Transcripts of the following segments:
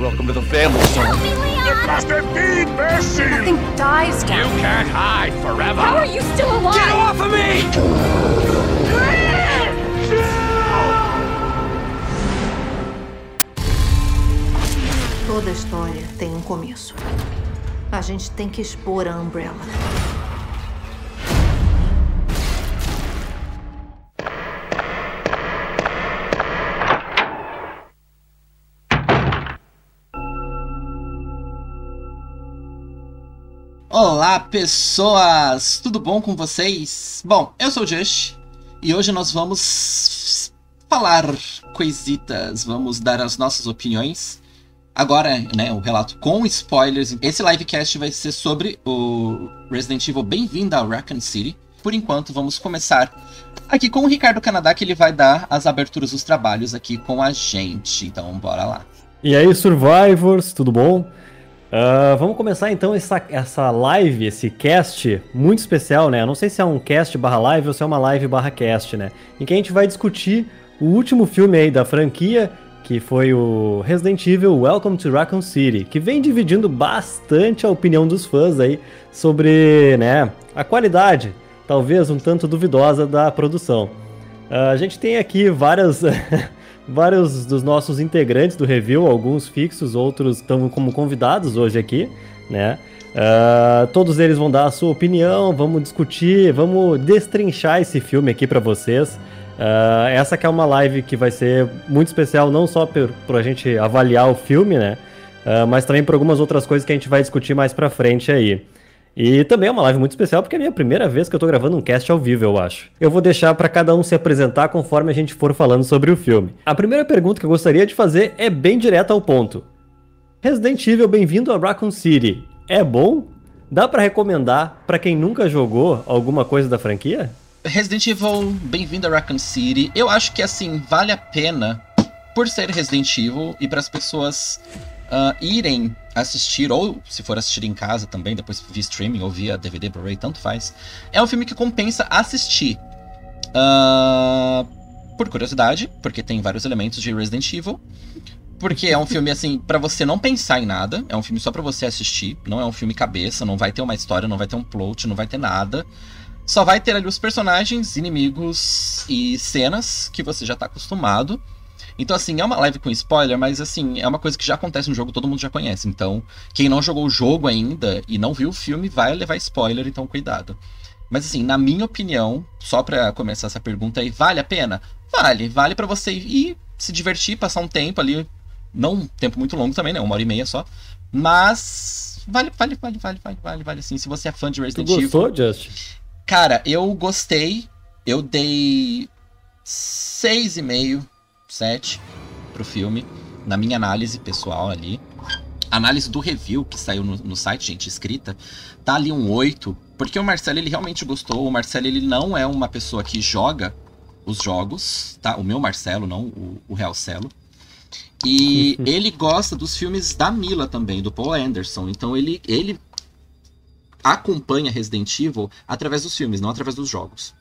Welcome to the family, son. It must have been mercy! Nothing dies down. You can't hide forever! How are you still alive? Get off of me! Toda história tem um começo. A gente tem que expor a Umbrella. Olá, pessoas! Tudo bom com vocês? Bom, eu sou o Just e hoje nós vamos falar coisitas, vamos dar as nossas opiniões. Agora, né, o relato com spoilers. Esse livecast vai ser sobre o Resident Evil Bem-vindo a Raccoon City. Por enquanto, vamos começar aqui com o Ricardo Canadá, que ele vai dar as aberturas dos trabalhos aqui com a gente. Então, bora lá. E aí, Survivors, tudo bom? Uh, vamos começar então essa, essa live, esse cast muito especial, né? Eu não sei se é um cast barra live ou se é uma live barra cast, né? Em que a gente vai discutir o último filme aí da franquia, que foi o Resident Evil Welcome to Raccoon City, que vem dividindo bastante a opinião dos fãs aí sobre, né, a qualidade, talvez um tanto duvidosa da produção. Uh, a gente tem aqui várias... vários dos nossos integrantes do review, alguns fixos, outros estão como convidados hoje aqui, né? Uh, todos eles vão dar a sua opinião, vamos discutir, vamos destrinchar esse filme aqui para vocês. Uh, essa que é uma live que vai ser muito especial, não só para a gente avaliar o filme, né? Uh, mas também por algumas outras coisas que a gente vai discutir mais pra frente aí. E também é uma live muito especial porque é a minha primeira vez que eu tô gravando um cast ao vivo, eu acho. Eu vou deixar para cada um se apresentar conforme a gente for falando sobre o filme. A primeira pergunta que eu gostaria de fazer é bem direta ao ponto. Resident Evil Bem-vindo a Raccoon City. É bom? Dá para recomendar para quem nunca jogou alguma coisa da franquia? Resident Evil Bem-vindo a Raccoon City. Eu acho que assim vale a pena por ser Resident Evil e para as pessoas uh, irem assistir, ou se for assistir em casa também, depois via streaming ou via DVD, Blu-ray, tanto faz. É um filme que compensa assistir. Uh, por curiosidade, porque tem vários elementos de Resident Evil. Porque é um filme, assim, para você não pensar em nada. É um filme só para você assistir. Não é um filme cabeça, não vai ter uma história, não vai ter um plot, não vai ter nada. Só vai ter ali os personagens, inimigos e cenas que você já tá acostumado. Então, assim, é uma live com spoiler, mas, assim, é uma coisa que já acontece no jogo, todo mundo já conhece. Então, quem não jogou o jogo ainda e não viu o filme vai levar spoiler, então cuidado. Mas, assim, na minha opinião, só pra começar essa pergunta aí, vale a pena? Vale. Vale para você ir se divertir, passar um tempo ali. Não um tempo muito longo também, né? Uma hora e meia só. Mas. Vale, vale, vale, vale, vale, vale, vale, sim. Se você é fã de Resident tu gostou, Evil. Just? Cara, eu gostei. Eu dei. 6,5 7 pro filme, na minha análise pessoal ali. Análise do review que saiu no, no, site, gente, escrita, tá ali um 8, porque o Marcelo ele realmente gostou. O Marcelo ele não é uma pessoa que joga os jogos, tá? O meu Marcelo, não o, o Real Celo. E ele gosta dos filmes da Mila também, do Paul Anderson. Então ele, ele acompanha Resident Evil através dos filmes, não através dos jogos.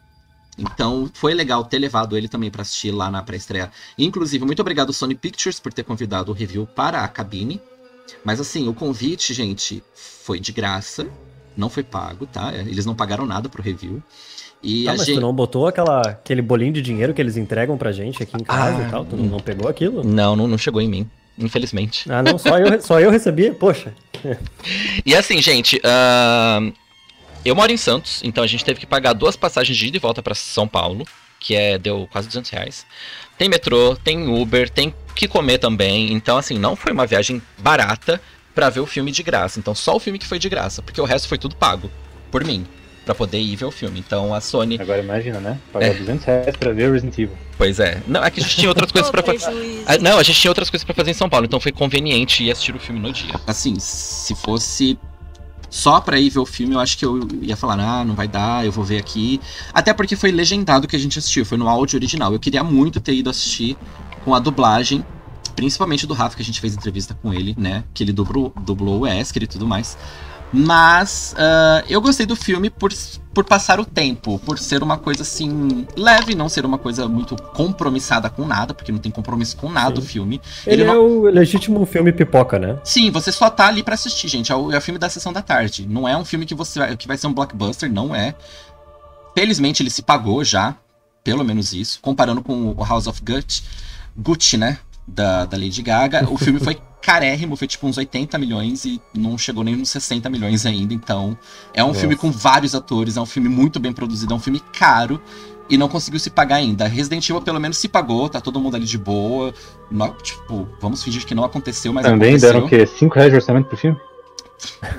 Então foi legal ter levado ele também para assistir lá na pré-estreia. Inclusive, muito obrigado Sony Pictures por ter convidado o review para a cabine. Mas assim, o convite, gente, foi de graça, não foi pago, tá? Eles não pagaram nada pro review. E tá, a mas gente... tu não botou aquela, aquele bolinho de dinheiro que eles entregam pra gente aqui em casa Ah, e tal? Tu hum. não pegou aquilo? Não, não, não chegou em mim, infelizmente. Ah, não, só eu, só eu recebi? Poxa. E assim, gente, ahn, eu moro em Santos, então a gente teve que pagar duas passagens de ida e volta para São Paulo, que é deu quase 200 reais. Tem metrô, tem Uber, tem que comer também. Então, assim, não foi uma viagem barata pra ver o filme de graça. Então, só o filme que foi de graça, porque o resto foi tudo pago por mim, pra poder ir ver o filme. Então, a Sony, Agora imagina, né? Pagar É. 200 reais pra ver Resident Evil. pois é. Não, é que a gente tinha outras coisas pra fazer. Ah, Não, a gente tinha outras coisas pra fazer em São Paulo, então foi conveniente ir assistir o filme no dia. Assim, se fosse só pra ir ver o filme, eu acho que eu ia falar, ah, não vai dar, eu vou ver aqui. Até porque foi legendado que a gente assistiu, foi no áudio original. Eu queria muito ter ido assistir com a dublagem, principalmente do Rafa, que a gente fez entrevista com ele, né? Que ele dublou, dublou o Wesker e tudo mais. Mas ah, eu gostei do filme por, por passar o tempo, por ser uma coisa assim leve, não ser uma coisa muito compromissada com nada, porque não tem compromisso com nada Sim. o filme. Ele, Ele é não- o legítimo filme pipoca, né? Sim, você só tá ali pra assistir, gente. É o, é o filme da sessão da tarde. Não é um filme que você vai, que vai ser um blockbuster, não é. Felizmente ele se pagou já, pelo menos isso. Comparando com o House of Gucci, Gucci, né? Da, da Lady Gaga. O filme foi carérrimo, foi tipo uns 80 milhões e não chegou nem nos 60 milhões ainda. Então, é um Nossa. filme com vários atores, é um filme muito bem produzido, é um filme caro. E não conseguiu se pagar ainda. Resident Evil pelo menos se pagou, tá todo mundo ali de boa. Não- tipo, vamos fingir que não aconteceu, mas Também aconteceu. deram o quê? 5 reais de orçamento pro filme?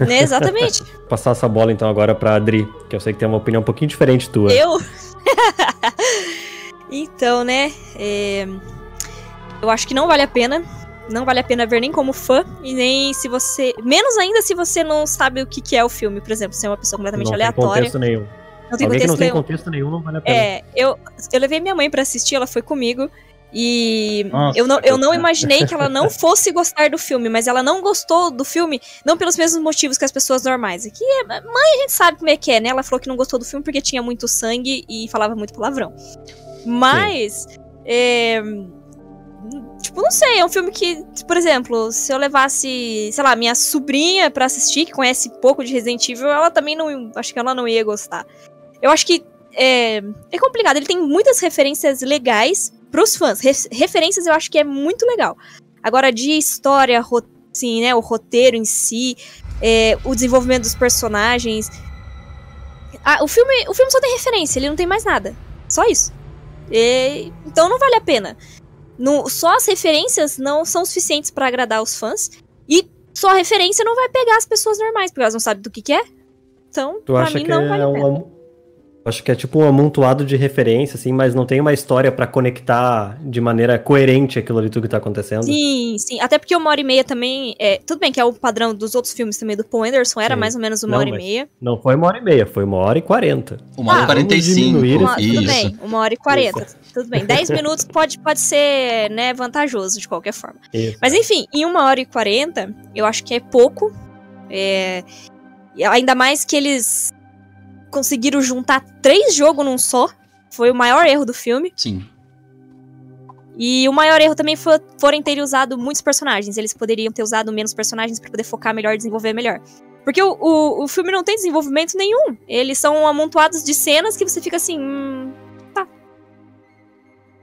Né, exatamente. Vou passar essa bola então agora pra Adri, que eu sei que tem uma opinião um pouquinho diferente tua. Eu? então, né? é, Eu acho que não vale a pena. Não vale a pena ver nem como fã. E nem se você. Menos ainda se você não sabe o que que é o filme, por exemplo. Se é uma pessoa completamente não tem aleatória. contexto nenhum. Não tem Alguém contexto não tem nenhum. contexto nenhum não vale a pena. É, eu, eu levei minha mãe pra assistir, ela foi comigo. E Nossa, eu não, eu não imaginei que ela não fosse gostar do filme, mas ela não gostou do filme, não pelos mesmos motivos que as pessoas normais. Aqui, é- mãe, a gente sabe como é que é, né? Ela falou que não gostou do filme porque tinha muito sangue e falava muito palavrão. Mas, é, tipo, não sei, é um filme que, por exemplo, se eu levasse, sei lá, minha sobrinha pra assistir, que conhece pouco de Resident Evil, ela também não, acho que ela não ia gostar. Eu acho que é, é complicado. Ele tem muitas referências legais pros fãs. Re- referências eu acho que é muito legal. Agora, de história, né, o roteiro em si, é, o desenvolvimento dos personagens. Ah, o, filme, o filme só tem referência, ele não tem mais nada. Só isso. E- então não vale a pena. No- só as referências não são suficientes pra agradar os fãs. E só a referência não vai pegar as pessoas normais, porque elas não sabem do que, que é. Então, Tu pra mim, não vale é a pena. um. Acho que é tipo um amontoado de referência, assim, mas não tem uma história pra conectar de maneira coerente aquilo ali tudo que tá acontecendo. Sim, sim. Até porque uma hora e meia também. É, tudo bem que é o padrão dos outros filmes também do Paul Anderson, era Sim. mais ou menos uma Não, hora e meia. Não foi uma hora e meia, foi uma hora e quarenta. Uma hora Ah, e 45. vamos diminuir Uma- isso. tudo bem, uma hora e quarenta. Tudo bem. Dez minutos pode, pode ser né, vantajoso de qualquer forma. Isso. Mas enfim, em uma hora e quarenta, eu acho que é pouco. É, e ainda mais que eles conseguiram juntar três jogos num só. Foi o maior erro do filme. Sim. E o maior erro também foi forem ter usado muitos personagens. Eles poderiam ter usado menos personagens pra poder focar melhor e desenvolver melhor. Porque o, o, o filme não tem desenvolvimento nenhum. Eles são amontoados de cenas que você fica assim. Hum, tá.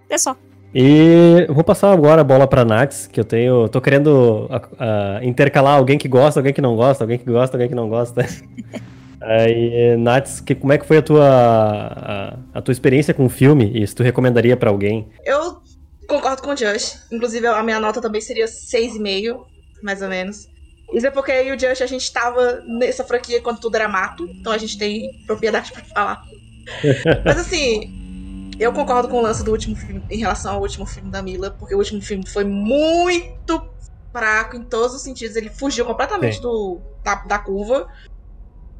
É só. E vou passar agora a bola pra Nats, que eu tenho. tô querendo ah, intercalar alguém que gosta, alguém que não gosta, alguém que gosta, alguém que não gosta. Aí, Nats, que, como é que foi a tua, a, a tua experiência com o filme? E se tu recomendaria pra alguém? Eu concordo com o Josh. Inclusive, a minha nota também seria 6,5, mais ou menos. Isso é porque eu e o Josh, a gente tava nessa franquia quando tudo era mato. Então a gente tem propriedade pra falar. Mas assim, eu concordo com o lance do último filme, em relação ao último filme da Mila. Porque o último filme foi muito fraco em todos os sentidos. Ele fugiu completamente Sim. do, da, da curva.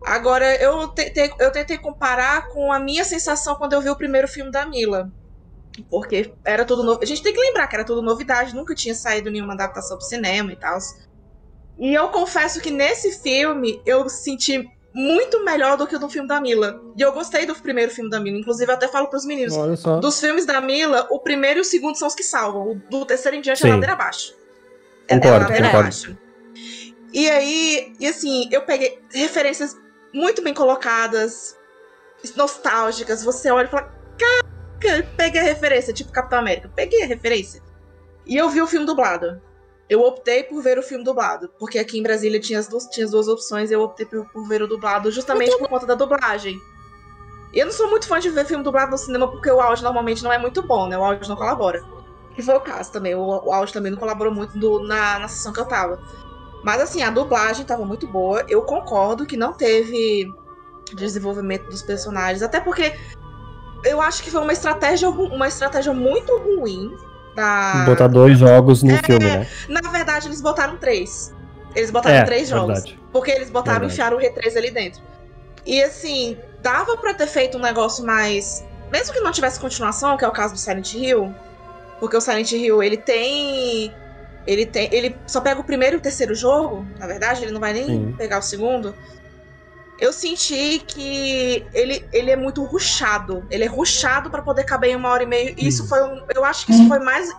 Agora, eu tentei, eu tentei comparar com a minha sensação quando eu vi o primeiro filme da Mila. Porque era tudo novo. A gente tem que lembrar que era tudo novidade, nunca tinha saído nenhuma adaptação pro cinema e tal. E eu confesso que nesse filme eu senti muito melhor do que o do filme da Mila. E eu gostei do primeiro filme da Mila. Inclusive, eu até falo pros meninos: Olha só. dos filmes da Mila, o primeiro e o segundo são os que salvam. O do terceiro em diante Sim. é ladeira abaixo. É- é Concordo, ladeira concordo. abaixo. E aí, e assim, eu peguei referências muito bem colocadas, nostálgicas. Você olha e fala: Caraca, peguei a referência, tipo Capitão América. Peguei a referência. E eu vi o filme dublado. Eu optei por ver o filme dublado, porque aqui em Brasília tinha as duas, tinha as duas opções, eu optei por, por ver o dublado justamente por conta da dublagem. Eu não sou muito fã de ver filme dublado no cinema porque o áudio normalmente não é muito bom, né? O áudio não colabora. Que foi o caso também. O, o áudio também não colaborou muito do- na, na sessão que eu tava. Mas assim, a dublagem tava muito boa. Eu concordo que não teve desenvolvimento dos personagens. Até porque eu acho que foi uma estratégia, uma estratégia muito ruim da. Botar dois jogos no É, filme, né? Na verdade, eles botaram três. Eles botaram É, três jogos. verdade. Porque eles botaram, Verdade. enfiaram o R3 ali dentro. E assim, dava pra ter feito um negócio mais. Mesmo que não tivesse continuação, que é o caso do Silent Hill. Porque o Silent Hill, ele tem. Ele tem. Ele só pega o primeiro e o terceiro jogo, na verdade, ele não vai nem Sim. pegar o segundo. eu senti que ele, ele é muito ruchado. Ele é ruchado pra poder caber em uma hora e meia. E isso foi um. Eu acho que isso foi mais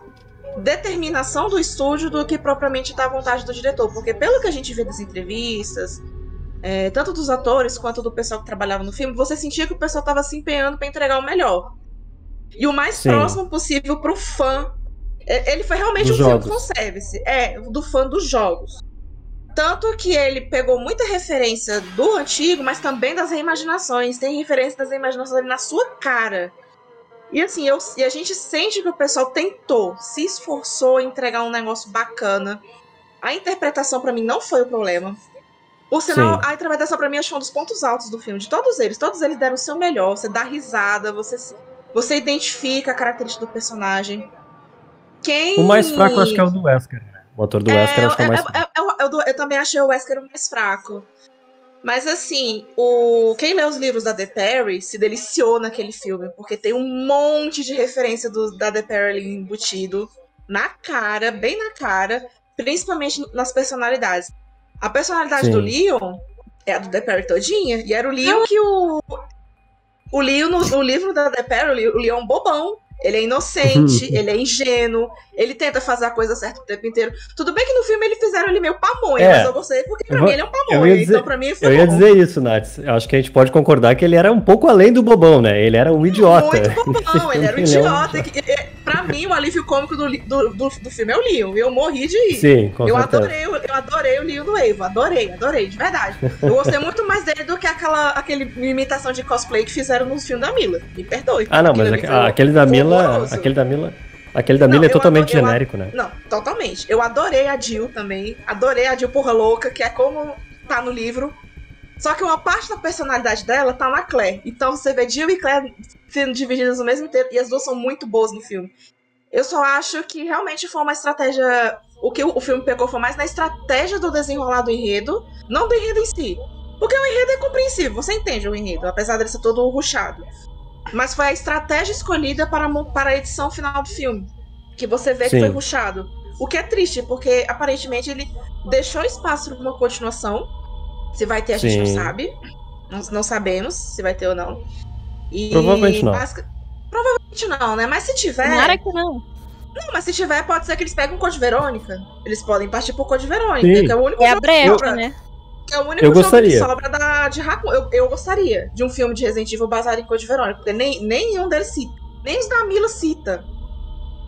determinação do estúdio do que propriamente da vontade do diretor. Porque pelo que a gente vê das entrevistas, é, tanto dos atores quanto do pessoal que trabalhava no filme, você sentia que o pessoal tava se empenhando pra entregar o melhor. E o mais Sim. próximo possível pro fã. É, Ele foi realmente Dos um jogos. filme fanservice. É, do fã dos jogos. Tanto que ele pegou muita referência do antigo, mas também das reimaginações. Tem referência das reimaginações ali na sua cara. E assim, eu, e a gente sente que o pessoal tentou, se esforçou em entregar um negócio bacana. A interpretação pra mim não foi o problema. Por sinal, Sim. a interpretação pra mim acho foi um dos pontos altos do filme. De todos eles, todos eles deram o seu melhor. Você dá risada, você, você identifica a característica do personagem. Quem... O mais fraco eu acho que é o do Wesker. né? O ator do Wesker eu acho que é o mais fraco. é- é- eu, eu também achei o Wesker o mais fraco. Mas assim, o quem lê os livros da The Perry se deliciou naquele filme, porque tem um monte de referência do, da The Perry ali embutido na cara, bem na cara, principalmente nas personalidades. A personalidade Sim. do Leon é a do The Perry todinha, e era o Leon que o o Leon no, no livro da The Perry, o Leon- o Leon é um bobão. Ele é inocente, ele é ingênuo, ele tenta fazer a coisa certa o tempo inteiro. Tudo bem que no filme eles fizeram ele meio pamonha, É. mas eu gostei porque pra vou- mim ele é um pamonha. dizer- então pra mim foi Eu ia bom. dizer isso, Nath. Eu acho que a gente pode concordar que ele era um pouco além do bobão, né? Ele era um idiota. Muito bobão, ele era um é um idiota. Pra mim, o alívio cômico do, do, do, do filme é o Leon. Eu morri de rir. Sim, com eu certeza. adorei, eu adorei o Leon do Evo, adorei, adorei, de verdade. Eu gostei muito mais dele do que aquela aquele imitação de cosplay que fizeram no filme da Mila. Me perdoe. Ah, não, mas aquele da Mila. horroroso. Aquele da Mila. Aquele da Mila é totalmente adoro- genérico, né? Não, totalmente. Eu adorei a Jill também. Adorei a Jill porra louca, que é como tá no livro. Só que uma parte da personalidade dela tá na Claire. Então você vê Jill e Claire sendo divididas no mesmo inteiro. E as duas são muito boas no filme. Eu só acho que realmente foi uma estratégia. O que o filme pegou foi mais na estratégia do desenrolar do enredo, não do enredo em si. Porque o enredo é compreensível, você entende o enredo, apesar dele ser todo ruchado. Mas foi a estratégia escolhida para, para a edição final do filme. Que você vê que Sim. foi ruchado. O que é triste, porque aparentemente ele deixou espaço para uma continuação. Se vai ter, a gente não Sim. sabe. Não, não sabemos se vai ter ou não. E Provavelmente não. basic- Provavelmente não, né? Mas se tiver. Tomara que não. Não, mas se tiver, pode ser que eles peguem o Code Verônica. Eles podem partir pro Code Verônica, Sim. que é o único É a jogo que brecha, sobra. né? Que é o único Eu jogo gostaria. que sobra da, de Raccoon. Eu, eu gostaria de um filme de Resident Evil baseado em Code Verônica, porque nem, nenhum deles cita. Nem os da Mila cita.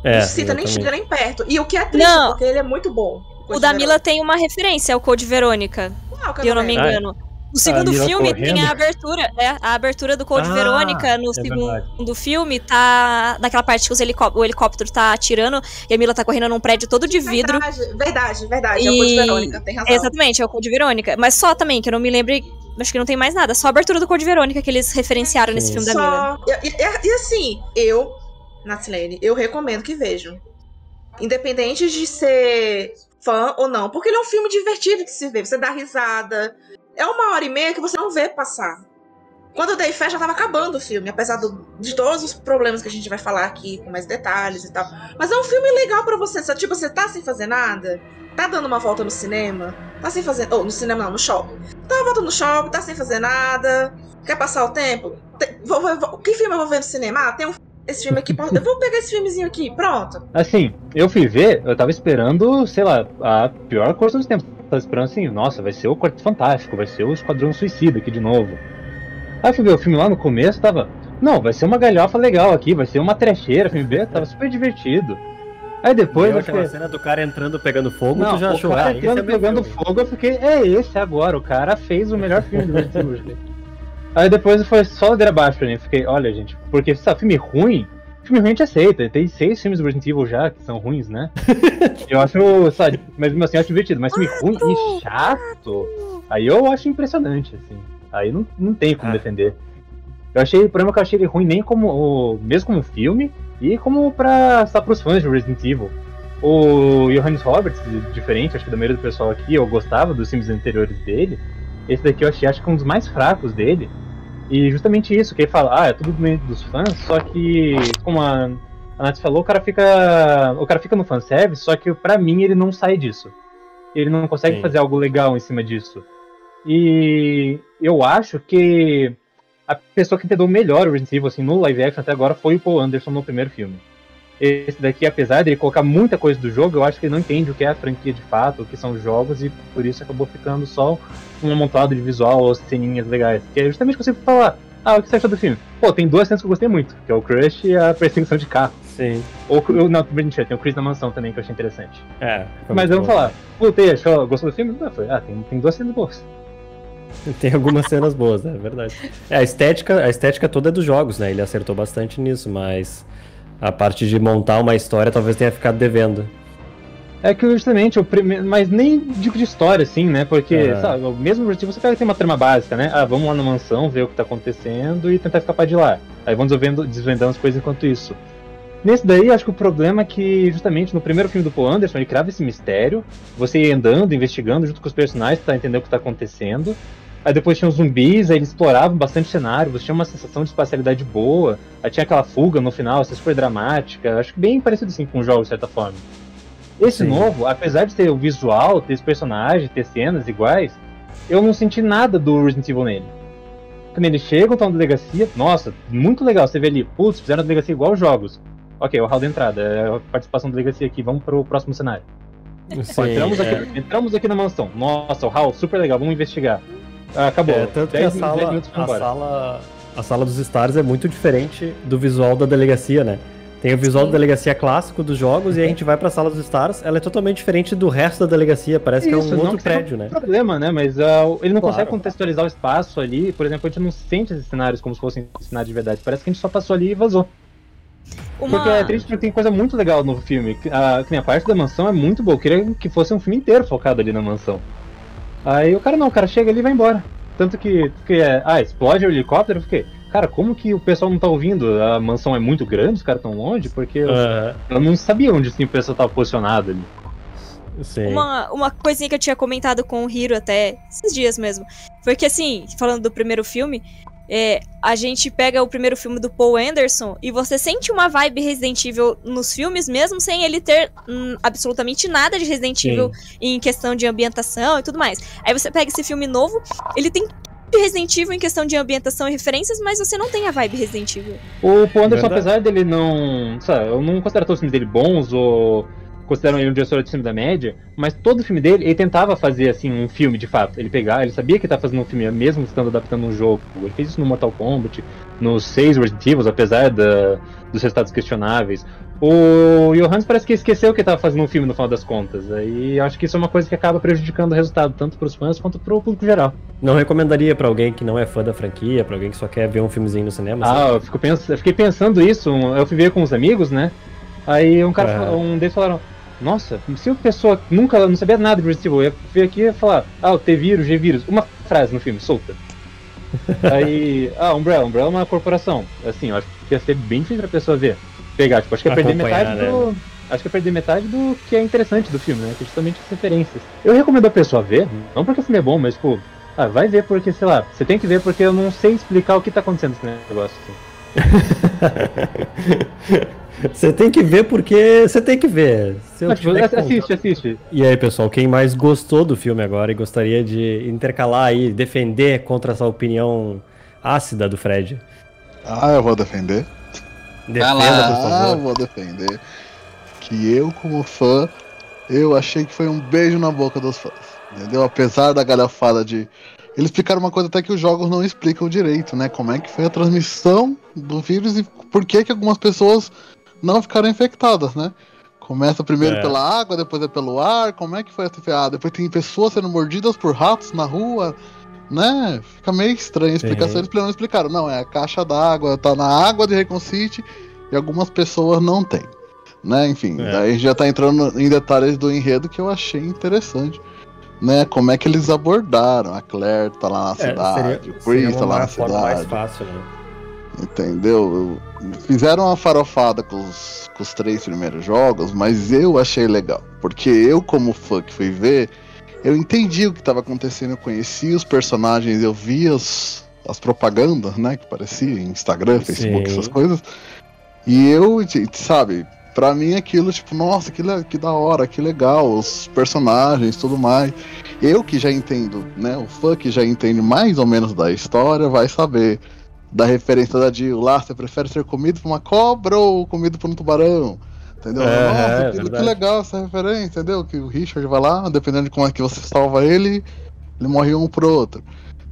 É, não cita nem chega nem perto. E o que é triste, Não. porque ele é muito bom. O da Mila tem uma referência ao Code Verônica, Qual que é se eu não me engano. No segundo Mila filme tem correndo. a abertura, é, a abertura do Code Ah, Verônica no é segundo verdade. filme tá naquela parte que helicó- o helicóptero tá atirando e a Mila tá correndo num prédio todo de vidro. Verdade, verdade, verdade. É o E- Code Verônica, tem razão. Exatamente, é o Code Verônica. Mas só também, que eu não me lembro. Acho que não tem mais nada. Só a abertura do Code Verônica que eles referenciaram nesse Sim. filme da Mila. Só. E, e- e assim, eu, Natsilene, eu recomendo que vejam. Independente de ser fã ou não. Porque ele é um filme divertido de se ver. Você dá risada. É uma hora e meia que você não vê passar. Quando eu dei fé, já tava acabando o filme, apesar do- de todos os problemas que a gente vai falar aqui, com mais detalhes e tal. Mas é um filme legal pra você. Sabe? Tipo, você tá sem fazer nada, tá dando uma volta no cinema, tá sem fazer. Ou no cinema não, no shopping. Tá uma volta no shopping, tá sem fazer nada, quer passar o tempo? Tem- vou- vou- que filme eu vou ver no cinema? Ah, tem um, esse filme aqui. Eu vou pegar esse filmezinho aqui, pronto. Assim, eu fui ver, eu tava esperando, sei lá, a pior coisa dos tempos. Tava esperando assim, nossa, vai ser o Quarto Fantástico, vai ser o Esquadrão Suicida aqui de novo. Aí eu fui ver o filme lá no começo, tava, não, vai ser uma galhofa legal aqui, vai ser uma trecheira, filme B, tava super divertido. Aí depois aquela fiquei, cena do cara entrando pegando fogo, não, tu já o achou, cara ah, esse é entrando meu pegando filme. fogo, eu fiquei, é esse agora, o cara fez o melhor filme do gente. Aí depois foi só ladeira abaixo pra mim, fiquei, olha gente, porque, sabe, filme ruim, filme ruim a gente aceita, tem seis filmes do Resident Evil já, que são ruins, né? eu acho, sabe, mas mesmo assim eu acho divertido, mas filme ruim e chato, aí eu acho impressionante, assim, aí não, não tem como Ah. defender. Eu achei, o problema é que eu achei ele ruim nem como, o, mesmo como filme, e como pra, sabe, pros fãs de Resident Evil. O Johannes Roberts, diferente, acho que da maioria do pessoal aqui, eu gostava dos filmes anteriores dele. Esse daqui eu achei, acho que um dos mais fracos dele. E justamente isso, que ele fala, ah, é tudo do meio dos fãs, só que, como a, a Nath falou, o cara fica. O cara fica no fanservice, só que pra mim ele não sai disso. Ele não consegue Sim. fazer algo legal em cima disso. E eu acho que a pessoa que entendeu melhor o Resident Evil assim, no live action até agora foi o Paul Anderson no primeiro filme. Esse daqui, apesar de ele colocar muita coisa do jogo, eu acho que ele não entende o que é a franquia de fato, o que são os jogos, e por isso acabou ficando só um amontoado de visual ou ceninhas legais. Que é justamente o que você falar. Ah, o que você achou do filme? Pô, tem duas cenas que eu gostei muito, que é o Crush e a perseguição de carro. Sim. Ou, ou não, mentira, tem o Chris na mansão também, que eu achei interessante. É. Mas vamos falar, puta, achou, gostou do filme? Não, foi, ah, tem, tem duas cenas boas. Tem algumas cenas boas, né? É verdade. É, a estética, a estética toda é dos jogos, né? Ele acertou bastante nisso, mas a parte de montar uma história talvez tenha ficado devendo. É que justamente o primeiro. Mas nem digo de história, assim, né? Porque, É. sabe, o mesmo Evil você pega tem uma trama básica, né? Ah, vamos lá na mansão, ver o que tá acontecendo e tentar escapar de lá. Aí vão desvendando, desvendando as coisas enquanto isso. Nesse daí, acho que o problema é que, justamente, no primeiro filme do Paul Anderson, ele criava esse mistério, você ia andando, investigando junto com os personagens pra entender o que tá acontecendo. Aí depois tinha os zumbis, aí eles exploravam bastante cenário, você tinha uma sensação de espacialidade boa, aí tinha aquela fuga no final, assim, super dramática, acho que bem parecido assim com o jogo, de certa forma. Esse Sim. novo, apesar de ter o visual, ter os personagens, ter cenas iguais, eu não senti nada do Resident Evil nele. Quando eles chegam, estão na delegacia, nossa, muito legal, você vê ali, putz, fizeram a delegacia igual os jogos. Ok, o hall da entrada, é a participação da delegacia aqui, vamos pro próximo cenário. Ó, Sim, entramos, é. aqui, entramos aqui na mansão, nossa, o hall, super legal, vamos investigar. Ah, acabou, É, tanto que a 10 10 sala, a, sala, a sala dos Stars é muito diferente do visual da delegacia, né? Tem o visual da delegacia clássico dos jogos e a gente vai pra sala dos Stars, ela é totalmente diferente do resto da delegacia, parece que é Isso, um outro prédio, né? problema, né? Mas ah, ele não Claro. consegue contextualizar o espaço ali. Por exemplo, a gente não sente esses cenários como se fossem cenários de verdade. Parece que a gente só passou ali e vazou. Uma... Porque é triste porque tem coisa muito legal no filme. A, que nem a parte da mansão é muito boa. Eu queria que fosse um filme inteiro focado ali na mansão. Aí o cara não, o cara chega ali e vai embora. Tanto que, que é, ah, explode o helicóptero, eu fiquei, cara, como que o pessoal não tá ouvindo? A mansão é muito grande, os caras tão longe, porque eu, eu não sabia onde assim, o pessoal tava posicionado ali. sim. Uma, uma coisinha que eu tinha comentado com o Hiro até esses dias mesmo. Foi que assim, falando do primeiro filme, é, a gente pega o primeiro filme do Paul Anderson e você sente uma vibe Resident Evil nos filmes, mesmo sem ele ter hum, absolutamente nada de Resident Sim. Evil em questão de ambientação e tudo mais. Aí você pega esse filme novo, ele tem tudo de Resident Evil em questão de ambientação e referências, mas você não tem a vibe Resident Evil. O Paul Anderson, Verdade. apesar dele não. Sabe, eu não considero todos os filmes dele bons ou consideram ele um diretor acima da média, mas todo filme dele, ele tentava fazer assim um filme de fato. Ele pegar, ele sabia que estava fazendo um filme, mesmo estando adaptando um jogo. Ele fez isso no Mortal Kombat, nos seis Resident Evil, apesar da, dos resultados questionáveis. O Johannes parece que esqueceu que estava fazendo um filme no final das contas. Eu acho que isso é uma coisa que acaba prejudicando o resultado, tanto para os fãs quanto para o público geral. Não recomendaria pra alguém que não é fã da franquia, pra alguém que só quer ver um filmezinho no cinema? Ah, sabe? eu, fico pens- eu fiquei pensando isso, eu fui ver com os amigos, né? Aí um cara, um deles falaram, nossa, se a pessoa nunca não sabia nada de Resident Evil, ia ver aqui e ia falar, ah, o T-vírus, G-vírus, uma frase no filme, solta. Aí, ah, Umbrella, Umbrella é uma corporação. Assim, eu acho que ia ser bem difícil pra pessoa ver. Pegar, tipo, acho que ia perder metade né? do. Acho que ia perder metade do que é interessante do filme, né? Que é justamente as referências. Eu recomendo a pessoa ver, não porque o filme é bom, mas, tipo, ah, vai ver porque, sei lá, você tem que ver porque eu não sei explicar o que tá acontecendo nesse negócio. Assim. Você tem que ver porque você tem que ver. Se eu Mas, tiver que assiste, assiste. E aí, pessoal, quem mais gostou do filme agora e gostaria de intercalar aí, defender contra essa opinião ácida do Fred? Ah, eu vou defender. Defenda, por Ah, favor. vou defender. Que eu, como fã, eu achei que foi um beijo na boca dos fãs. Entendeu? Apesar da galhafada de. Eles explicaram uma coisa até que os jogos não explicam direito, né? Como é que foi a transmissão do vírus e por que, que algumas pessoas não ficaram infectadas, né? Começa primeiro É. pela água, depois é pelo ar. Como é que foi essa ah, Depois tem pessoas sendo mordidas por ratos na rua, né? Fica meio estranha a explicação. Sim. Eles não explicaram. Não, é a caixa d'água, tá na água de Recon City e algumas pessoas não têm. Né? Enfim, É. daí já tá entrando em detalhes do enredo que eu achei interessante. Né? Como é que eles abordaram? A Claire tá lá na É, cidade, o seria Chris tá lá na forma mais cidade. fácil, né? Entendeu? Eu- Fizeram uma farofada com os, com os três primeiros jogos, mas eu achei legal. Porque eu, como fã que fui ver, eu entendi o que estava acontecendo, eu conhecia os personagens, eu via as, as propagandas, né? Que parecia Instagram, Facebook, Sim. essas coisas. E eu, sabe, Pra mim aquilo, tipo, nossa, que, que da hora, que legal, os personagens, tudo mais. Eu que já entendo, né? O fã que já entende mais ou menos da história vai saber da referência da Jill lá, você prefere ser comido por uma cobra ou comido por um tubarão? Entendeu? É, nossa, é que, que verdade. legal essa referência, entendeu? Que o Richard vai lá, dependendo de como é que você salva ele, ele morre um pro outro.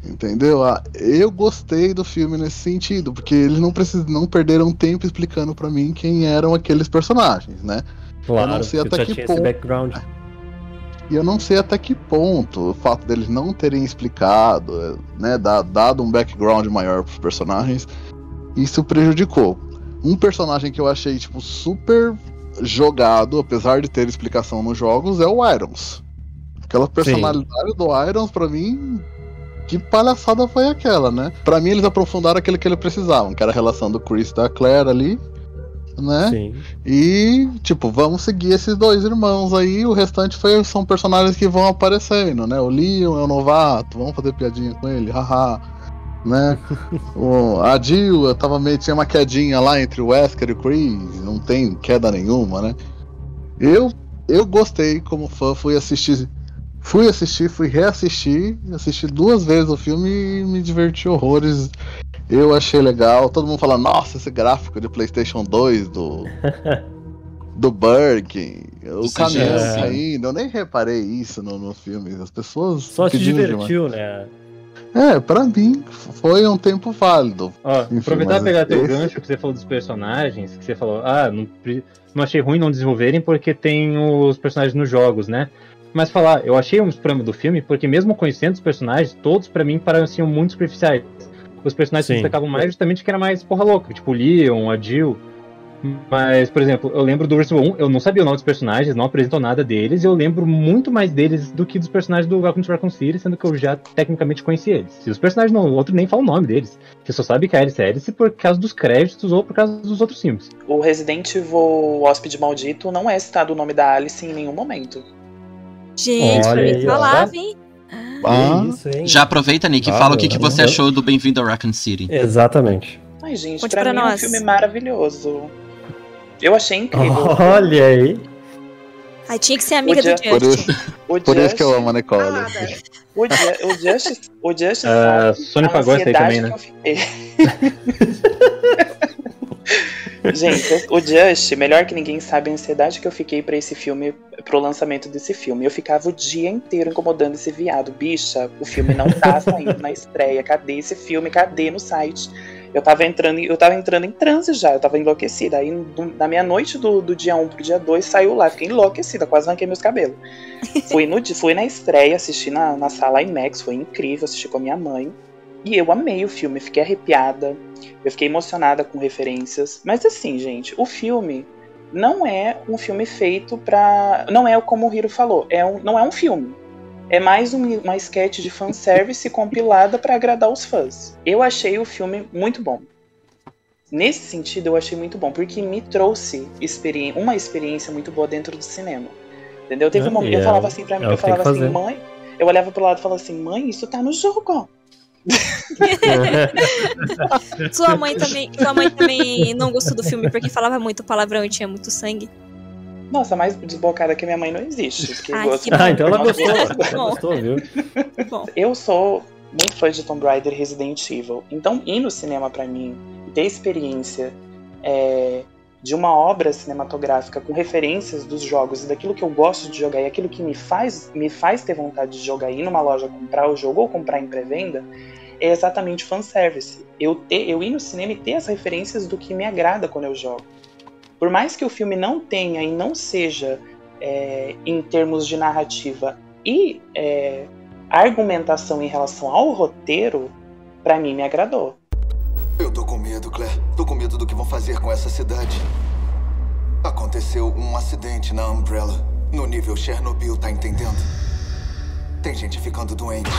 Entendeu? Ah, eu gostei do filme nesse sentido, porque eles não precis... não perderam tempo explicando pra mim quem eram aqueles personagens, né? Claro, não sei até que ponto-. E eu não sei até que ponto o fato deles não terem explicado, né, da- dado um background maior pros personagens, isso prejudicou. Um personagem que eu achei, tipo, super jogado, apesar de ter explicação nos jogos, é o Irons. Aquela personalidade do Irons, pra mim, que palhaçada foi aquela, né? Pra mim, eles aprofundaram aquilo que eles precisavam, que era a relação do Chris e da Claire ali, né? Sim. E, tipo, vamos seguir esses dois irmãos aí. O restante foi, são personagens que vão aparecendo, né? O Leon é o novato, vamos fazer piadinha com ele, haha. Né? o, a Jill, eu tava meio. Tinha uma quedinha lá entre o Wesker e o Chris, não tem queda nenhuma, né? Eu, eu gostei como fã, fui assistir. Fui assistir, fui reassistir, assisti duas vezes o filme e me diverti horrores. Eu achei legal. Todo mundo fala, nossa, esse gráfico de PlayStation 2 do. do Birkin, o Do caminhão. Eu nem reparei isso no, no filme. As pessoas. Só te pedindo divertiu, né? demais. É, pra mim foi um tempo válido. Ó, Enfim, aproveitar mas e pegar teu gancho que você falou dos personagens, que você falou, ah, não, não achei ruim não desenvolverem porque tem os personagens nos jogos, né? Mas falar, eu achei um problema do filme porque mesmo conhecendo os personagens, todos pra mim pareciam muito superficiais. Os personagens Sim. se destacavam mais justamente que era mais porra louca, tipo o Leon, a Jill. Mas, por exemplo, eu lembro do Resident Evil 1, eu não sabia o nome dos personagens, não apresentou nada deles, e eu lembro muito mais deles do que dos personagens do Welcome to Raccoon City, sendo que eu já tecnicamente conhecia eles. E os personagens no outro nem falam o nome deles. Você só sabe que é Alice é Alice por causa dos créditos ou por causa dos outros filmes. O Resident Evil Hóspede Maldito não é citado o nome da Alice em nenhum momento. Gente, Olha que ó. falava, hein? Ah, Que isso, hein? Já aproveita, Nick, e Ah, fala o que, que você achou do Bem-vindo a Raccoon City. Exatamente. Ai, gente, Conte pra, pra mim é um filme maravilhoso. Eu achei incrível. Olha aí. Ai, tinha que ser amiga Podia- do por Justin. isso, O por isso que eu Just- amo a Nicole. Ah, O, Ju- o Justice, o Justice Ah, sabe Sony a pagou essa aí ansiedade também, né? que eu fiquei. Gente, o Just, melhor que ninguém sabe a ansiedade que eu fiquei pra esse filme, pro lançamento desse filme. Eu ficava o dia inteiro incomodando esse viado. Bicha, o filme não tá saindo na estreia. Cadê esse filme? Cadê no site? Eu tava entrando, eu tava entrando em transe já, eu tava enlouquecida. Aí na meia-noite do, do dia 1 pro dia 2 saiu lá, fiquei enlouquecida, quase arranquei meus cabelos. Fui, no, fui na estreia, assisti na, na sala IMAX, foi incrível, assisti com a minha mãe. E eu amei o filme, fiquei arrepiada, eu fiquei emocionada com referências. Mas assim, gente, o filme não é um filme feito pra. Não é como o Hiro falou, é um, não é um filme. É mais um- uma sketch de fanservice compilada pra agradar os fãs. Eu achei o filme muito bom. Nesse sentido, eu achei muito bom, porque me trouxe experi- uma experiência muito boa dentro do cinema. Entendeu? Teve É, um momento, e eu é falava o- assim pra mim, é eu falava assim, mãe. Eu olhava pro lado e falava assim, mãe, isso tá no jogo. Sua mãe também, sua mãe também não gostou do filme porque falava muito palavrão e tinha muito sangue. Nossa, mais desbocada que minha mãe não existe. gosto bom. Ah, então ela gostou. Ela gostou, viu? Bom, Eu sou muito fã de Tomb Raider Resident Evil. Então, ir no cinema pra mim, ter experiência é, de uma obra cinematográfica com referências dos jogos e daquilo que eu gosto de jogar e aquilo que me faz, me faz ter vontade de jogar, ir numa loja comprar o jogo ou comprar em pré-venda, é exatamente fanservice. Eu, ter, eu ir no cinema e ter as referências do que me agrada quando eu jogo. Por mais que o filme não tenha e não seja, é, em termos de narrativa e é, argumentação em relação ao roteiro, pra mim me agradou. Eu tô com medo, Claire. Tô com medo do que vão fazer com essa cidade. Aconteceu um acidente na Umbrella. No nível Chernobyl, tá entendendo? Tem gente ficando doente.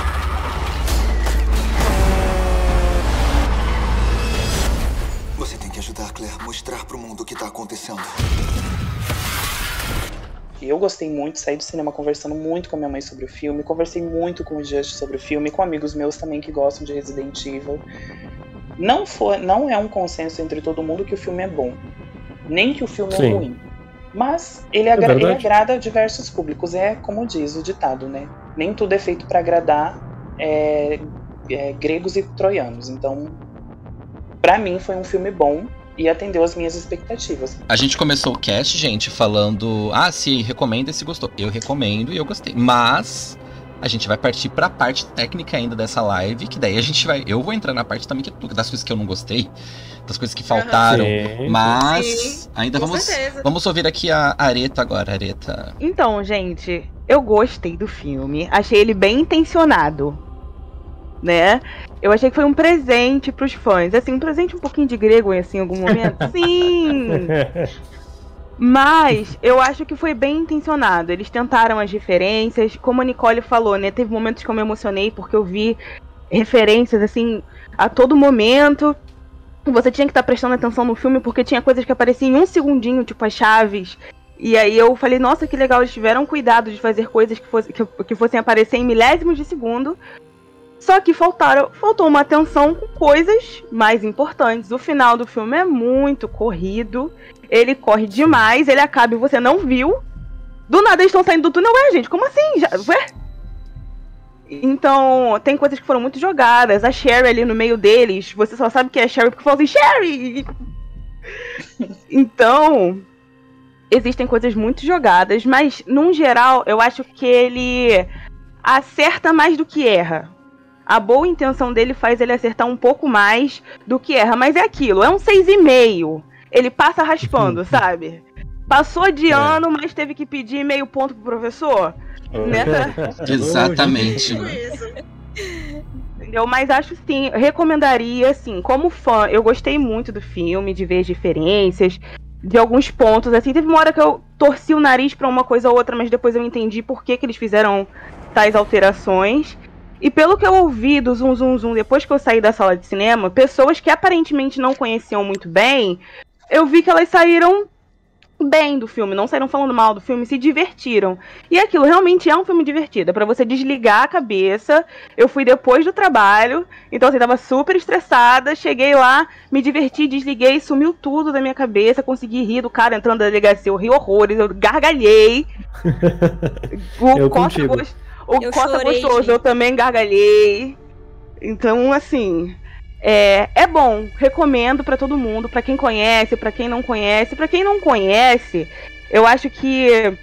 Você tem que ajudar, Claire. Mostrar pro mundo o que tá acontecendo. Eu gostei muito, saí do cinema conversando muito com a minha mãe sobre o filme, conversei muito com o Just sobre o filme, com amigos meus também que gostam de Resident Evil. Não, foi, não é um consenso entre todo mundo que o filme é bom, nem que o filme Sim. é ruim. Mas ele, agra ele agrada a diversos públicos, é como diz o ditado, né? Nem tudo é feito para agradar é, é, gregos e troianos. Então, pra mim foi um filme bom e atendeu as minhas expectativas. A gente começou o cast, gente, falando. Ah, se recomenda e se gostou. Eu recomendo e eu gostei. Mas a gente vai partir pra parte técnica ainda dessa live, que daí a gente vai. Eu vou entrar na parte também que, das coisas que eu não gostei, das coisas que faltaram. Sim. Mas Sim, ainda com vamos. certeza. Vamos ouvir aqui a Areta agora, Areta. Então, gente, eu gostei do filme. Achei ele bem intencionado. Né? Eu achei que foi um presente pros fãs. Assim, um presente um pouquinho de grego assim, em algum momento. Sim! Mas eu acho que foi bem intencionado. Eles tentaram as referências. Como a Nicole falou, né? Teve momentos que eu me emocionei porque eu vi referências, assim, a todo momento. Você tinha que estar prestando atenção no filme porque tinha coisas que apareciam em um segundinho, tipo as chaves. E aí eu falei, nossa, que legal, eles tiveram cuidado de fazer coisas que, fosse, que, que fossem aparecer em milésimos de segundo. Só que faltaram, faltou uma atenção com coisas mais importantes. O final do filme é muito corrido. Ele corre demais, ele acaba e você não viu. Do nada eles estão saindo do túnel, ué, gente, como assim? Já, ué? Então, tem coisas que foram muito jogadas. A Sherry ali no meio deles, você só sabe que é Sherry porque fala assim, Sherry! Então, existem coisas muito jogadas, mas, num geral, eu acho que ele acerta mais do que erra. A boa intenção dele faz ele acertar um pouco mais do que erra, mas é aquilo, é um 6,5. Ele passa raspando, sabe? Passou de É. ano, mas teve que pedir meio ponto pro professor. Nessa, Exatamente. Entendeu? Mas acho sim, recomendaria, assim, como fã, eu gostei muito do filme, de ver as diferenças, de alguns pontos, assim, teve uma hora que eu torci o nariz pra uma coisa ou outra, mas depois eu entendi por que, que eles fizeram tais alterações. E pelo que eu ouvi do Zum Zum Zum depois que eu saí da sala de cinema, pessoas que aparentemente não conheciam muito bem, eu vi que elas saíram bem do filme, não saíram falando mal do filme, se divertiram. E aquilo realmente é um filme divertido, é pra você desligar a cabeça. Eu fui depois do trabalho, então assim, tava super estressada, cheguei lá, me diverti, desliguei, sumiu tudo da minha cabeça, consegui rir do cara entrando na delegacia, eu ri horrores, eu gargalhei. O Eu Costa gost- O Eu Costa chorei, gostoso, gente. eu também gargalhei. Então, assim, é, é bom, recomendo pra todo mundo, pra quem conhece, pra quem não conhece, Pra quem não conhece, eu acho que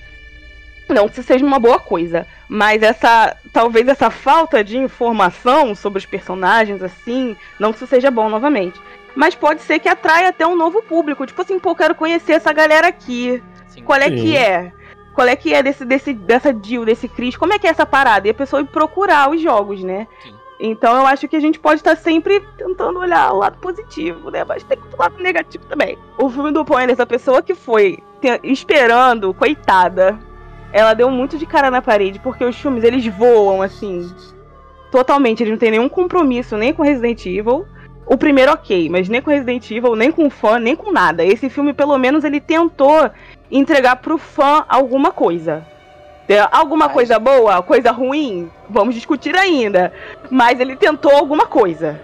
não que isso seja uma boa coisa, mas essa talvez essa falta de informação sobre os personagens assim, não que isso seja bom novamente, mas pode ser que atraia até um novo público, tipo assim, pô, quero conhecer essa galera aqui. Qual é Sim. que é? Qual é que é desse, desse, dessa Jill, desse Chris? Como é que é essa parada? E a pessoa ir procurar os jogos, né? Sim. Então eu acho que a gente pode estar sempre tentando olhar o lado positivo, né? Mas tem o lado negativo também. O filme do Paul Anderson, a pessoa que foi esperando, coitada, ela deu muito de cara na parede, porque os filmes, eles voam, assim, totalmente. Eles não têm nenhum compromisso nem com Resident Evil. O primeiro, ok, mas nem com Resident Evil, nem com fã, nem com nada. Esse filme, pelo menos, ele tentou entregar pro fã alguma coisa. Alguma Ai. coisa boa, coisa ruim, vamos discutir ainda. Mas ele tentou alguma coisa.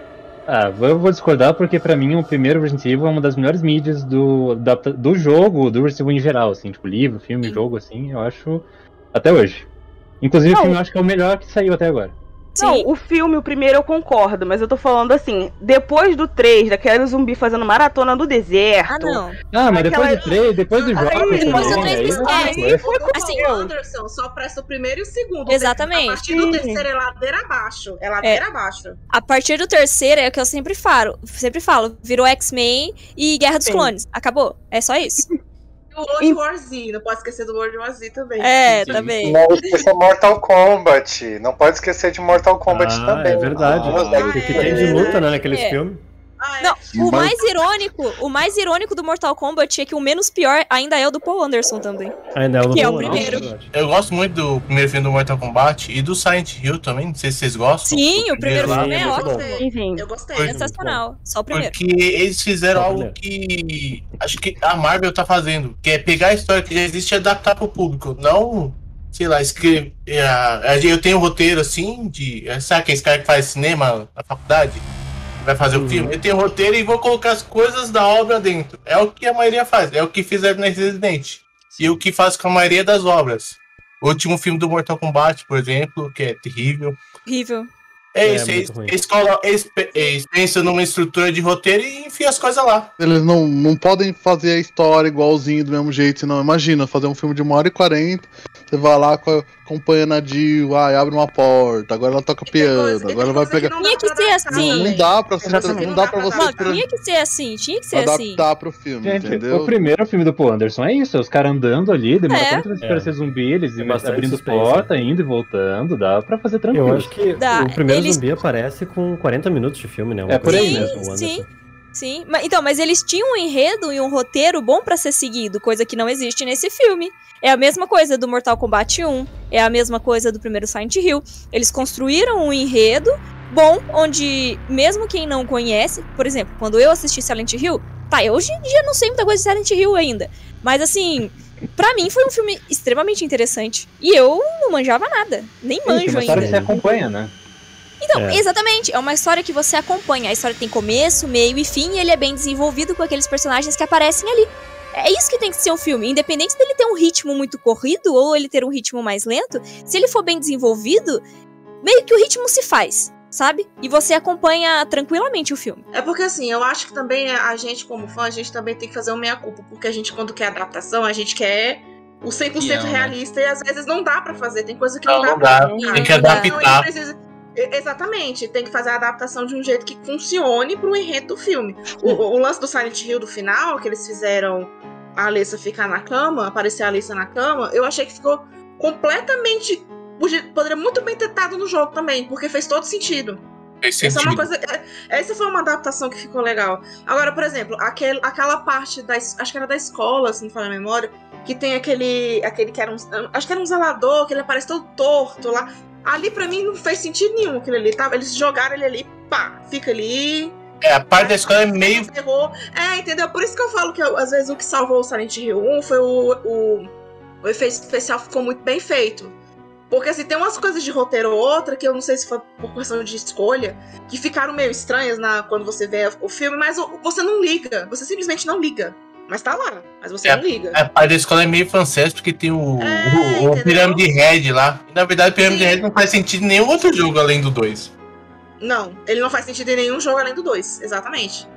Ah, eu vou discordar porque pra mim o primeiro Resident Evil é uma das melhores mídias do, da- do jogo, do Resident Evil em geral, assim, tipo livro, filme, jogo, assim, eu acho até hoje. Inclusive Não. o filme eu acho que é o melhor que saiu até agora. Não, Sim. o filme, o primeiro, eu concordo, mas eu tô falando assim, depois do 3, daquele zumbi fazendo maratona do deserto. Ah, não. Ah, mas depois Aquela- do 3, depois do Aí, jogo depois do também, três aí, esquece. aí, foi com Assim, o Anderson só presta o primeiro e o segundo. Exatamente. A partir do terceiro é ladeira abaixo. É ladeira abaixo. A partir do terceiro é o que eu sempre falo. Sempre falo. Virou X-Men e Guerra dos Sim. Clones. Acabou. É só isso. O World War Z. Não pode esquecer do World War Z também. É, Sim. também. Não esqueça Mortal Kombat. Não pode esquecer de Mortal Kombat Ah, também. é verdade. Ah, O que tem de luta, né, naqueles É. filmes. Ah, é? Não, o Mas- mais irônico, o mais irônico do Mortal Kombat é que o menos pior ainda é o do Paul Anderson também. Ainda é o Que é o Paul Anderson, primeiro. verdade. Eu gosto muito do primeiro filme do Mortal Kombat e do Silent Hill também. Não sei se vocês gostam. Sim, o primeiro lá, filme é é ótimo. sim. Eu gostei. Foi- Sensacional. Só o primeiro. Porque eles fizeram o algo que acho que a Marvel tá fazendo, que é pegar a história que já existe e adaptar pro público. Não, sei lá, escrever. Eu tenho um roteiro assim, de. Sabe aquele cara que faz cinema na faculdade? Vai fazer Uhum. o filme? Eu tenho roteiro e vou colocar as coisas da obra dentro. É o que a maioria faz, é o que fizeram nesse Resident. E o que faz com a maioria das obras. O último filme do Mortal Kombat, por exemplo, que é terrível. Horrível. É, É, isso, eles, eles, eles eles pensam numa estrutura de roteiro e enfiam as coisas lá. Eles não, não podem fazer a história igualzinho do mesmo jeito, senão imagina, fazer um filme de uma hora e quarenta, você vai lá, co- acompanha a Jill, ai, abre uma porta, agora ela toca piano, agora vai pegar. Tinha que ser assim. Não dá pra, ser- Exatamente. não dá pra você Não, tinha que ser assim, tinha que ser assim. adaptar pro filme, Gente, entendeu? o primeiro filme do Paul Anderson é isso, é os caras andando ali, demora É. 40 minutos pra É. ser zumbi, eles É abrindo suspense. porta, indo e voltando, dá pra fazer tranquilo. Eu acho que Dá, o primeiro eles- zumbi aparece com 40 minutos de filme, né? Uma É por aí assim, mesmo. o Anderson. Sim, sim. Mas, então, mas eles tinham um enredo e um roteiro bom pra ser seguido, coisa que não existe nesse filme. É a mesma coisa do Mortal Kombat 1, é a mesma coisa do primeiro Silent Hill. Eles construíram um enredo bom, onde mesmo quem não conhece, por exemplo, quando eu assisti Silent Hill, tá, eu hoje em dia não sei muita coisa de Silent Hill ainda, mas assim, pra mim foi um filme extremamente interessante. E eu não manjava nada, nem Sim, manjo história ainda. que você acompanha, né? Então, É. exatamente, é uma história que você acompanha. A história tem começo, meio e fim, e ele é bem desenvolvido com aqueles personagens que aparecem ali. É isso que tem que ser um filme. Independente dele ter um ritmo muito corrido ou ele ter um ritmo mais lento, se ele for bem desenvolvido, meio que o ritmo se faz, sabe? E você acompanha tranquilamente o filme. É porque assim, eu acho que também a gente, como fã, a gente também tem que fazer um meia-culpa. Porque a gente, quando quer adaptação, a gente quer o 100% Fiel, né? realista e às vezes não dá pra fazer. Tem coisa que Não, não, não dá dá. pra Tem que Então, adaptar. ele precisa- Exatamente, tem que fazer a adaptação de um jeito que funcione pro enredo do filme. O, o- lance do Silent Hill do final, que eles fizeram a Alissa ficar na cama, aparecer a Alissa na cama, eu achei que ficou completamente. Poderia muito bem ter estado no jogo também, porque fez todo sentido. Essa é uma coisa. é- Essa foi uma adaptação que ficou legal. Agora, por exemplo, aquele, aquela parte da. Acho que era da escola, se não falar a memória. Que tem aquele. aquele que era um. Acho que era um zelador, que ele aparece todo torto lá. Ali, pra mim, não fez sentido nenhum aquilo ali. Tava, eles jogaram ele ali, pá, fica ali. É, a parte da escola é meio. Terror. É, entendeu? Por isso que eu falo que às vezes o que salvou o Silent Hill 1 foi o. O, o efeito especial ficou muito bem feito. Porque assim, tem umas coisas de roteiro ou outra que eu não sei se foi por questão de escolha, que ficaram meio estranhas na, quando você vê o filme, mas você não liga. Você simplesmente não liga. Mas tá lá, mas você É, não liga. A parte da escola é meio francês, porque tem o, É, o, o? Pirâmide Red lá. Na verdade, o Pirâmide Sim. Red não faz sentido em nenhum outro jogo além do 2. Não, ele não faz sentido em nenhum jogo além do 2, exatamente.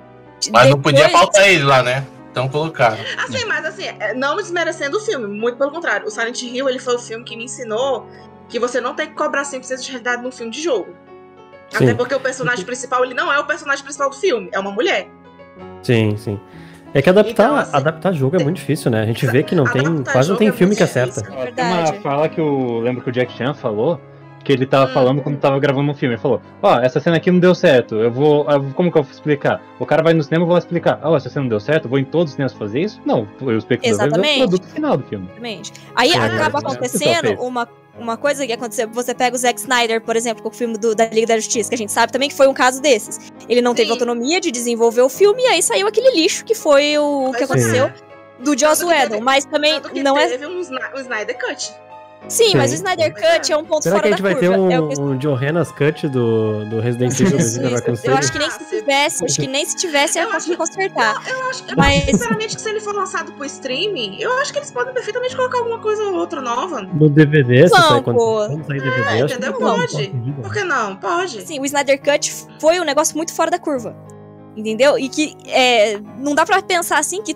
Mas não podia Depois- faltar ele lá, né? Então colocaram. Assim, mas assim, é, não desmerecendo o filme, muito pelo contrário. O Silent Hill, ele foi o filme que me ensinou que você não tem que cobrar 100% de realidade num filme de jogo. Sim. Até porque o personagem principal, ele não é o personagem principal do filme, é uma mulher. Sim, sim. É que adaptar, Então, assim, adaptar jogo é muito difícil, né? A gente vê que não tem, quase não tem é filme que difícil. acerta. Tem uma fala que eu lembro que o Jack Chan falou, que ele tava Hum. falando quando tava gravando um filme. Ele falou, ó, essa cena aqui não deu certo, eu vou. eu- como que eu vou explicar? O cara vai no cinema e vou lá explicar. Ó, essa cena não deu certo, eu vou em todos os cinemas fazer isso? Não, o espectador vai ver Exatamente. o produto final do filme. Exatamente. Aí É, acaba é, é. acontecendo Perfeito. uma, uma coisa que aconteceu. Você pega o Zack Snyder, por exemplo, com o filme do- da Liga da Justiça, que a gente sabe também que foi um caso desses. Ele não teve Sim. autonomia de desenvolver o filme, e aí saiu aquele lixo que foi o que Pois aconteceu é. do Joss que Whedon. teve- Mas também que não é. teve um, Sna- um Snyder Cut. Sim, mas o Sim. Snyder Cut é um ponto Será que fora a gente da vai ter curva. um, É o que- um Johannes Cut do, do Resident Evil Isso, isso. Eu acho que nem se tivesse, acho que nem se tivesse ia Eu acho conseguir consertar. Eu acho, eu Mas- acho sinceramente que se ele for lançado pro streaming, eu acho que eles podem perfeitamente colocar alguma coisa ou outra nova. No DVD, se Não, sai quando, quando sair DVD, É, acho que entendeu? não Pode. Por que não? Pode. Assim, o Snyder Cut foi um negócio muito fora da curva. Entendeu? E que é, não dá pra pensar assim que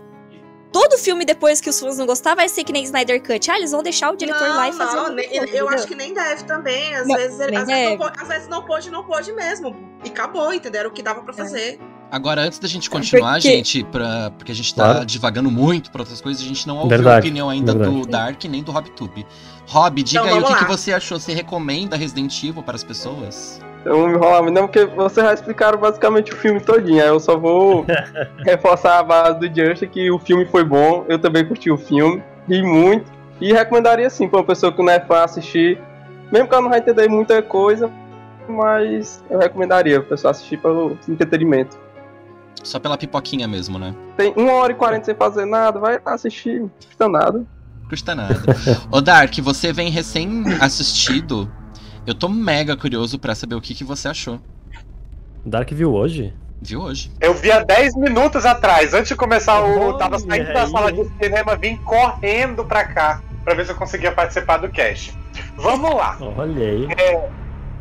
todo filme depois que os fãs não gostar vai ser que nem Snyder Cut. Ah, eles vão deixar o diretor não, lá e fazer. não, um nem- filme, eu entendeu? acho que nem deve também. Às Não, vezes, às, vezes não deve. pode, às vezes não pode, não pode mesmo. E acabou, entendeu? Era o que dava É. pra fazer. Agora, antes da gente continuar, porque- gente, pra, porque a gente tá Claro. divagando muito pra outras coisas, a gente não ouviu Verdade, a opinião ainda verdade. do Dark nem do RobTube. Rob, diga Então, aí o que, que você achou. Você recomenda Resident Evil para as pessoas? Eu vou me enrolar muito, não, porque vocês já explicaram basicamente o filme todinho. Aí eu só vou reforçar a base do Just que o filme foi bom, eu também curti o filme, ri muito. E recomendaria sim pra uma pessoa que não é fã assistir, mesmo que ela não vai entender muita coisa, mas eu recomendaria a pessoa assistir pelo entretenimento. Só pela pipoquinha mesmo, né? Tem uma hora e quarenta sem fazer nada, vai assistir, não custa nada. Custa nada. Ô Dark, você vem recém-assistido. Eu tô mega curioso pra saber o que, que você achou. Dark viu hoje? Viu hoje? Eu vi há 10 minutos atrás, antes de começar o. Eu tava saindo da sala de cinema, vim correndo pra cá pra ver se eu conseguia participar do cast. Vamos lá. Olha aí. É,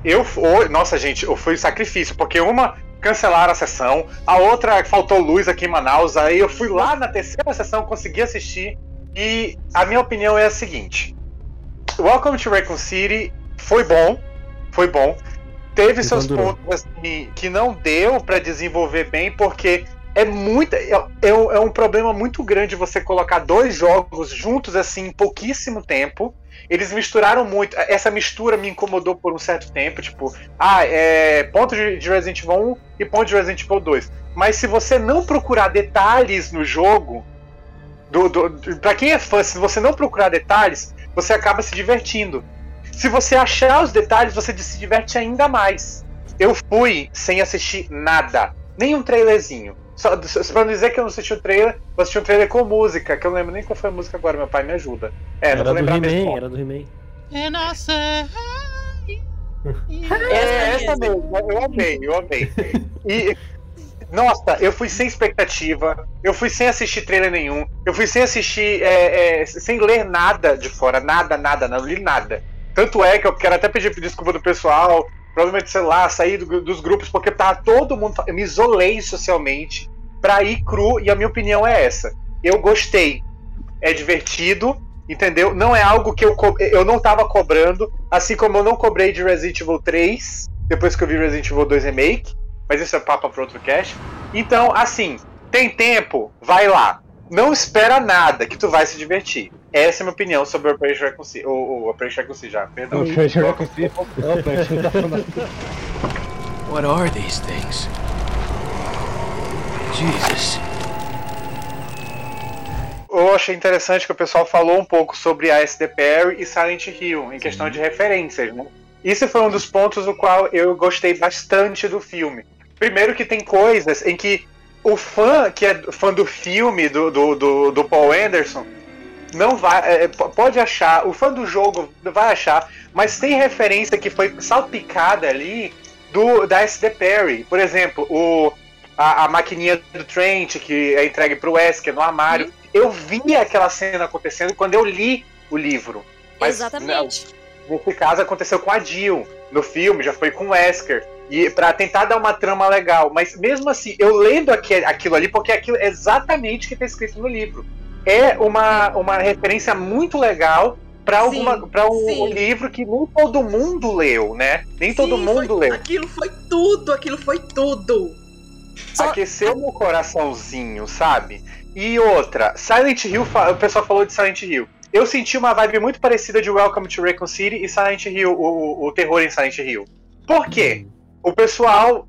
eu. o- Nossa, gente, eu fui sacrifício, porque uma cancelaram a sessão, a outra faltou luz aqui em Manaus, aí eu fui lá na terceira sessão, consegui assistir, e a minha opinião é a seguinte: Welcome to Raccoon City foi bom, foi bom. Teve seus durou. pontos assim, que não deu pra desenvolver bem, porque é muito. É, é um- é um problema muito grande você colocar dois jogos juntos assim em pouquíssimo tempo. Eles misturaram muito. Essa mistura me incomodou por um certo tempo. Tipo, ah, é ponto de, de Resident Evil 1 e ponto de Resident Evil 2. Mas se você não procurar detalhes no jogo, do, do- pra quem é fã, se você não procurar detalhes, você acaba se divertindo. Se você achar os detalhes, você se diverte ainda mais. Eu fui sem assistir nada, nem um trailerzinho. Só, só pra não dizer que eu não assisti o trailer, eu assisti um trailer com música, que eu não lembro nem qual foi a música agora, meu pai me ajuda. É, não Era vou do lembrar mesmo. He-Man, era do He-Man. É, essa mesmo, eu amei, eu amei. E, nossa, eu fui sem expectativa, eu fui sem assistir trailer nenhum, eu fui sem assistir, é, é, sem ler nada de fora, nada, nada, não li nada. Tanto é que eu quero até pedir desculpa do pessoal, provavelmente, sei lá, sair do- dos grupos, porque tava todo mundo. Eu me isolei socialmente pra ir cru, e a minha opinião é essa. Eu gostei. É divertido, entendeu? Não é algo que eu, eu não tava cobrando, assim como eu não cobrei de Resident Evil 3, depois que eu vi Resident Evil 2 Remake, mas isso é papo para outro cast. Então, assim, tem tempo, vai lá. Não espera nada, que tu vai se divertir. Essa é a minha opinião sobre o Operation Raccoon City. O, o Operation Raccoon City já, perdão. Operation. Operation Raccoon What are these things? Jesus. Eu achei interessante que o pessoal falou um pouco sobre a SD Perry e Silent Hill, em questão de referências, né? Isso foi um dos pontos no qual eu gostei bastante do filme. Primeiro que tem coisas em que o fã, que é fã do filme, do, do, do, do Paul Anderson, não vai. é, p- pode achar, o fã do jogo vai achar, mas tem referência que foi salpicada ali do da SD Perry. Por exemplo, o, a, a maquininha do Trent que é entregue pro Wesker no armário. Eu vi aquela cena acontecendo quando eu li o livro. Mas, Exatamente. não, nesse caso aconteceu com a Jill. No filme já foi com o Wesker. E para tentar dar uma trama legal. Mas mesmo assim, eu lendo aqui- aquilo ali, porque aquilo é exatamente o que está escrito no livro. É uma, uma referência muito legal para alguma para um, um livro que nem todo mundo leu, né? Nem todo Sim, mundo foi- leu. Aquilo foi tudo, aquilo foi tudo. Aqueceu meu coraçãozinho, sabe? E outra, Silent Hill, o pessoal falou de Silent Hill. Eu senti uma vibe muito parecida de Welcome to Raccoon City e Silent Hill, o, o- terror em Silent Hill. Por quê? O pessoal.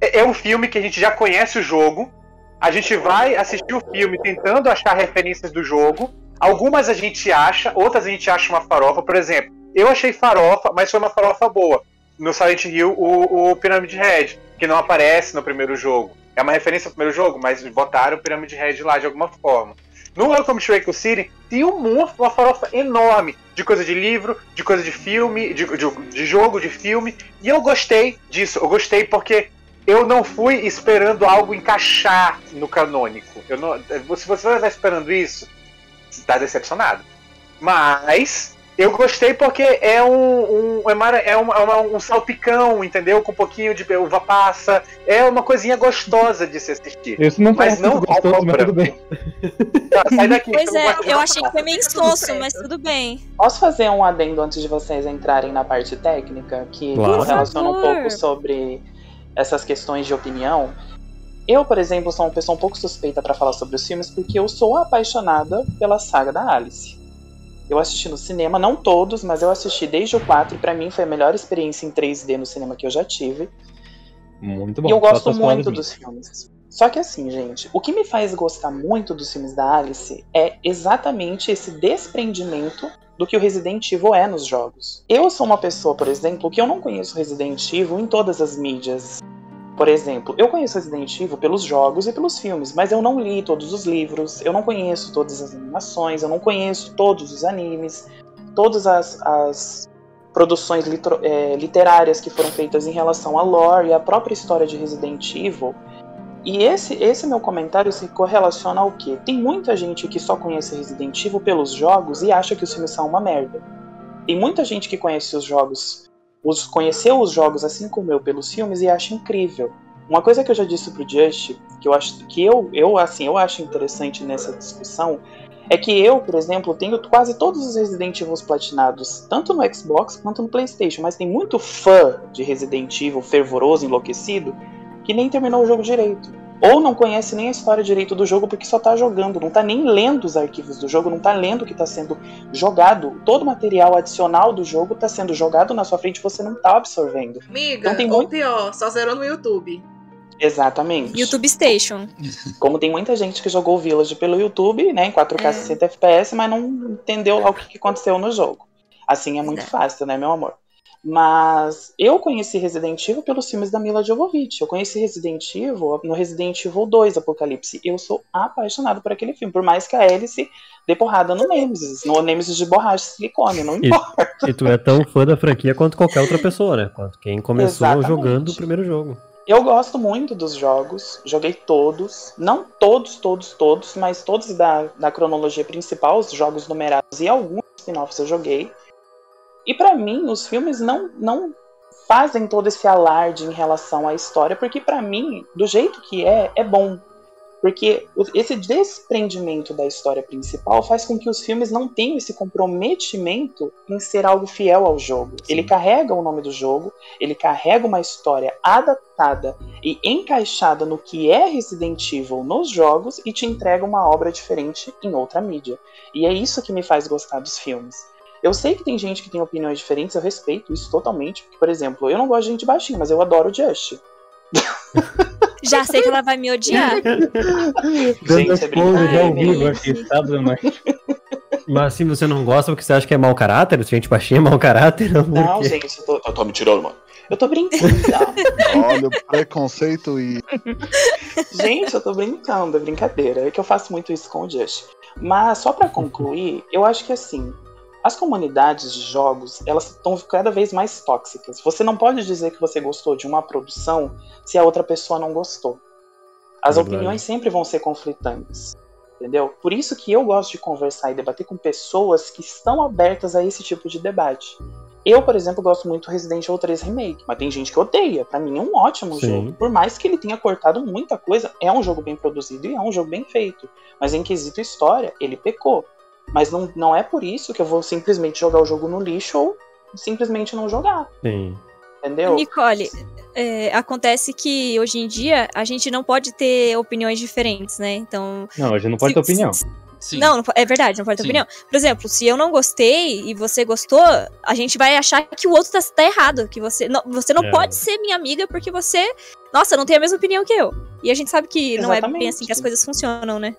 É, é um filme que a gente já conhece o jogo. A gente vai assistir o filme tentando achar referências do jogo. Algumas a gente acha, outras a gente acha uma farofa. Por exemplo, eu achei farofa, mas foi uma farofa boa. No Silent Hill, o, o Pyramid Head, que não aparece no primeiro jogo. É uma referência ao primeiro jogo, mas botaram o Pyramid Head lá de alguma forma. No Welcome to Raccoon City, tem um monte, uma farofa enorme de coisa de livro, de coisa de filme, de, de, de jogo, de filme. E eu gostei disso. Eu gostei porque eu não fui esperando algo encaixar no canônico. Não, se você estar esperando isso, você tá decepcionado. Mas eu gostei porque é um, um, é mara- é uma- é uma- um salpicão, entendeu? Com um pouquinho de uva passa. É uma coisinha gostosa de se assistir. Isso não mas não muito gostoso, mas tudo bem. Tá, sai daqui. Pois é, eu achei que foi meio insosso, mas tudo bem. Posso fazer um adendo antes de vocês entrarem na parte técnica, que Claro. relaciona um pouco sobre essas questões de opinião? Eu, por exemplo, sou uma pessoa um pouco suspeita pra falar sobre os filmes, porque eu sou apaixonada pela saga da Alice. Eu assisti no cinema, não todos, mas eu assisti desde o 4 e pra mim foi a melhor experiência em 3D no cinema que eu já tive. Muito bom. E eu gosto muito dos filmes. Só que assim, gente, o que me faz gostar muito dos filmes da Alice é exatamente esse desprendimento do que o Resident Evil é nos jogos. Eu sou uma pessoa, por exemplo, que eu não conheço Resident Evil em todas as mídias. Por exemplo, eu conheço Resident Evil pelos jogos e pelos filmes, mas eu não li todos os livros, eu não conheço todas as animações, eu não conheço todos os animes, todas as, as produções litro- é, literárias que foram feitas em relação à lore e à própria história de Resident Evil. e esse, esse meu comentário se correlaciona ao quê? Tem muita gente que só conhece Resident Evil pelos jogos e acha que os filmes são uma merda. Tem muita gente que conhece os jogos, os, conheceu os jogos assim como eu pelos filmes e acha incrível. Uma coisa que eu já disse pro Just, que eu acho que eu, eu assim, eu acho interessante nessa discussão, é que eu, por exemplo, tenho quase todos os Resident Evil platinados, tanto no Xbox quanto no PlayStation, mas tem muito fã de Resident Evil fervoroso, enlouquecido, que nem terminou o jogo direito. Ou não conhece nem a história direito do jogo porque só tá jogando, não tá nem lendo os arquivos do jogo, não tá lendo o que tá sendo jogado. Todo o material adicional do jogo tá sendo jogado na sua frente e você não tá absorvendo. Amiga, Então tem ou muito- pior, só zerou no YouTube. Exatamente. YouTube Station. Como tem muita gente que jogou o Village pelo YouTube, né, em 4K É. 60 FPS, mas não entendeu lá o que que aconteceu no jogo. Assim é muito fácil, né, meu amor? Mas eu conheci Resident Evil pelos filmes da Mila Jovovich. Eu conheci Resident Evil no Resident Evil 2 Apocalipse. Eu sou apaixonado por aquele filme, por mais que a Alice dê porrada no Nemesis, no Nemesis de borracha e silicone, não E, importa. e tu é tão fã da franquia quanto qualquer outra pessoa, né? Quanto quem começou Exatamente. jogando o primeiro jogo. Eu gosto muito dos jogos, joguei todos, não todos, todos, todos, mas todos da, da cronologia principal, os jogos numerados e alguns spin-offs eu joguei. E pra mim, os filmes não, não fazem todo esse alarde em relação à história, porque pra mim, do jeito que é, é bom. Porque esse desprendimento da história principal faz com que os filmes não tenham esse comprometimento em ser algo fiel ao jogo. Ele carrega o nome do jogo, ele carrega uma história adaptada e encaixada no que é Resident Evil nos jogos e te entrega uma obra diferente em outra mídia. E é isso que me faz gostar dos filmes. Eu sei que tem gente que tem opiniões diferentes, eu respeito isso totalmente. Porque, por exemplo, eu não gosto de gente baixinha, mas eu adoro o Just. Já sei que ela vai me odiar. Gente, é brincadeira. ao vivo aqui, sábado à noite. Mas assim, você não gosta porque você acha que é mau caráter? Se gente baixinha é mau caráter? Não, Não, gente, eu tô, eu tô me tirando, mano. Eu tô brincando. Olha o preconceito e. Gente, eu tô brincando, é brincadeira. É que eu faço muito isso com o Just. Mas só pra concluir, eu acho que assim, as comunidades de jogos, elas estão cada vez mais tóxicas. Você não pode dizer que você gostou de uma produção se a outra pessoa não gostou. As Verdade. opiniões sempre vão ser conflitantes. Entendeu? Por isso que eu gosto de conversar e debater com pessoas que estão abertas a esse tipo de debate. Eu, por exemplo, gosto muito do Resident Evil 3 Remake, mas tem gente que odeia. Pra mim é um ótimo Sim. jogo. Por mais que ele tenha cortado muita coisa, é um jogo bem produzido e é um jogo bem feito. Mas em quesito história, ele pecou. Mas não, não é por isso que eu vou simplesmente jogar o jogo no lixo ou simplesmente não jogar. Sim. Entendeu? Nicole, é, acontece que hoje em dia a gente não pode ter opiniões diferentes, né? Então. Não, hoje não pode ter opinião. Não, não po- é verdade, não pode ter Sim. opinião. Por exemplo, se eu não gostei e você gostou, a gente vai achar que o outro tá, tá errado. Que você não, você não É. pode ser minha amiga porque você, nossa, não tem a mesma opinião que eu. E a gente sabe que não é bem Exatamente. assim que as coisas funcionam, né?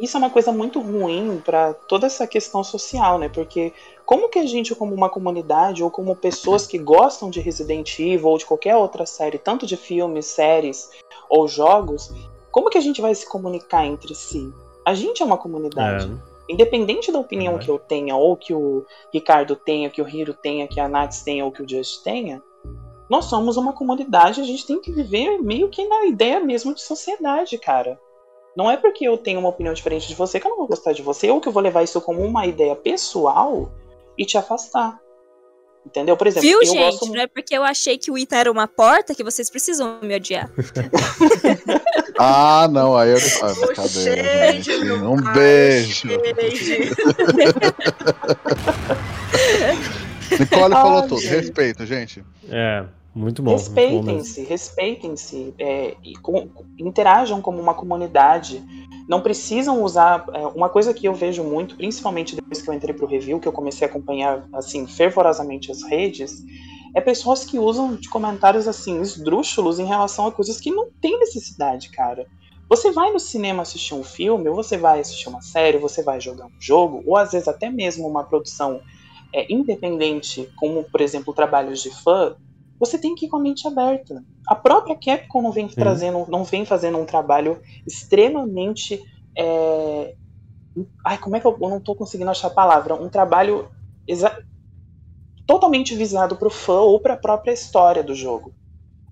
Isso é uma coisa muito ruim pra toda essa questão social, né? Porque como que a gente, como uma comunidade, ou como pessoas que gostam de Resident Evil ou de qualquer outra série, tanto de filmes, séries ou jogos, como que a gente vai se comunicar entre si? A gente é uma comunidade. É. Independente da opinião que eu tenha, ou que o Ricardo tenha, que o Hiro tenha, que a Nats tenha, ou que o Just tenha, nós somos uma comunidade, a gente tem que viver meio que na ideia mesmo de sociedade, cara. Não é porque eu tenho uma opinião diferente de você que eu não vou gostar de você, ou que eu vou levar isso como uma ideia pessoal e te afastar. Entendeu? Por exemplo, Viu, eu gente? gosto Não é porque eu achei que o Ita era uma porta que vocês precisam me odiar. Ah, não, aí eu. Ah, brincadeira, gente. Um beijo. Nicole falou Ai, tudo. gente. Respeito, gente. É, muito bom. Respeitem-se, respeitem-se, é, e com- interajam como uma comunidade. Não precisam usar. é, uma coisa que eu vejo muito, principalmente depois que eu entrei pro review, que eu comecei a acompanhar assim fervorosamente as redes, é pessoas que usam de comentários assim esdrúxulos em relação a coisas que não tem necessidade, cara. Você vai no cinema assistir um filme, ou você vai assistir uma série, você vai jogar um jogo, ou às vezes até mesmo uma produção é, independente, como por exemplo trabalhos de fã, você tem que ir com a mente aberta. A própria Capcom não vem trazendo, não vem fazendo um trabalho extremamente. é, Ai, como é que eu, eu não tô conseguindo achar a palavra? Um trabalho exa- totalmente visado pro fã ou pra própria história do jogo.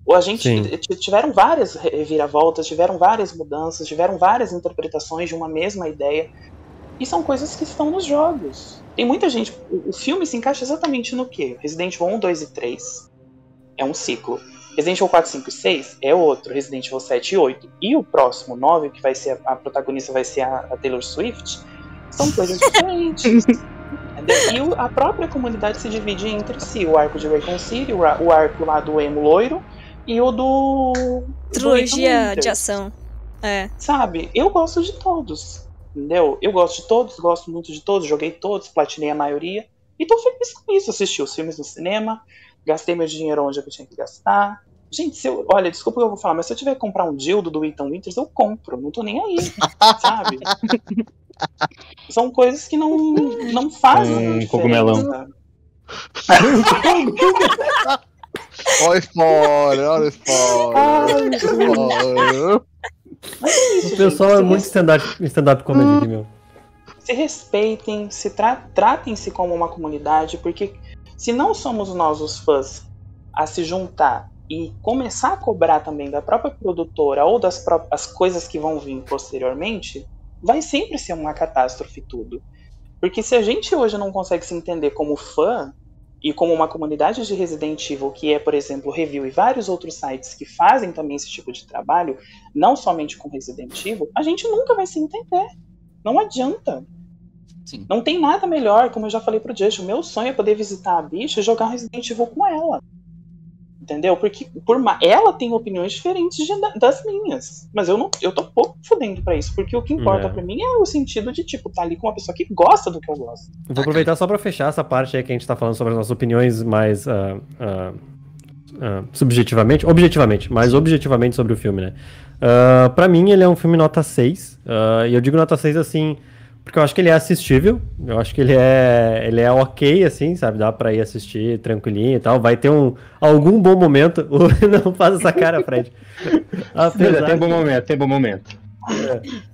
Ou a gente Sim. tiveram várias reviravoltas, tiveram várias mudanças, tiveram várias interpretações de uma mesma ideia. E são coisas que estão nos jogos. Tem muita gente. O, o filme se encaixa exatamente no quê? Resident Evil 1, 2 e 3 é um ciclo. Resident Evil 4, 5 e 6 é outro. Resident Evil 7 e 8. E o próximo 9, que vai ser a, a protagonista vai ser a, a Taylor Swift, são coisas diferentes. E o- a própria comunidade se divide entre si. O arco de Raycon City, o, o arco lá do emo loiro e o do. do Trilogia Ethan de ação. É. Sabe? Eu gosto de todos. Entendeu? Eu gosto de todos, gosto muito de todos, joguei todos, platinei a maioria. E tô feliz com isso. Assisti os filmes no cinema, gastei meu dinheiro onde eu tinha que gastar. Gente, se eu. Olha, desculpa o que eu vou falar, mas se eu tiver que comprar um dildo do Ethan Winters, eu compro. Não tô nem aí. sabe? São coisas que não, não fazem. Um cogumelão. Olha spoiler, olha o spoiler. spoiler. O pessoal é muito stand-up stand comedy aqui, meu. se respeitem, se tra tratem-se como uma comunidade, porque se não somos nós os fãs a se juntar e começar a cobrar também da própria produtora ou das próprias coisas que vão vir posteriormente, vai sempre ser uma catástrofe tudo. Porque se a gente hoje não consegue se entender como fã e como uma comunidade de Resident Evil, que é, por exemplo, Review e vários outros sites que fazem também esse tipo de trabalho, não somente com Resident Evil, a gente nunca vai se entender. Não adianta. Sim. Não tem nada melhor, como eu já falei pro Just, o meu sonho é poder visitar a bicha e jogar Resident Evil com ela. Entendeu? Porque por ma- ela tem opiniões diferentes de- da- das minhas. Mas eu não eu tô pouco fudendo pra isso. Porque o que importa É. pra mim é o sentido de, tipo, tá ali com uma pessoa que gosta do que eu gosto. Vou aproveitar só pra fechar essa parte aí que a gente tá falando sobre as nossas opiniões mais ah, ah, ah, subjetivamente, objetivamente, mais objetivamente sobre o filme, né? Ah, pra mim, ele é um filme nota 6. ah, e eu digo nota 6 assim, porque eu acho que ele é assistível. Eu acho que ele é, ele é ok, assim, sabe? Dá pra ir assistir tranquilinho e tal. Vai ter um, algum bom momento. Não faz essa cara, Fred. Apesar tem bom momento, tem bom momento.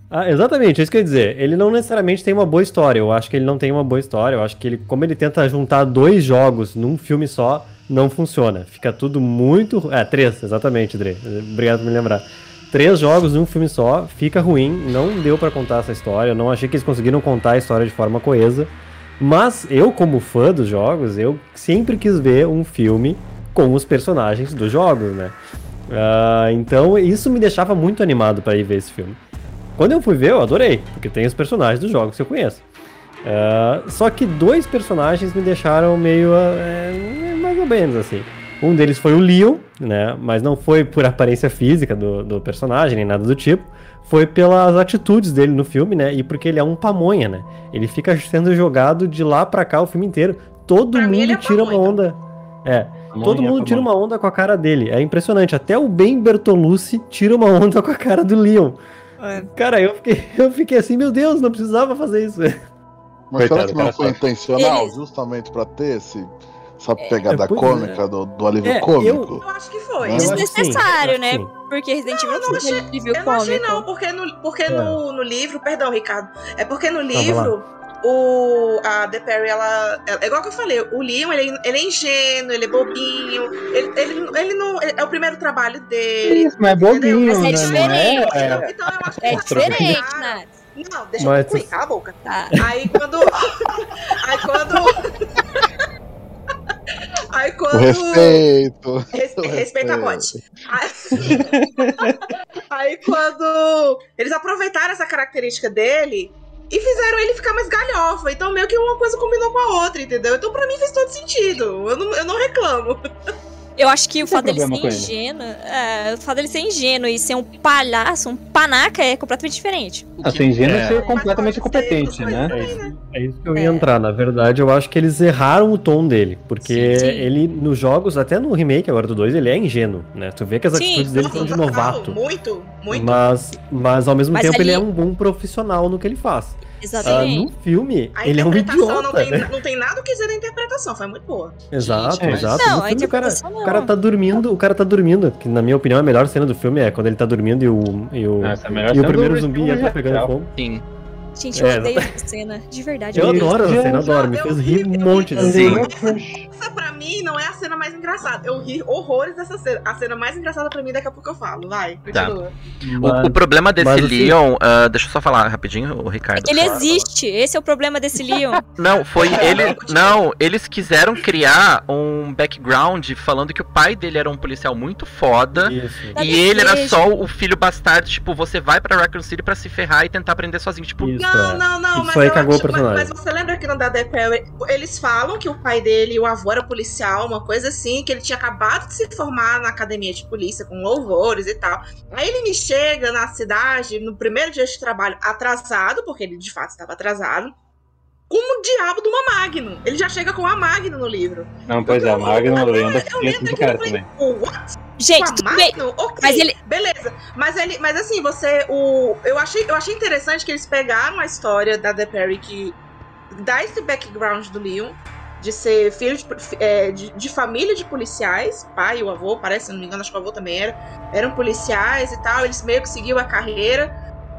ah, exatamente, é isso que eu ia dizer. Ele não necessariamente tem uma boa história. Eu acho que ele não tem uma boa história. Eu acho que ele, como ele tenta juntar dois jogos num filme só, não funciona. Fica tudo muito. É, três, exatamente, Dre. Obrigado por me lembrar. Três jogos num filme só, fica ruim. Não deu pra contar essa história. Eu não achei que eles conseguiram contar a história de forma coesa. Mas eu, como fã dos jogos, eu sempre quis ver um filme com os personagens dos jogos, né? Ah, então isso me deixava muito animado pra ir ver esse filme. Quando eu fui ver, eu adorei, porque tem os personagens dos jogos que eu conheço. Ah, só que dois personagens me deixaram meio. é, mais ou menos assim. Um deles foi o Leon, né? Mas não foi por aparência física do, do personagem, nem nada do tipo. Foi pelas atitudes dele no filme, né? E porque ele é um pamonha, né? Ele fica sendo jogado de lá pra cá o filme inteiro. Todo mundo tira uma onda. É, todo Pamonha, mundo tira pamonha. uma onda com a cara dele. É impressionante. Até o Ben Bertolucci tira uma onda com a cara do Leon. Cara, eu fiquei, eu fiquei assim, meu Deus, não precisava fazer isso. Mas será Coitado, que o cara não foi intencional, Eles- justamente pra ter esse, essa pegada pois cômica é. do, do alívio É, cômico? eu- Eu acho que foi. Eu que sim, Desnecessário, eu né? sim. Porque Resident Evil Eu não não achei, review eu não achei cômico. não, porque, no, porque É. no, no livro, perdão, Ricardo, é porque no livro, o, a The Perry, ela, ela- é igual que eu falei, o Leon, ele, ele é ingênuo, ele é bobinho, ele, ele, ele não, ele- é o primeiro trabalho dele. Isso, mas é bobinho, Mas é né? diferente. Não é, é. Então eu acho que É diferente, aproveitaram. Nath. Não, deixa Mas eu cala a boca. Tá. Aí quando. aí quando. Aí quando. respeito. Respeita a respeito. bot. Aí, aí quando eles aproveitaram essa característica dele e fizeram ele ficar mais galhofa. Então meio que uma coisa combinou com a outra, entendeu? Então pra mim fez todo sentido. Eu não, eu não reclamo. Eu acho que o fato dele ser ingênuo. É, o fato dele ser ingênuo e ser um palhaço, um panaca, é completamente diferente. Que- Assim, ingênuo é, é ser completamente ser incompetente, né? É isso, é isso que eu ia entrar. Na verdade, eu acho que eles erraram o tom dele. Porque Sim, sim. ele, nos jogos, até no remake agora do 2, ele é ingênuo, né? Tu vê que as Sim, atitudes dele são de novato. Muito, muito. Mas, mas ao mesmo Mas tempo, ele é ali- um bom profissional no que ele faz. Exatamente. no filme, A ele é um interpretação idiota. não, tem, né? não tem nada o que dizer da interpretação, foi muito boa. Exato, Gente, exato. Não, filme, o cara, interpretação o cara não. tá dormindo, o cara tá dormindo. Que na minha opinião, a melhor cena do filme é quando ele tá dormindo e o, e o, Essa é a melhor e o primeiro zumbi já tá pegando real. fogo. Sim. Gente, eu É, odeio essa cena. De verdade. Eu odeio. adoro essa cena, adoro. Me fez rir um monte de vezes. Essa pra mim não é a cena mais engraçada. Eu ri horrores dessa cena. A cena mais engraçada pra mim daqui a pouco eu falo. Vai, Tá. continua. O, o problema desse mas, assim- Leon, ah, deixa eu só falar rapidinho, o Ricardo. Ele só- existe. Esse é o problema desse Leon. Não, foi ele. Não, eles quiseram criar um background falando que o pai dele era um policial muito foda. Isso. Dá E ele era só o filho bastardo, tipo, você vai pra Raccoon City pra se ferrar e tentar aprender sozinho. Tipo, Isso, Não, é. não, não, Isso mas aí eu cagou o acho- mas- personagem. Mas, você lembra que no da The Perry, eles falam que o pai dele e o avô era policial, uma coisa assim, que ele tinha acabado de se formar na academia de polícia com louvores e tal. Aí ele me chega na cidade, no primeiro dia de trabalho, atrasado, porque ele de fato estava atrasado, com o diabo de uma Magno. Ele já chega com a Magno no livro. Não, pois é, a Magno Eu lembro de que eu cara falei, what? Gente, Com a. Magnum? Mas ele- beleza. Mas ele, mas assim, você o eu achei, eu achei interessante que eles pegaram a história da The Perry que dá esse background do Leon de ser filho de, é, de, de família de policiais, pai e o avô, parece, se não me engano, acho que o avô também era, eram policiais e tal, eles meio que seguiam a carreira,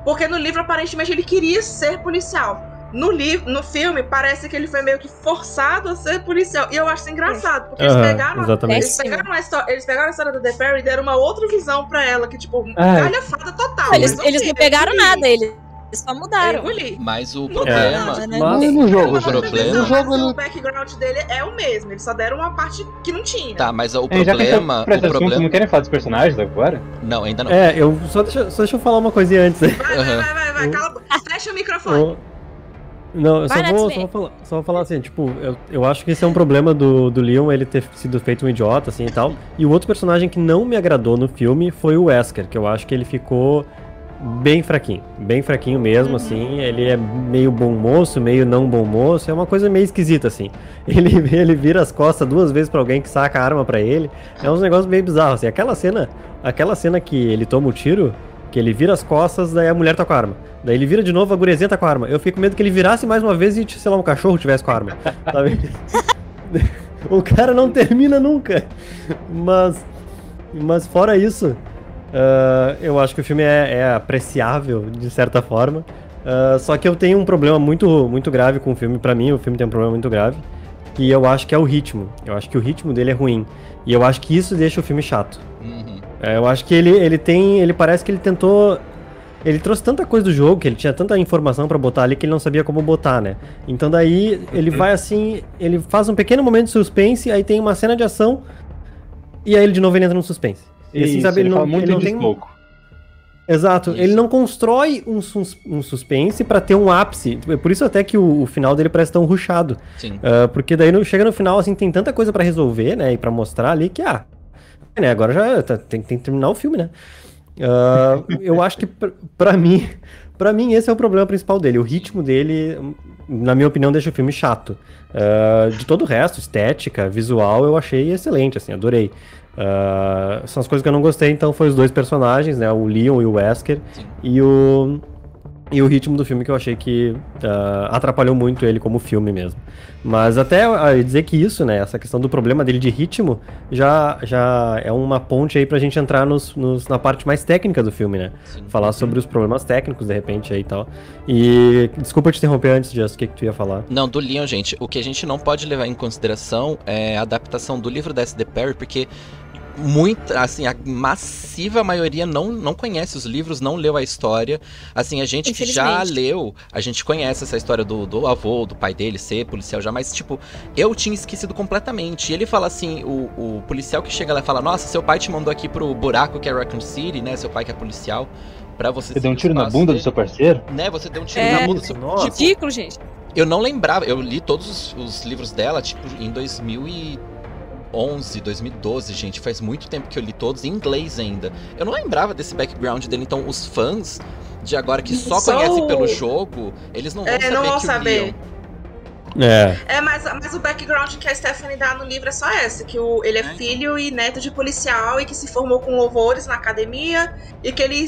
porque no livro aparentemente ele queria ser policial. No livro, no filme, parece que ele foi meio que forçado a ser policial. E eu acho isso engraçado, porque eles Aham, pegaram, exatamente. eles pegaram a história, eles pegaram a história da The Perry e deram uma outra visão pra ela, que tipo, Ai. galhafada total. Eles, Eu eles não pegaram nada, eles só Eu mudaram. Mas o Não problema. nada, né? Mas- No jogo, gente. problema- No jogo ele. o background dele é o mesmo, eles só deram uma parte que não tinha. Tá, mas o É, problema. O assunto, não problema. querem falar dos personagens agora? Não, ainda não. É, eu só deixa, só deixa eu falar uma coisinha antes aí. Vai, Aham. vai, vai, vai, vai, Eu- cala. Fecha o microfone. Não, eu só vou, só, vou falar, só vou falar assim, tipo, eu, eu acho que esse é um problema do, do Leon, ele ter sido feito um idiota, assim, e tal. E o outro personagem que não me agradou no filme foi o Wesker, que eu acho que ele ficou bem fraquinho. Bem fraquinho mesmo, assim. Ele é meio bom moço, meio não bom moço. É uma coisa meio esquisita, assim. Ele, ele vira as costas duas vezes pra alguém que saca a arma pra ele. É uns negócios meio bizarros, assim. Aquela cena, aquela cena que ele toma o tiro, que ele vira as costas, daí a mulher tá com a arma. Daí ele vira de novo, a gurezinha tá com a arma. Eu fico com medo que ele virasse mais uma vez e, sei lá, um cachorro tivesse com a arma. Sabe? o cara não termina nunca. Mas, mas fora isso, ah, eu acho que o filme é, é apreciável, de certa forma. Ah, só que eu tenho um problema muito, muito grave com o filme. Pra mim, o filme tem um problema muito grave. Que eu acho que é o ritmo. Eu acho que o ritmo dele é ruim. E eu acho que isso deixa o filme chato. Uhum. É, eu acho que ele, ele tem. Ele parece que ele tentou. Ele trouxe tanta coisa do jogo, que ele tinha tanta informação pra botar ali que ele não sabia como botar, né? Então daí ele vai assim. Ele faz um pequeno momento de suspense, aí tem uma cena de ação. E aí ele de novo ele entra no suspense. E assim, Isso, sabe, ele, não, fala muito ele não de tem. pouco. Exato, Isso. ele não constrói um, sus- um suspense pra ter um ápice. É Por isso até que o, o final dele parece tão ruchado. Sim. Ah, porque daí no- chega no final, assim, tem tanta coisa pra resolver, né? E pra mostrar ali que, ah, né, agora já tá- tem, tem que terminar o filme, né? Ah, eu acho que pra mim, para mim esse é o problema principal dele. O ritmo dele, na minha opinião, deixa o filme chato. Ah, de todo o resto, estética, visual, eu achei excelente, assim, adorei. Ah, são as coisas que eu não gostei, então foi os dois personagens, né? O Leon e o Wesker. E o e o ritmo do filme que eu achei que ah, atrapalhou muito ele como filme mesmo. Mas até ah, dizer que isso, né, essa questão do problema dele de ritmo, já, já é uma ponte aí pra gente entrar nos, nos- na parte mais técnica do filme, né? Falar sobre os problemas técnicos, de repente, aí e tal. E desculpa te interromper antes, Just, o que, que tu ia falar? Não, do Leon, gente, o que a gente não pode levar em consideração é a adaptação do livro da S.D. Perry, porque muita, assim, a massiva maioria não, não conhece os livros, não leu a história. Assim, a gente que já leu, a gente conhece essa história do, do avô, do pai dele ser policial já, mas, tipo, eu tinha esquecido completamente. E ele fala assim, o, o policial que chega lá e fala, nossa, seu pai te mandou aqui pro buraco que é Raccoon City, né, seu pai que é policial, pra você... Você deu um tiro na bunda do dele." seu parceiro? Né, você deu um tiro É. na bunda do seu... Nossa. Tipo, Ridículo, gente. eu não lembrava, eu li todos os, os livros dela, tipo, em 2011, 2012, gente. Faz muito tempo que eu li todos, em inglês ainda. Eu não lembrava desse background dele, então os fãs de agora que só, Só conhecem o- pelo jogo, eles não vão É, saber não vão que saber. o Leon... É. É, mas, mas o background que a Stephanie dá no livro é só essa, que o, ele é filho e neto de policial e que se formou com louvores na academia e que ele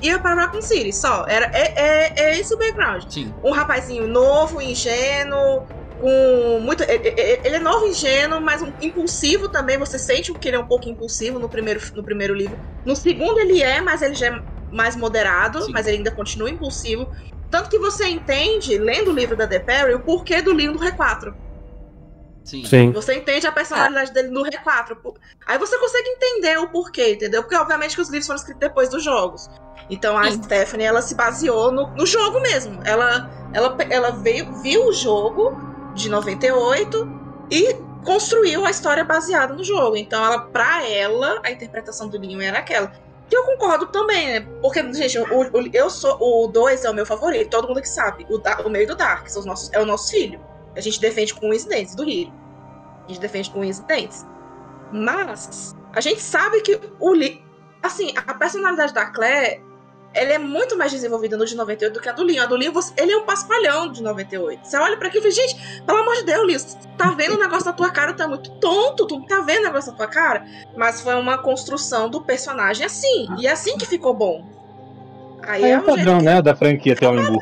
ia para Raccoon City, só. Era, é, é, é esse o background. Sim. Um rapazinho novo, ingênuo, com muito... Ele, é novo, ingênuo, mas um, impulsivo também, você sente que ele é um pouco impulsivo no primeiro, no primeiro livro. No segundo ele é, mas ele já é mais moderado, Sim. mas ele ainda continua impulsivo. Tanto que você entende, lendo o livro da The Perry, o porquê do Leon do R4. Sim. Sim. Você entende a personalidade dele no R4. Aí você consegue entender o porquê, entendeu? Porque, obviamente, que os livros foram escritos depois dos jogos. Então a Stephanie, ela se baseou no, no jogo mesmo. Ela, ela, ela veio, viu o jogo de 98 e construiu a história baseada no jogo. Então, ela, pra ela, a interpretação do Leon era aquela. Que eu concordo também, né? Porque, gente, o, o- eu sou. O 2 é o meu favorito, todo mundo que sabe. O, o meio do Dark são os nossos, é o nosso filho. A gente defende com unhas e dentes do Hiro. A gente defende com unhas e dentes. Mas, a gente sabe que o. Assim, a personalidade da Claire. Ela é muito mais desenvolvida no de 98 do que a do Leon. A do você- ele é um paspalhão de 98. Você olha pra aquilo e fala, gente, pelo amor de Deus, tu tá vendo o negócio na tua cara, é muito tonto, tu não tá vendo o negócio na tua cara. Mas foi uma construção do personagem assim. E é assim que ficou bom. Aí é é o o jeito padrão, né, da franquia ter homem burro.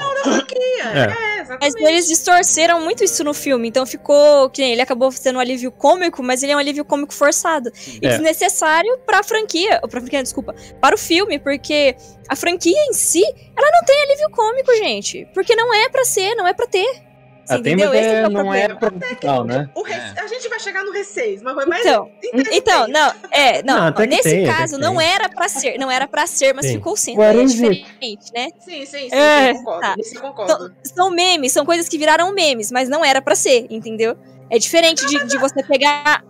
É, Mas eles distorceram muito isso no filme, então ficou. Que nem ele acabou sendo um alívio cômico, mas ele é um alívio cômico forçado. E É. desnecessário pra franquia. Ou pra franquia, desculpa. Para o filme, porque a franquia em si, ela não tem alívio cômico, gente. Porque não é pra ser, não é pra ter. Você Ah, entendeu? Esse é, é o não é proposital, né? O Re- A gente vai chegar no R6, mas, mas Então, então, não, é, não, Não, nesse tem, caso não tem. era pra ser, não era pra ser, mas Sim. ficou sendo, é diferente, né? Sim, sim, sim, É, sim, concordo. tá. Isso eu concordo. São, são memes, são coisas que viraram memes, mas não era pra ser, entendeu? É diferente de, de você pegar.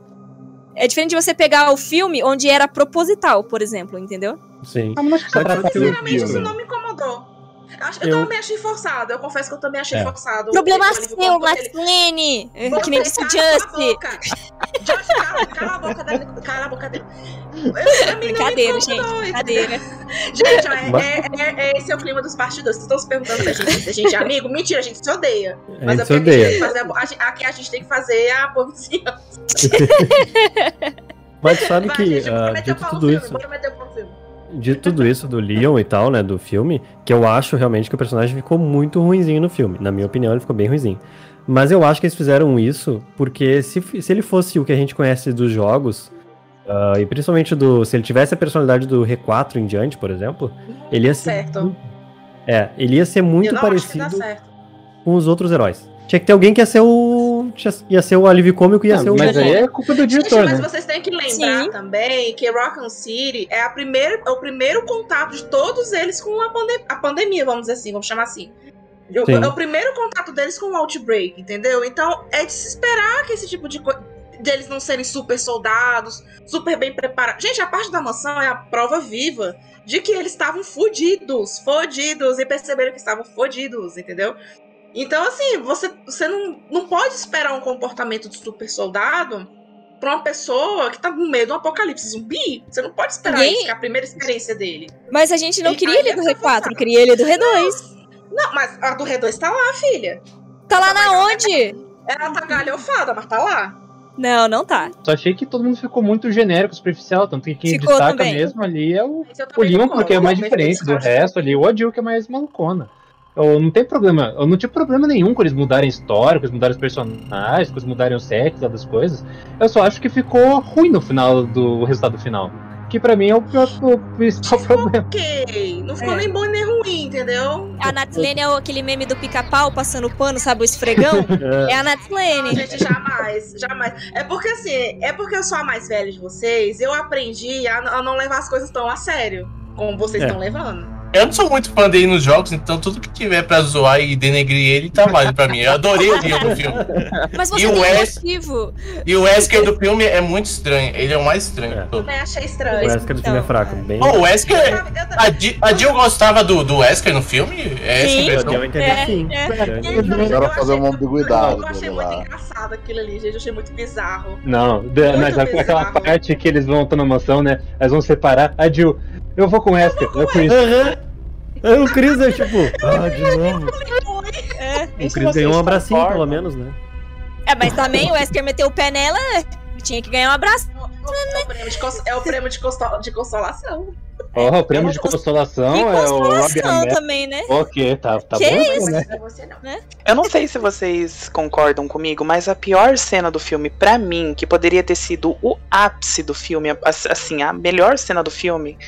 É diferente de você pegar o filme onde era proposital, por exemplo, entendeu? Sim. Mas Sinceramente, isso não me incomodou. Acho- Eu, Eu- também achei forçado. Eu confesso que eu também achei É. forçado. Problema seu. Laclene! Que nem disse o Você cala a Just. cala, cala a boca dele. Cala a boca dele. Eu- Brincadeira, gente, brincadeira. Gente, ó, é, Mas- é- é- é- esse é o clima dos bastidores. Vocês estão se perguntando se a gente, se a gente é amigo? Mentira, a gente se odeia. A Mas gente é se porque a odeia. gente tem que fazer a- a gente- aqui a gente tem que fazer a vizinhança. Mas sabe Vai, que, gente, bora meter o dito pau no tudo filme, isso, de tudo isso do Leon e tal, né, do filme, que eu acho realmente que o personagem ficou muito ruinzinho no filme. Na minha opinião, ele ficou bem ruinzinho. Mas eu acho que eles fizeram isso porque se, se ele fosse o que a gente conhece dos jogos, ah, e principalmente do. Se ele tivesse a personalidade do R4 em diante, por exemplo, ele ia ser. Certo. É, ele ia ser muito parecido com os outros heróis. Tinha que ter alguém que ia ser o. Ia ser o alívio cômico e ia Não, ser o. mas aí é culpa do Gente, diretor, mas né? vocês têm que lembrar também que Raccoon City é, a primeira, é o primeiro contato de todos eles com a, pande- a pandemia, vamos dizer assim, vamos chamar assim. O- Sim. É o primeiro contato deles com o Outbreak, entendeu? Então é de se esperar que esse tipo de coisa. deles não serem super soldados, super bem preparados. Gente, a parte da mansão é a prova viva de que eles estavam fodidos, fodidos, e perceberam que estavam fodidos, entendeu? Então, assim, você, você não, não pode esperar um comportamento de super soldado pra uma pessoa que tá no meio de um apocalipse zumbi. Você não pode esperar Ninguém- isso, que é a primeira experiência dele. Mas a gente não E queria aí ele do é R4, queria ele do R2. Não, mas a do R2 tá lá, filha. Tá lá na onde? Ela tá galhofada, mas tá lá. Não, não tá. Só achei que todo mundo ficou muito genérico, superficial, tanto que quem Ficou destaca também. mesmo ali é o, eu o Leon, porque é mais diferente do resto ali, o Adil que é mais malucona. Eu não tem problema, eu não tive problema nenhum com eles mudarem a história, com eles mudarem os personagens, com eles mudarem os sets lá das coisas. Eu só acho que ficou ruim no final do resultado final. Que pra mim é o, pior, o principal problema. Ok, não ficou É. nem bom nem ruim, entendeu? A Natlene é o- aquele meme do pica-pau passando pano, sabe, o esfregão? é a Não, Natlene. gente, jamais, jamais. É porque assim, é porque eu sou a mais velha de vocês, eu aprendi a, a não levar as coisas tão a sério, como vocês É. estão levando. Eu não sou muito fã dele nos jogos, então tudo que tiver pra zoar e denegrir ele tá válido pra mim. Eu adorei o Leon do filme. Mas você E o tem Wes- motivo. E o Wesker do filme é muito estranho. Ele é o mais estranho de todos. Também achei O estranho. Wesker do filme é fraco. Bem... Pô, o Wesker. A, Di- a Jill gostava do, do Wesker no filme? É essa Sim. impressão? Eu entendi É, sim. é. Era fazer uma ambiguidade Eu achei muito engraçado aquilo ali, gente. Eu achei muito bizarro. Não, Muito mas aquela bizarro. parte que eles vão estar na mansão, né? Eles vão separar. A Jill, eu vou com o Wesker, eu Chris. Aham. Aí O Chris é tipo, ah, de novo. É. O Chris ganhou um abracinho, pelo menos, né? É, mas também o Wesker meteu o pé nela, tinha que ganhar um abraço. É o prêmio de, cons- é o prêmio de, de consolação. Ó, o prêmio de consolação é o consolação também, né? Ok, tá, tá Que bom, isso? né? Pra você não. Eu não sei se vocês concordam comigo, mas a pior cena do filme, pra mim, que poderia ter sido o ápice do filme, assim, a melhor cena do filme,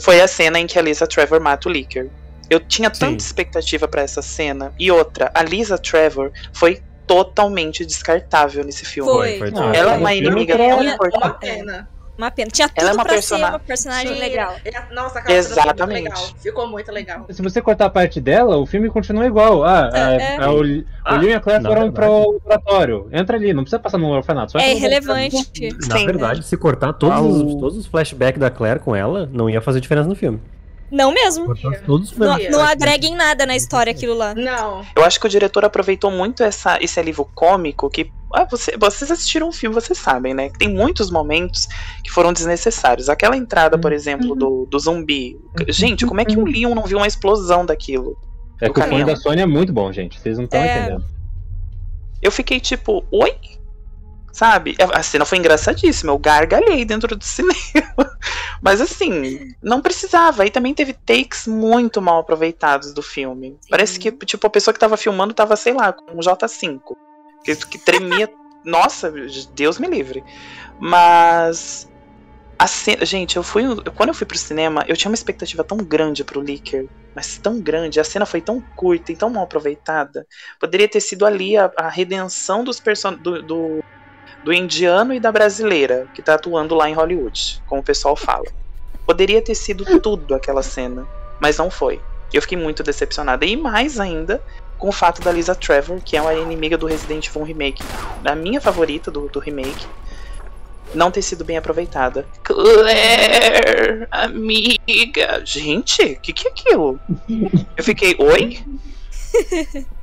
foi a cena em que a Lisa Trevor mata o Licker. Eu tinha tanta expectativa pra essa cena. E outra, a Lisa Trevor foi totalmente descartável nesse filme. Foi. Foi, foi. Ela é uma inimiga tão Ela- importante. Uma pena. Uma pena. Tinha tudo Ela é uma pra persona- ser uma personagem Sim, legal. é- Nossa, aquela ficou muito Exatamente. legal. Ficou muito legal. Se você cortar a parte dela, o filme continua igual. Ah, a, É. a, o, o Ah, Liam e a Claire foram pro laboratório. Entra ali, não precisa passar no orfanato. só É irrelevante. Na verdade, se cortar todos, Ah, os, o- todos os flashbacks da Claire com ela, não ia fazer diferença no filme. Não mesmo. Todos os Não, não agrega em nada na história aquilo lá. Não. Eu acho que o diretor aproveitou muito essa, esse alívio cômico que. ah, você- vocês assistiram o filme, vocês sabem, né? Que tem muitos momentos que foram desnecessários. Aquela entrada, por exemplo, do, do zumbi. Gente, como é que o Leon não viu uma explosão daquilo? É que o fone caminhão? da Sony é muito bom, gente. Vocês não estão É. entendendo. Eu fiquei tipo, oi? Sabe? A a cena foi engraçadíssima. Eu gargalhei dentro do cinema. Mas assim, não precisava. E também teve takes muito mal aproveitados do filme. Parece que, tipo, a pessoa que tava filmando tava, sei lá, com um J5. Que, que tremia. Nossa, Deus me livre. Mas. A cena, gente, eu fui. Quando eu fui pro cinema, eu tinha uma expectativa tão grande pro Licker. Mas tão grande. A cena foi tão curta e tão mal aproveitada. Poderia ter sido ali a, a redenção dos person do, do, do indiano e da brasileira que tá atuando lá em Hollywood, como o pessoal fala. Poderia ter sido tudo aquela cena, mas não foi. Eu fiquei muito decepcionada. E mais ainda com o fato da Lisa Trevor, que é uma inimiga do Resident Evil Remake, a minha favorita do, do remake, não ter sido bem aproveitada. Claire, amiga. Gente, o que, que é aquilo? Eu fiquei, oi?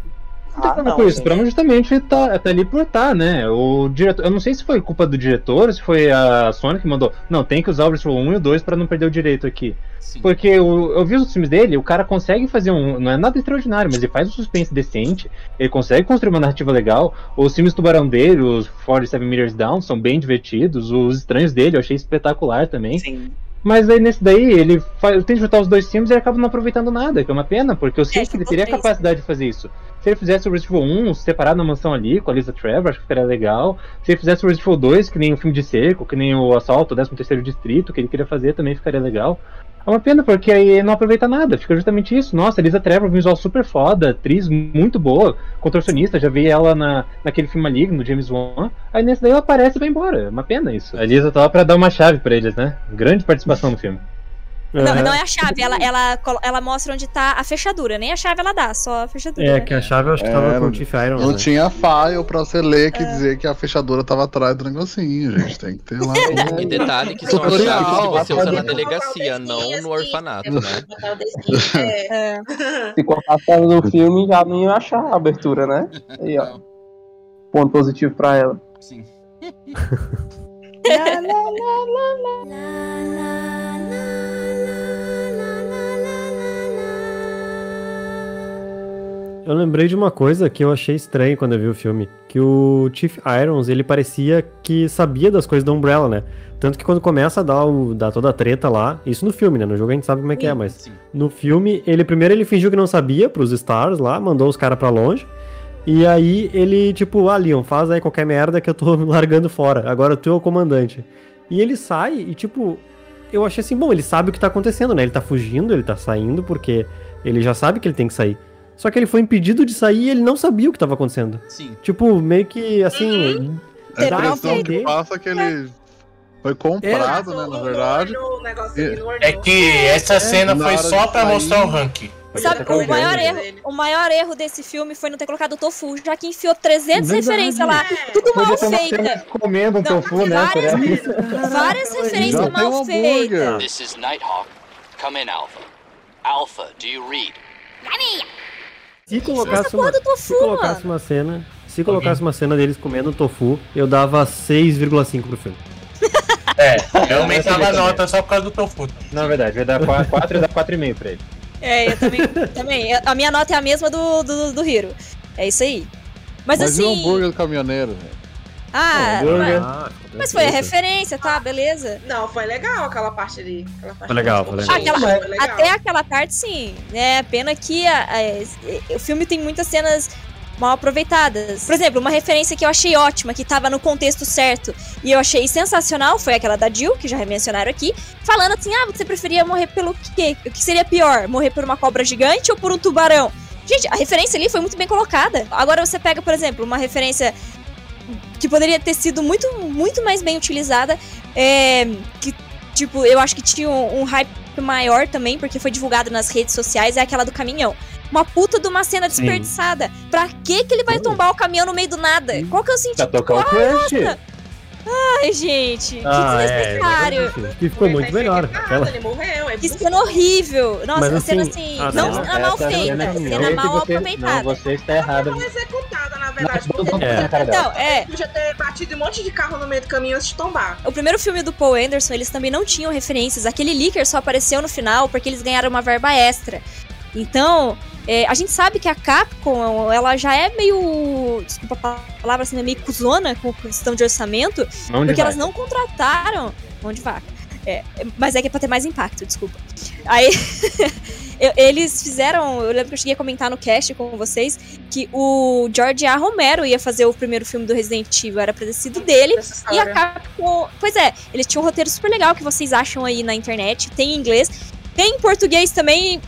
Ah, Não, com isso, pra mim justamente tá, tá ali por tá, né? O diretor, eu não sei se foi culpa do diretor, se foi a Sony que mandou. Não, tem que usar o Resident Evil 1 e o 2 pra não perder o direito aqui. Porque o- eu vi os filmes dele, o cara consegue fazer um. Não é nada extraordinário, mas ele faz um suspense decente, ele consegue construir uma narrativa legal. Os filmes Tubarão dele, os 47 Meters Down, são bem divertidos. Os estranhos dele eu achei espetacular também. Sim. Mas aí nesse daí, ele faz, tenta juntar os dois filmes e acaba não aproveitando nada, que é uma pena, porque eu sei que ele teria a capacidade de fazer isso. Se ele fizesse o Resident Evil 1 separado na mansão ali, com a Lisa Trevor, acho que ficaria legal. Se ele fizesse o Resident Evil 2, que nem o filme de cerco, que nem o Assalto, o 13º Distrito, que ele queria fazer, também ficaria legal. É uma pena, porque aí não aproveita nada, fica justamente isso. Nossa, a Lisa Trevor, visual super foda, atriz muito boa, contorcionista, já vi ela na, naquele filme maligno, James Wan. Aí nesse daí ela aparece e vai embora. É uma pena isso. A Lisa tá lá pra dar uma chave pra eles, né? Grande participação no filme. Não, não é a chave, ela, ela, ela mostra onde tá a fechadura, nem a chave ela dá, só a fechadura. É, né? que a chave eu acho que tava É, com o Tiff Iron. Não né? tinha file pra você ler que dizer que a fechadura tava atrás do negocinho, gente. Tem que ter lá. E detalhe que são as chaves que você usa na delegacia, não no orfanato, né? É. Se cortar a tela do filme, já não ia achar a abertura, né? Aí, ó. Ponto positivo pra ela. Sim. Eu lembrei de uma coisa que eu achei estranho quando eu vi o filme, que o Chief Irons, ele parecia que sabia das coisas da Umbrella, né? Tanto que quando começa a dar, o, dar toda a treta lá, isso no filme, né? No jogo a gente sabe como é que é, mas no filme, ele primeiro ele fingiu que não sabia pros Stars lá, mandou os caras pra longe, e aí ele, tipo, ah, Leon, faz aí qualquer merda que eu tô largando fora, agora tu é o comandante. E ele sai e, tipo, eu achei assim, bom, ele sabe o que tá acontecendo, né? Ele tá fugindo, ele tá saindo, porque ele já sabe que ele tem que sair. Só que ele foi impedido de sair e ele não sabia o que tava acontecendo. Sim. Tipo, meio que assim. A dá a impressão que passa é que ele foi comprado, né, na verdade. É que essa cena na foi só sair- mostrar o ranking. Sabe, o maior, erro, o maior erro desse filme foi não ter colocado o tofu, já que enfiou 300 Verdade. referências lá, tudo mal Podia feita. comendo um tofu, né? várias- Será? Várias referências mal feitas. This is Nighthawk. Come in, Alpha. Alpha, do you read? Se colocasse uma, do tofu, se colocasse uma cena, se colocasse uma cena deles comendo tofu, eu dava 6,5 pro filme. É, eu aumentava a nota só por causa do tofu. Na verdade, vai dar 4 e dá 4,5 pra ele. É, eu também. também. A minha nota é a mesma do, do, do Hiro. É isso aí. Mas, Mas e o assim. hambúrguer do caminhoneiro, velho? Ah, hambúrguer. mas, mas foi a referência, tá? Beleza. Não, foi legal aquela parte ali. Aquela parte Foi legal, foi legal. Ah, aquela- Foi legal. até aquela parte, sim. É pena que a- a- o filme tem muitas cenas mal aproveitadas. Por exemplo, uma referência que eu achei ótima, que tava no contexto certo e eu achei sensacional, foi aquela da Jill, que já mencionaram aqui, falando assim: ah, você preferia morrer pelo quê? O que seria pior? Morrer por uma cobra gigante ou por um tubarão? Gente, a referência ali foi muito bem colocada. Agora você pega, por exemplo, uma referência que poderia ter sido muito, muito mais bem utilizada, é, que, tipo, eu acho que tinha um, um hype maior também, porque foi divulgado nas redes sociais, é aquela do caminhão. Uma puta de uma cena Sim. desperdiçada. Pra que que ele vai tombar o caminhão no meio do nada? Qual que é o sentido? Pra tocar o Ah, crush. Ai, gente, que Ah, é, desnecessário. que ficou muito melhor. Aquela... Ele morreu, é Que cena horrível. Nossa, Mas a cena assim, assim, a não, cena- a mal feita, cena é mal você, aproveitada. Não, você está errada. Mal executada, na verdade. porque É. Não, é. Podia ter batido um monte de carro no meio do caminho antes de tombar. O primeiro filme do Paul Anderson, eles também não tinham referências. Aquele leaker só apareceu no final porque eles ganharam uma verba extra. Então, é, a gente sabe que a Capcom, ela já é meio. Desculpa a palavra assim, é meio cuzona com questão de orçamento. Mão de porque elas não contrataram. Mão de vaca. É, mas é que é pra ter mais impacto, desculpa. Aí. Eles fizeram. Eu lembro que eu cheguei a comentar no cast com vocês que o George A. Romero ia fazer o primeiro filme do Resident Evil. Era pra ter sido dele. E a. Capcom. Pois é, eles tinham um roteiro super legal que vocês acham aí na internet. Tem em inglês. Tem em português também.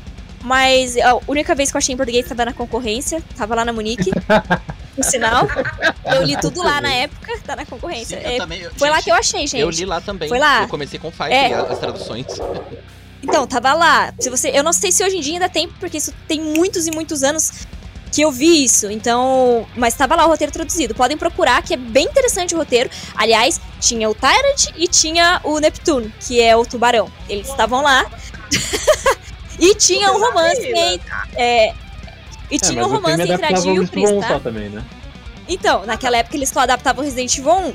Mas a única vez que eu achei em português tava na concorrência. Tava lá na Munique. Por sinal. Eu li tudo lá na época. Tá na concorrência. Sim, eu É, também- eu- foi lá gente, que eu achei, gente. Eu li lá também. Foi lá. Eu comecei com Five É. as traduções. Então, tava lá. Se você, eu não sei se hoje em dia ainda tem, porque isso tem muitos e muitos anos que eu vi isso. Então, mas tava lá o roteiro traduzido. Podem procurar, que é bem interessante o roteiro. Aliás, tinha o Tyrant e tinha o Neptune, que é o tubarão. Eles estavam lá. e tinha um romance entre. É, e É, tinha um romance entre a Jill e o Chris, tá? só também, né? Então, naquela época eles só adaptavam Resident Evil 1.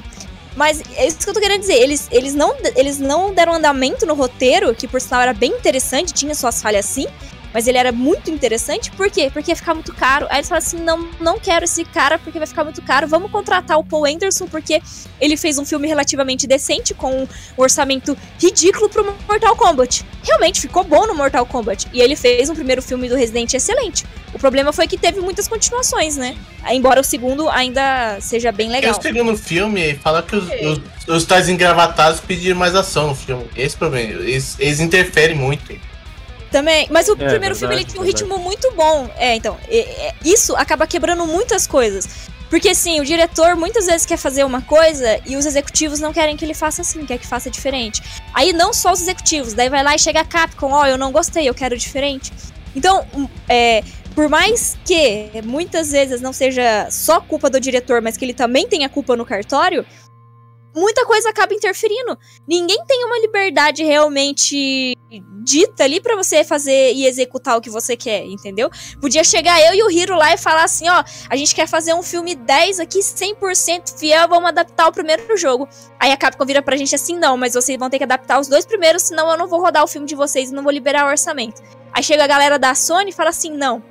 Mas é isso que eu tô querendo dizer. Eles, eles, não, eles não deram andamento no roteiro, que por sinal era bem interessante, tinha suas falhas sim. Mas ele era muito interessante, por quê? Porque ia ficar muito caro. Aí eles falaram assim: não, não quero esse cara porque vai ficar muito caro. Vamos contratar o Paul Anderson, porque ele fez um filme relativamente decente, com um orçamento ridículo pro Mortal Kombat. Realmente ficou bom no Mortal Kombat. E ele fez um primeiro filme do Resident excelente. O problema foi que teve muitas continuações, né? Embora o segundo ainda seja bem legal. o segundo filme fala que os, os, os tais engravatados pediram mais ação no filme. Esse é o problema. Eles, eles interferem muito. Também, mas o É, primeiro filme ele verdade, tinha um verdade. ritmo muito bom. É, então, isso acaba quebrando muitas coisas. Porque assim, o diretor muitas vezes quer fazer uma coisa e os executivos não querem que ele faça assim, quer que faça diferente. Aí não só os executivos, daí vai lá e chega a Capcom, ó, eu não gostei, eu quero diferente. Então, um, é, por mais que muitas vezes não seja só culpa do diretor, mas que ele também tenha culpa no cartório, muita coisa acaba interferindo. Ninguém tem uma liberdade realmente dita ali pra você fazer e executar o que você quer, entendeu? Podia chegar eu e o Hiro lá e falar assim, ó, a gente quer fazer um filme 10 aqui 100% fiel, vamos adaptar o primeiro jogo. Aí a Capcom vira pra gente assim, não, mas vocês vão ter que adaptar os dois primeiros, senão eu não vou rodar o filme de vocês e não vou liberar o orçamento. Aí chega a galera da Sony e fala assim, não,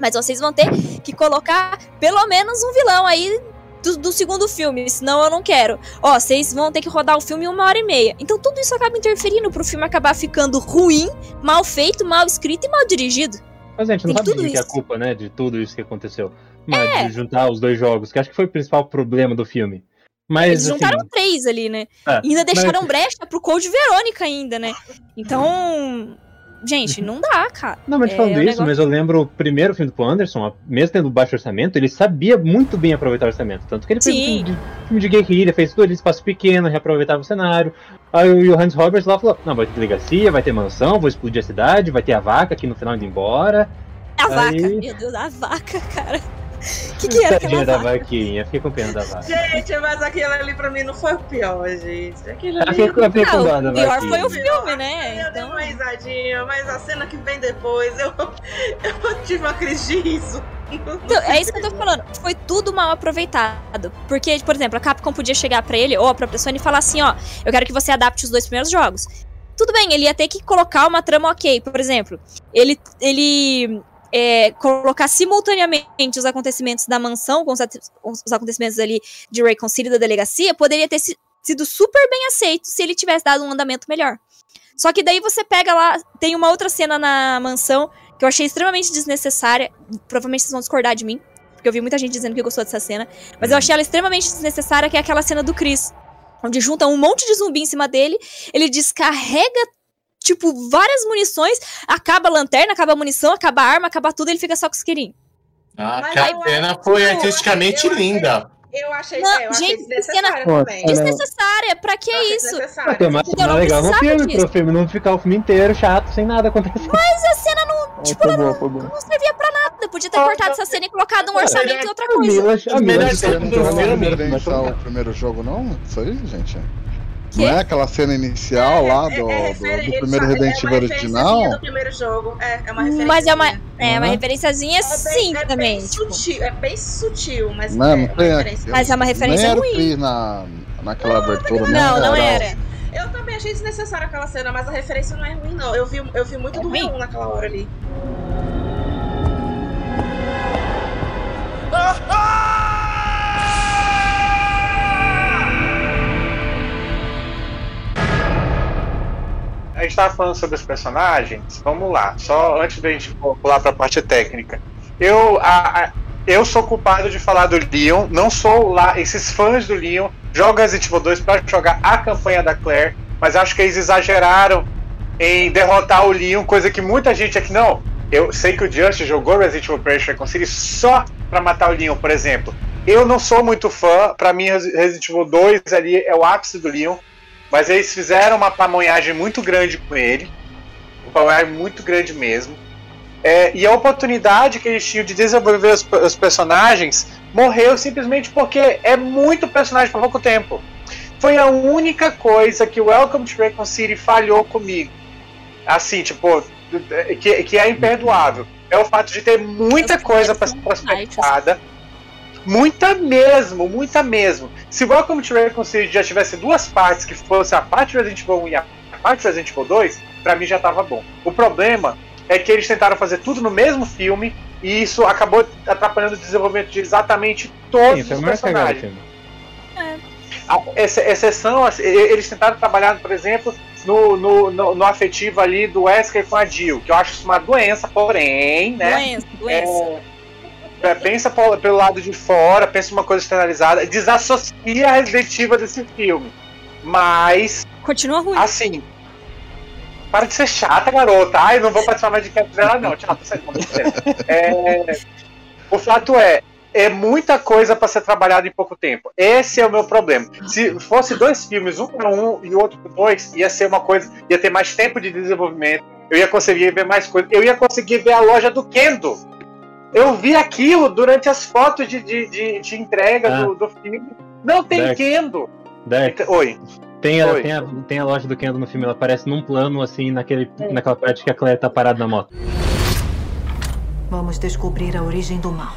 mas vocês vão ter que colocar pelo menos um vilão aí do, do segundo filme, senão eu não quero. Ó, vocês vão ter que rodar o filme uma hora e meia. Então tudo isso acaba interferindo pro filme acabar ficando ruim, mal feito, mal escrito e mal dirigido. Mas a gente não Tem sabe tudo de que é a culpa, né, de tudo isso que aconteceu. Mas É. de juntar os dois jogos, que acho que foi o principal problema do filme. Mas, Eles assim, juntaram três ali, né? É, ainda mas- deixaram brecha pro Code Verônica ainda, né? Então, gente, não dá, cara. Não, mas É, falando o isso, negócio- mas eu lembro o primeiro filme do Paul Anderson, mesmo tendo baixo orçamento, ele sabia muito bem aproveitar o orçamento. Tanto que ele fez um Sim. filme de, filme de guerrilha, fez tudo ali, espaço pequeno, reaproveitava o cenário. Aí o Johannes Roberts lá falou: Não, vai ter delegacia, vai ter mansão, vou explodir a cidade, vai ter a vaca aqui no final indo embora. A Aí- vaca, meu Deus, a vaca, cara. O que, que era aquela Tadinha da vaquinha, fiquei com pena da vaca. Gente, mas aquele ali pra mim não foi o pior, gente. Aquele Eu ali. fiquei- com dó da o pior vaquinha. foi o filme, né? Eu dei uma risadinha, mas a cena que vem depois, eu, eu tive uma crise de riso. Então, é isso que eu tô falando. Foi tudo mal aproveitado. Porque, por exemplo, a Capcom podia chegar pra ele, ou a própria Sony, e falar assim: ó, eu quero que você adapte os dois primeiros jogos. Tudo bem, ele ia ter que colocar uma trama ok. Por exemplo, ele, ele é, colocar simultaneamente os acontecimentos da mansão com os, os acontecimentos ali de Raycon City da delegacia, poderia ter si- sido super bem aceito se ele tivesse dado um andamento melhor. Só que daí você pega lá, tem uma outra cena na mansão que eu achei extremamente desnecessária. Provavelmente vocês vão discordar de mim. porque eu vi muita gente dizendo que gostou dessa cena. Mas eu achei ela extremamente desnecessária, que é aquela cena do Chris. Onde junta um monte de zumbi em cima dele, ele descarrega, tipo, várias munições, acaba a lanterna, acaba a munição, acaba a arma, acaba tudo, ele fica só com os isqueirinho. Ah, Mas eu cena foi eu artisticamente achei- linda. Eu achei, Não, é, eu achei gente, desnecessária cena- também. Pô, Desnecessária, pra que Eu achei isso? desnecessária. Porque é mais, Não legal no filme, disso. pro filme não ficar o filme inteiro chato, sem nada acontecendo. Mas a cena não, tipo, foi ela boa, não, não servia pra nada. Podia ter cortado essa cena e colocado um orçamento em outra A coisa. A cenas não do filme. referência ao primeiro jogo, não? Isso aí, gente? Que? Não é aquela cena inicial lá do, É- é do- referen- do ele primeiro só- Resident Evil É original? do primeiro jogo. É, é uma referência. Mas é uma, é uma Uhum. referenciazinha É bem- sim é também. Bem tipo. sutil, é bem sutil, mas Não, é não uma tem referência. Mas é uma referência Nem era ruim. Na, naquela abertura, né? Não, não era. Eu também achei desnecessária aquela cena, mas a referência não é ruim, não. Eu vi, eu vi muito É do ruim? Naquela hora ali. A gente tava falando sobre os personagens, vamos lá, só antes da gente pular pra parte técnica. Eu, a- a- eu sou culpado de falar do Leon, não sou lá, esses fãs do Leon jogam Resident Evil 2 pra jogar a campanha da Claire, mas acho que eles exageraram em derrotar o Leon, coisa que muita gente aqui não. Eu sei que o Just jogou Resident Evil Pressure City só pra matar o Leon, por exemplo. Eu não sou muito fã, pra mim Resident Evil 2 ali é o ápice do Leon. Mas eles fizeram uma pamonhagem muito grande com ele. Uma pamonhagem muito grande mesmo. É, e a oportunidade que eles tinham de desenvolver os, os personagens morreu simplesmente porque é muito personagem por pouco tempo. Foi a única coisa que o Welcome to Raccoon City falhou comigo. Assim, tipo, que, que é imperdoável. É o fato de ter muita coisa para ser prospectada. Muita mesmo, muita mesmo. Se Welcome to Raccoon City já tivesse duas partes, que fosse a parte do Resident Evil 1 e a parte do Resident Evil 2, pra mim já tava bom. O problema é que eles tentaram fazer tudo no mesmo filme e isso acabou atrapalhando o desenvolvimento de exatamente todos Sim, os personagens. ex- exceção, eles tentaram trabalhar, por exemplo, no, no, no, no afetivo ali do Wesker com a Jill, que eu acho isso uma doença, porém, né? Doença, doença. É, pensa pelo, lado de fora, pensa uma coisa externalizada, desassocia a Resident Evil desse filme. Mas, Continua ruim. assim, para de ser chata, garota. Ai, não vou participar mais de cast dela, não. Tchau, tô saindo. É, o fato é, é muita coisa para ser trabalhado em pouco tempo. Esse é o meu problema. Se fosse dois filmes, um para um e outro para dois, ia ser uma coisa, ia ter mais tempo de desenvolvimento. Eu ia conseguir ver mais coisas. Eu ia conseguir ver a loja do Kendo. Eu vi aquilo durante as fotos de, de, de, de entrega Ah. do, do filme. Não tem Dex. Kendo. Dex, Oi. tem, a, Oi. tem, a, tem a loja do Kendo no filme, ela aparece num plano, assim, naquele, naquela parte que a Claire tá parada na moto. Vamos descobrir a origem do mal.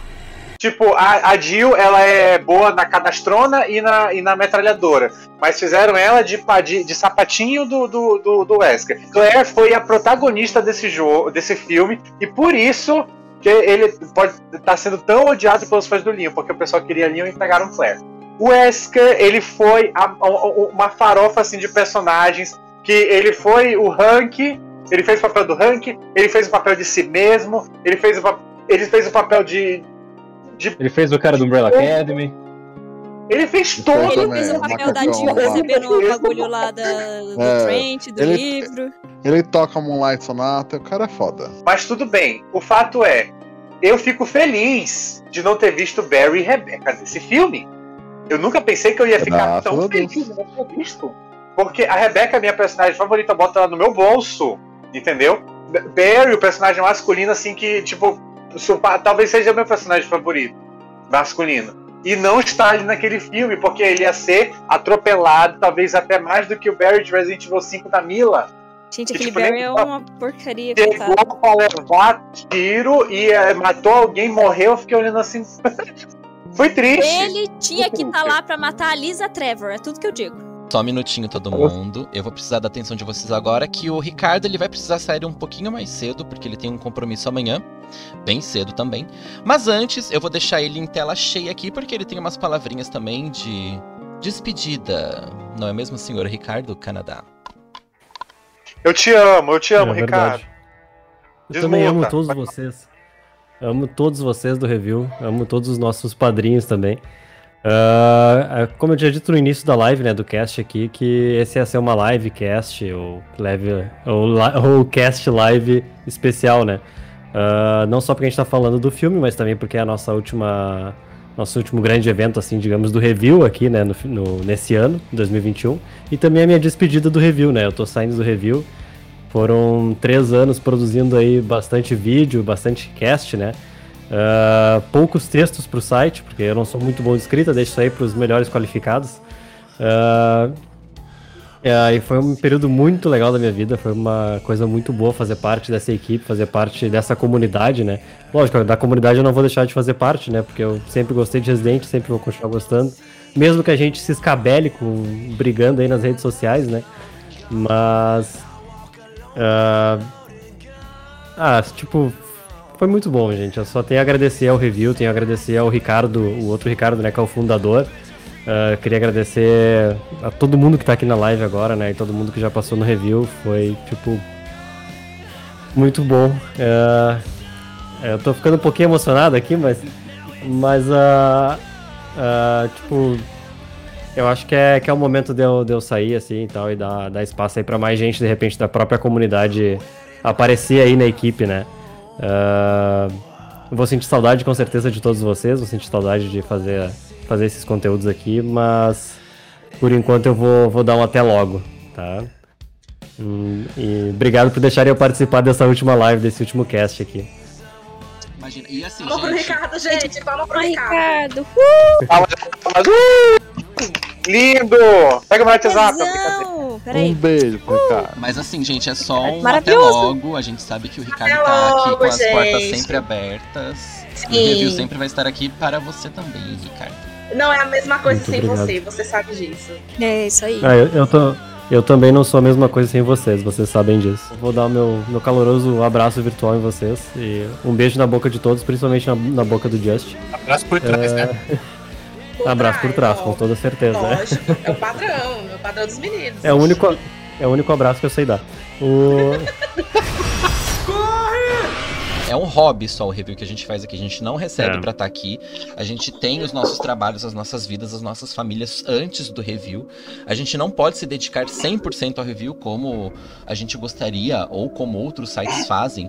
Tipo, a, a Jill, ela é boa na cadastrona e na, e na metralhadora. Mas fizeram ela de, pa- de, de sapatinho do, do, do, do Wesker. Claire foi a protagonista desse jogo, desse filme, e por isso que ele pode estar sendo tão odiado pelos fãs do Leon, porque o pessoal queria Leon e pegaram Claire. O Wesker, ele foi a- a- uma farofa assim, de personagens, que ele foi o Hank, ele fez o papel do Hank, ele fez o papel de si mesmo, ele fez o, ele fez o papel de, Ele fez o cara do Umbrella Academy. Ele fez todo. Ele também, fez o papel da Jill recebendo o bagulho lá da, do É, Trent, do ele- livro. Ele toca Moonlight Sonata, o cara é foda. Mas tudo bem. O fato é, eu fico feliz de não ter visto Barry e Rebecca nesse filme. Eu nunca pensei que eu ia ficar tão feliz de não ter visto. Porque a Rebecca é minha personagem favorita, eu boto ela no meu bolso. Entendeu? Barry, o personagem masculino, assim, que, tipo, talvez seja meu personagem favorito. Masculino. E não está ali naquele filme, porque ele ia ser atropelado, talvez até mais do que o Barry de Resident Evil 5 da Mila. Gente, Que, aquele tipo, Barry é uma porcaria, Chegou coitado. pra levar tiro e eh, matou alguém, morreu, eu fiquei olhando assim. Foi triste. Ele tinha que estar lá pra matar a Lisa Trevor, é tudo que eu digo. Só um minutinho, todo mundo. Eu vou precisar da atenção de vocês agora, que o Ricardo ele vai precisar sair um pouquinho mais cedo, porque ele tem um compromisso amanhã. Bem cedo também. Mas antes, eu vou deixar ele em tela cheia aqui, porque ele tem umas palavrinhas também de despedida. Não é mesmo, senhor Ricardo Canadá? Eu te amo, eu te amo, É Ricardo. verdade. Eu também amo todos vocês. Amo todos vocês do review. Amo todos os nossos padrinhos também. Uh, como eu tinha dito no início da live, né, do cast aqui, que esse ia ser uma live cast, ou, live, ou, ou cast live especial, né? Uh, não só porque a gente tá falando do filme, mas também porque é a nossa última. Nosso último grande evento, assim, digamos, do review aqui, né, no, no, nesse ano, 2021. E também a minha despedida do review, né? Eu tô saindo do review. Foram três anos produzindo aí bastante vídeo, bastante cast, né? Uh, poucos textos para o site, porque eu não sou muito bom de escrita, deixo isso aí para os melhores qualificados. Uh, e foi um período muito legal da minha vida, foi uma coisa muito boa fazer parte dessa equipe, fazer parte dessa comunidade, né? Lógico, da comunidade eu não vou deixar de fazer parte, né? Porque eu sempre gostei de Resident, sempre vou continuar gostando. Mesmo que a gente se escabele com, brigando aí nas redes sociais, né? Mas. Uh, ah, tipo, foi muito bom, gente. Eu só tenho a agradecer ao review, tenho a agradecer ao Ricardo, o outro Ricardo, né, que é o fundador. Uh, queria agradecer a todo mundo que tá aqui na live agora, né, e todo mundo que já passou no review. Foi, tipo, muito bom. Uh, eu tô ficando um pouquinho emocionado aqui, mas, mas, uh, uh, tipo, eu acho que é, que é o momento de eu, de eu sair, assim, e tal, e dar, dar espaço aí pra mais gente, de repente, da própria comunidade aparecer aí na equipe, né. Uh, vou sentir saudade com certeza de todos vocês, vou sentir saudade de fazer, fazer esses conteúdos aqui, mas por enquanto eu vou, vou dar um até logo, tá? Hum, e obrigado por deixarem eu participar dessa última live, desse último cast aqui. Imagina, e assim, Palma pro Ricardo, gente, palma pro Ricardo. Uh! Uh! Lindo! Pega o meu WhatsApp. Um beijo pro Ricardo. Mas assim, gente, é só um até logo. A gente sabe que o Ricardo até tá logo, aqui com as gente. portas sempre abertas. Sim. O review sempre vai estar aqui para você também, Ricardo. Não é a mesma coisa Muito sem obrigado. você, você sabe disso. É isso aí. Ah, eu, eu, tô, eu também não sou a mesma coisa sem vocês, vocês sabem disso. Vou dar o meu, meu caloroso abraço virtual em vocês e um beijo na boca de todos, principalmente na, na boca do Just. Abraço por trás, é... né? Abraço por trás, com toda certeza. Lógico, é o padrão, é o padrão dos meninos. É o único, é o único abraço que eu sei dar. O... é um hobby só o review que a gente faz aqui. A gente não recebe é. para estar tá aqui. A gente tem os nossos trabalhos, as nossas vidas, as nossas famílias antes do review. A gente não pode se dedicar 100% ao review como a gente gostaria ou como outros sites fazem.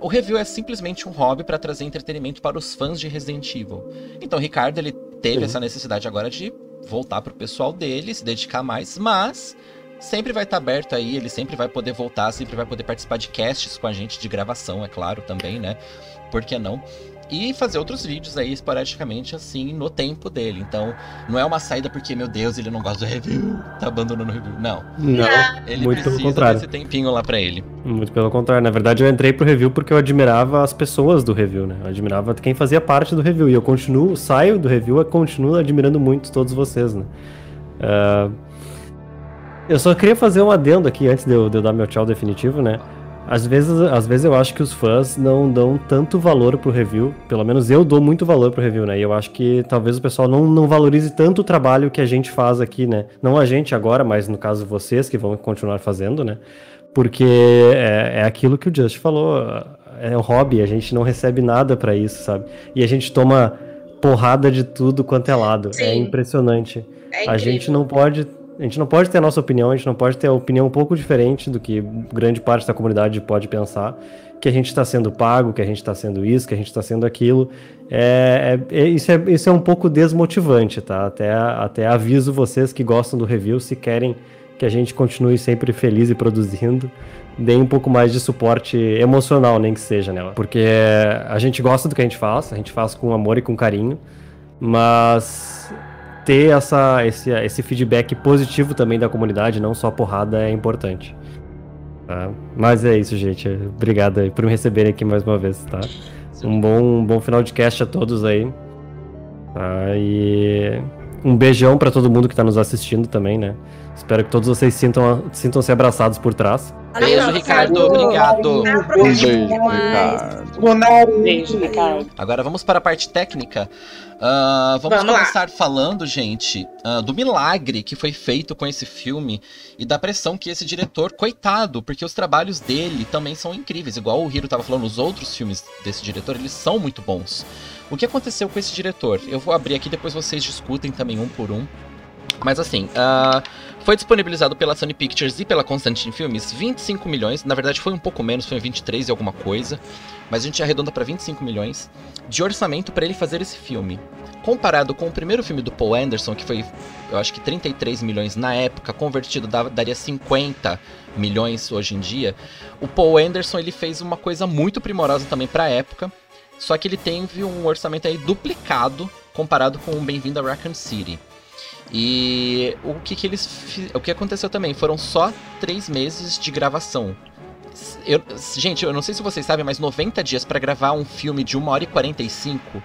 O review é simplesmente um hobby para trazer entretenimento para os fãs de Resident Evil. Então, o Ricardo ele teve Sim. essa necessidade agora de voltar pro pessoal dele, se dedicar mais, mas sempre vai estar tá aberto aí, ele sempre vai poder voltar, sempre vai poder participar de casts com a gente, de gravação, é claro, também, né? Por que não? E fazer outros vídeos aí esporadicamente, assim, no tempo dele. Então, não é uma saída porque, meu Deus, ele não gosta do review, tá abandonando o review. Não. Não, ele muito precisa pelo contrário. desse tempinho lá pra ele. Muito pelo contrário. Na verdade, eu entrei pro review porque eu admirava as pessoas do review, né? Eu admirava quem fazia parte do review. E eu continuo, saio do review e continuo admirando muito todos vocês, né? Uh, eu só queria fazer um adendo aqui antes de eu, de eu dar meu tchau definitivo, né? Às vezes, às vezes eu acho que os fãs não dão tanto valor pro review. Pelo menos eu dou muito valor pro review, né? E eu acho que talvez o pessoal não, não valorize tanto o trabalho que a gente faz aqui, né? Não a gente agora, mas no caso vocês que vão continuar fazendo, né? Porque é, é aquilo que o Just falou. É um hobby, a gente não recebe nada para isso, sabe? E a gente toma porrada de tudo quanto é lado. É Sim. É impressionante. É a gente não pode a gente não pode ter a nossa opinião, a gente não pode ter a opinião um pouco diferente do que grande parte da comunidade pode pensar, que a gente está sendo pago, que a gente está sendo isso, que a gente está sendo aquilo. É, é, é, isso, é, isso é um pouco desmotivante, tá? Até, até aviso vocês que gostam do review, se querem que a gente continue sempre feliz e produzindo, deem um pouco mais de suporte emocional, nem que seja, né? Porque a gente gosta do que a gente faz, a gente faz com amor e com carinho, mas ter essa, esse, esse feedback positivo também da comunidade, não só porrada, é importante. Tá? Mas é isso, gente. Obrigado por me receberem aqui mais uma vez, tá? Um bom, um bom final de cast a todos aí. Tá? E um beijão para todo mundo que tá nos assistindo também, né? Espero que todos vocês sintam, sintam-se abraçados por trás. Beijo, Ricardo. Obrigado. Beijo, Ricardo. Beijo, Ricardo. Agora vamos para a parte técnica. Uh, vamos, Vamos lá. começar falando, gente, uh, do milagre que foi feito com esse filme e da pressão que esse diretor, coitado, porque os trabalhos dele também são incríveis. Igual o Hiro estava falando, os outros filmes desse diretor, eles são muito bons. O que aconteceu com esse diretor? Eu vou abrir aqui, depois vocês discutem também um por um. Mas assim, uh, foi disponibilizado pela Sony Pictures e pela Constantine Filmes 25 milhões, na verdade foi um pouco menos, foi 23 e alguma coisa, mas a gente arredonda para 25 milhões de orçamento para ele fazer esse filme. Comparado com o primeiro filme do Paul Anderson, que foi, eu acho que 33 milhões na época, convertido daria 50 milhões hoje em dia, o Paul Anderson ele fez uma coisa muito primorosa também para a época, só que ele teve um orçamento aí duplicado comparado com o Bem-vindo a Raccoon City. E o que, que eles o que aconteceu também foram só três meses de gravação. Eu- gente, eu não sei se vocês sabem, mas 90 dias pra gravar um filme de 1 hora e 45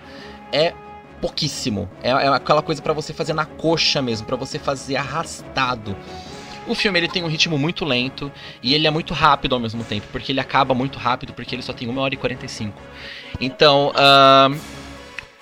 é pouquíssimo. É, é aquela coisa pra você fazer na coxa mesmo, pra você fazer arrastado. O filme ele tem um ritmo muito lento e ele é muito rápido ao mesmo tempo, porque ele acaba muito rápido, porque ele só tem 1 hora e 45. Então, ahn,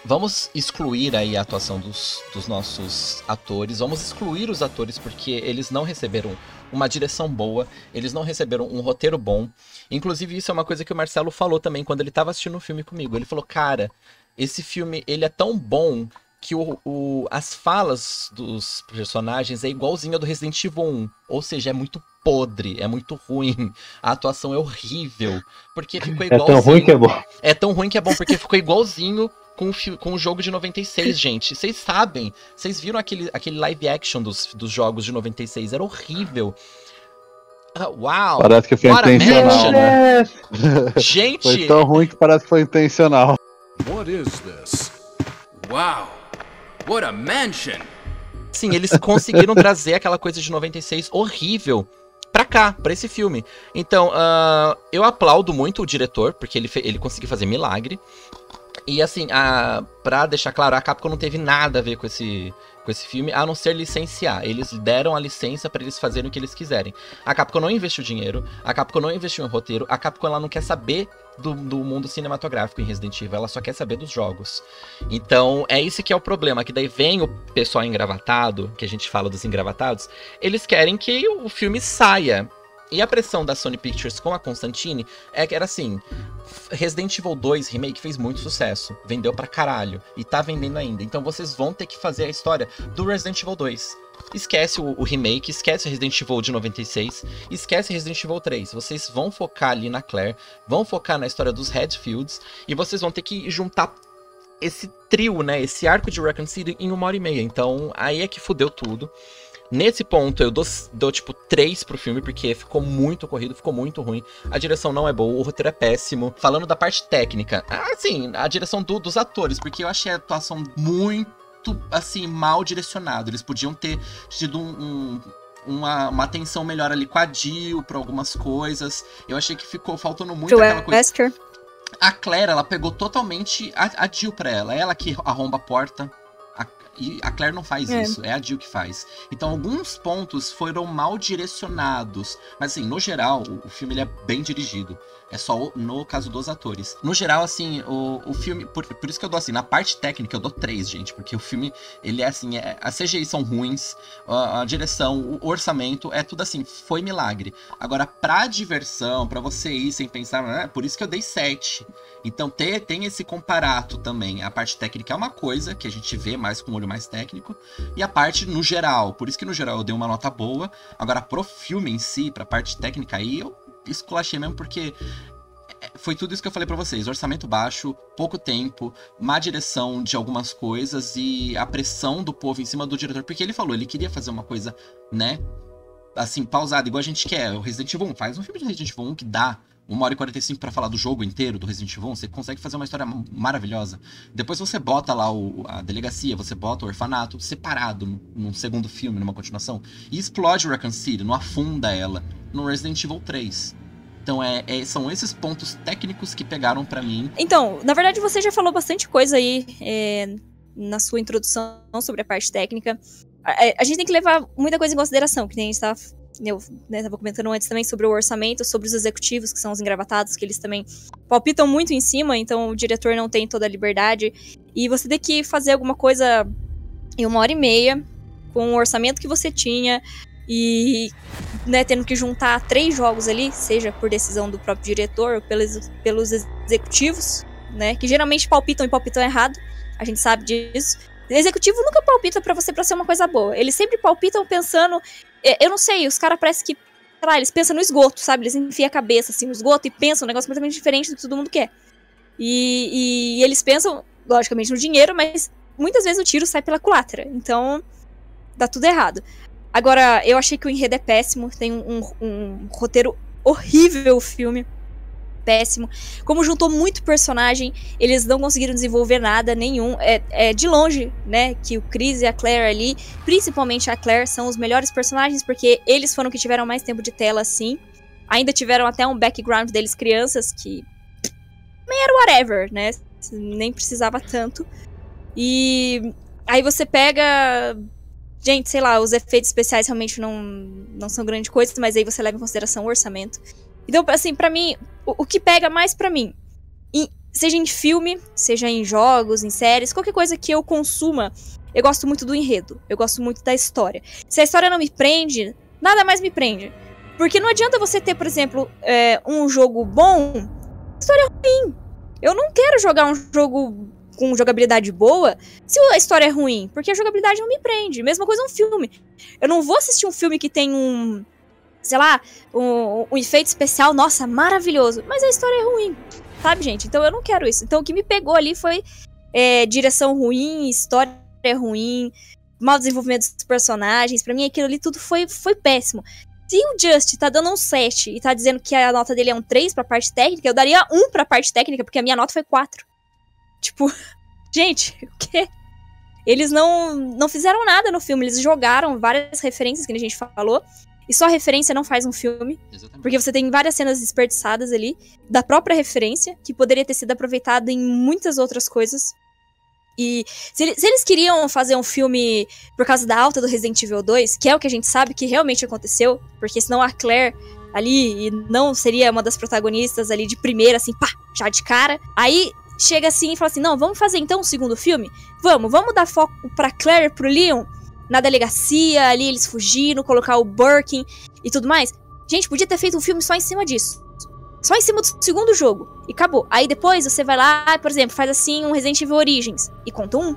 vamos excluir aí a atuação dos, dos nossos atores, vamos excluir os atores porque eles não receberam uma direção boa, eles não receberam um roteiro bom. Inclusive, isso é uma coisa que o Marcelo falou também quando ele tava assistindo o filme comigo. Ele falou, cara, esse filme ele é tão bom que o, o- as falas dos personagens é igualzinha a do Resident Evil 1. Ou seja, é muito podre, é muito ruim. A atuação é horrível. Porque ficou É igualzinho. tão ruim que é bom. É tão ruim que é bom, porque ficou igualzinho com com o jogo de 96, gente. Vocês sabem, vocês viram aquele, aquele live action dos, dos jogos de 96, era horrível. Ah, uau! Parece que foi intencional, né? Gente! Foi tão ruim que parece que foi intencional. What is this? Wow. What a mansion. Sim, eles conseguiram trazer aquela coisa de 96 horrível pra cá, pra esse filme. Então, ah, eu aplaudo muito o diretor, porque ele, ele conseguiu fazer milagre. E assim, a, pra deixar claro, a Capcom não teve nada a ver com esse, com esse filme, a não ser licenciar. Eles deram a licença pra eles fazerem o que eles quiserem. A Capcom não investiu dinheiro, a Capcom não investiu em roteiro, a Capcom ela não quer saber do, do mundo cinematográfico em Resident Evil, ela só quer saber dos jogos. Então, é isso que é o problema, que daí vem o pessoal engravatado, que a gente fala dos engravatados, eles querem que o filme saia. E a pressão da Sony Pictures com a Constantine é que era assim: Resident Evil 2 Remake fez muito sucesso, vendeu pra caralho e tá vendendo ainda. Então vocês vão ter que fazer a história do Resident Evil 2. Esquece o, o remake, esquece Resident Evil de 96, esquece Resident Evil 3. Vocês vão focar ali na Claire, vão focar na história dos Redfields e vocês vão ter que juntar esse trio, né? Esse arco de Raccoon City em uma hora e meia. Então aí é que fudeu tudo. Nesse ponto, eu dou, dou tipo 3 pro filme, porque ficou muito corrido, ficou muito ruim. A direção não é boa, o roteiro é péssimo. Falando da parte técnica, assim, a direção do- dos atores, porque eu achei a atuação muito, assim, mal direcionada. Eles podiam ter tido um. um- uma, uma atenção melhor ali com a Jill pra algumas coisas. Eu achei que ficou faltando muito aquela coisa. Wesker. A Claire, ela pegou totalmente a, a Jill pra ela. É ela que arromba a porta. E a Claire não faz É. isso, é a Jill que faz. Então, alguns pontos foram mal direcionados. Mas, assim, no geral, o, filme ele é bem dirigido. É só no caso dos atores. No geral, assim, o, o filme. Por, por isso que eu dou assim, na parte técnica eu dou três, gente. Porque o filme, ele é assim, é, as CGI são ruins, a, a direção, o orçamento, é tudo assim, foi milagre. Agora, pra diversão, pra você ir sem pensar, né, por isso que eu dei sete. Então ter, tem esse comparato também. A parte técnica é uma coisa que a gente vê mais com o olho mais técnico. E a parte no geral. Por isso que no geral eu dei uma nota boa. Agora, pro filme em si, pra parte técnica aí, eu esculachei mesmo porque é, foi tudo isso que eu falei pra vocês. Orçamento baixo, pouco tempo, má direção de algumas coisas e a pressão do povo em cima do diretor. Porque ele falou, ele queria fazer uma coisa, né? Assim, pausada, igual a gente quer. O Resident Evil 1 faz um filme de Resident Evil 1 que dá uma hora e 45 pra falar do jogo inteiro do Resident Evil 1, você consegue fazer uma história maravilhosa. Depois você bota lá o- a delegacia, você bota o orfanato separado num, segundo filme, numa continuação, e explode Raccoon City, não afunda ela no Resident Evil 3. Então é, é- são esses pontos técnicos que pegaram pra mim. Então, na verdade, você já falou bastante coisa aí é, na sua introdução sobre a parte técnica. A, a, gente tem que levar muita coisa em consideração, que nem a gente tava, eu né, tava comentando antes também sobre o orçamento, sobre os executivos, que são os engravatados, que eles também palpitam muito em cima, então o diretor não tem toda a liberdade. E você tem que fazer alguma coisa em uma hora e meia, com o orçamento que você tinha, e né, tendo que juntar três jogos ali, seja por decisão do próprio diretor ou pelos, pelos executivos, né, que geralmente palpitam e palpitam errado, a gente sabe disso. O executivo nunca palpita para você para ser uma coisa boa. Eles sempre palpitam pensando. É, eu não sei, os caras parecem que. Sei lá, eles pensam no esgoto, sabe? Eles enfiam a cabeça assim no esgoto e pensam um negócio completamente diferente do que todo mundo quer. E, e, e eles pensam, logicamente, no dinheiro, mas muitas vezes o tiro sai pela culatra. Então, dá tudo errado. Agora, eu achei que o enredo é péssimo, tem um, um, um roteiro horrível o filme. Péssimo. Como juntou muito personagem, eles não conseguiram desenvolver nada, nenhum. É, é de longe, né, que o Chris e a Claire ali, principalmente a Claire, são os melhores personagens, porque eles foram que tiveram mais tempo de tela, assim. Ainda tiveram até um background deles crianças, que nem era whatever, né? Nem precisava tanto. E aí você pega Gente, sei lá, os efeitos especiais realmente não, não são grande coisa, mas aí você leva em consideração o orçamento. Então, assim, para mim, o, o, que pega mais para mim, em, seja em filme, seja em jogos, em séries, qualquer coisa que eu consuma, eu gosto muito do enredo, eu gosto muito da história. Se a história não me prende, nada mais me prende. Porque não adianta você ter, por exemplo, é, um jogo bom, história ruim. Eu não quero jogar um jogo com jogabilidade boa se a história é ruim, porque a jogabilidade não me prende. Mesma coisa um filme. Eu não vou assistir um filme que tem um, sei lá, um, um efeito especial, nossa, maravilhoso, mas a história é ruim, sabe, gente? Então eu não quero isso. Então o que me pegou ali foi é, direção ruim, história ruim, mau desenvolvimento dos personagens. Para mim aquilo ali tudo foi, foi péssimo. Se o Just tá dando um 7 e tá dizendo que a nota dele é um 3 pra parte técnica, eu daria 1 pra parte técnica, porque a minha nota foi 4. Tipo, gente, o quê? Eles não, não fizeram nada no filme, eles jogaram várias referências que a gente falou. E só referência não faz um filme. Exatamente. Porque você tem várias cenas desperdiçadas ali, da própria referência, que poderia ter sido aproveitada em muitas outras coisas. E se, eles, se eles queriam fazer um filme por causa da alta do Resident Evil 2, que é o que a gente sabe que realmente aconteceu, porque senão a Claire ali não seria uma das protagonistas ali de primeira, assim, pá, já de cara. Aí chega assim e fala assim: não, vamos fazer então um segundo filme? Vamos, vamos dar foco pra Claire e pro Leon na delegacia, ali eles fugindo, colocar o Birkin e tudo mais. Gente, podia ter feito um filme só em cima disso. Só em cima do segundo jogo. E acabou. Aí depois você vai lá, por exemplo, faz assim um Resident Evil Origins. E conta um.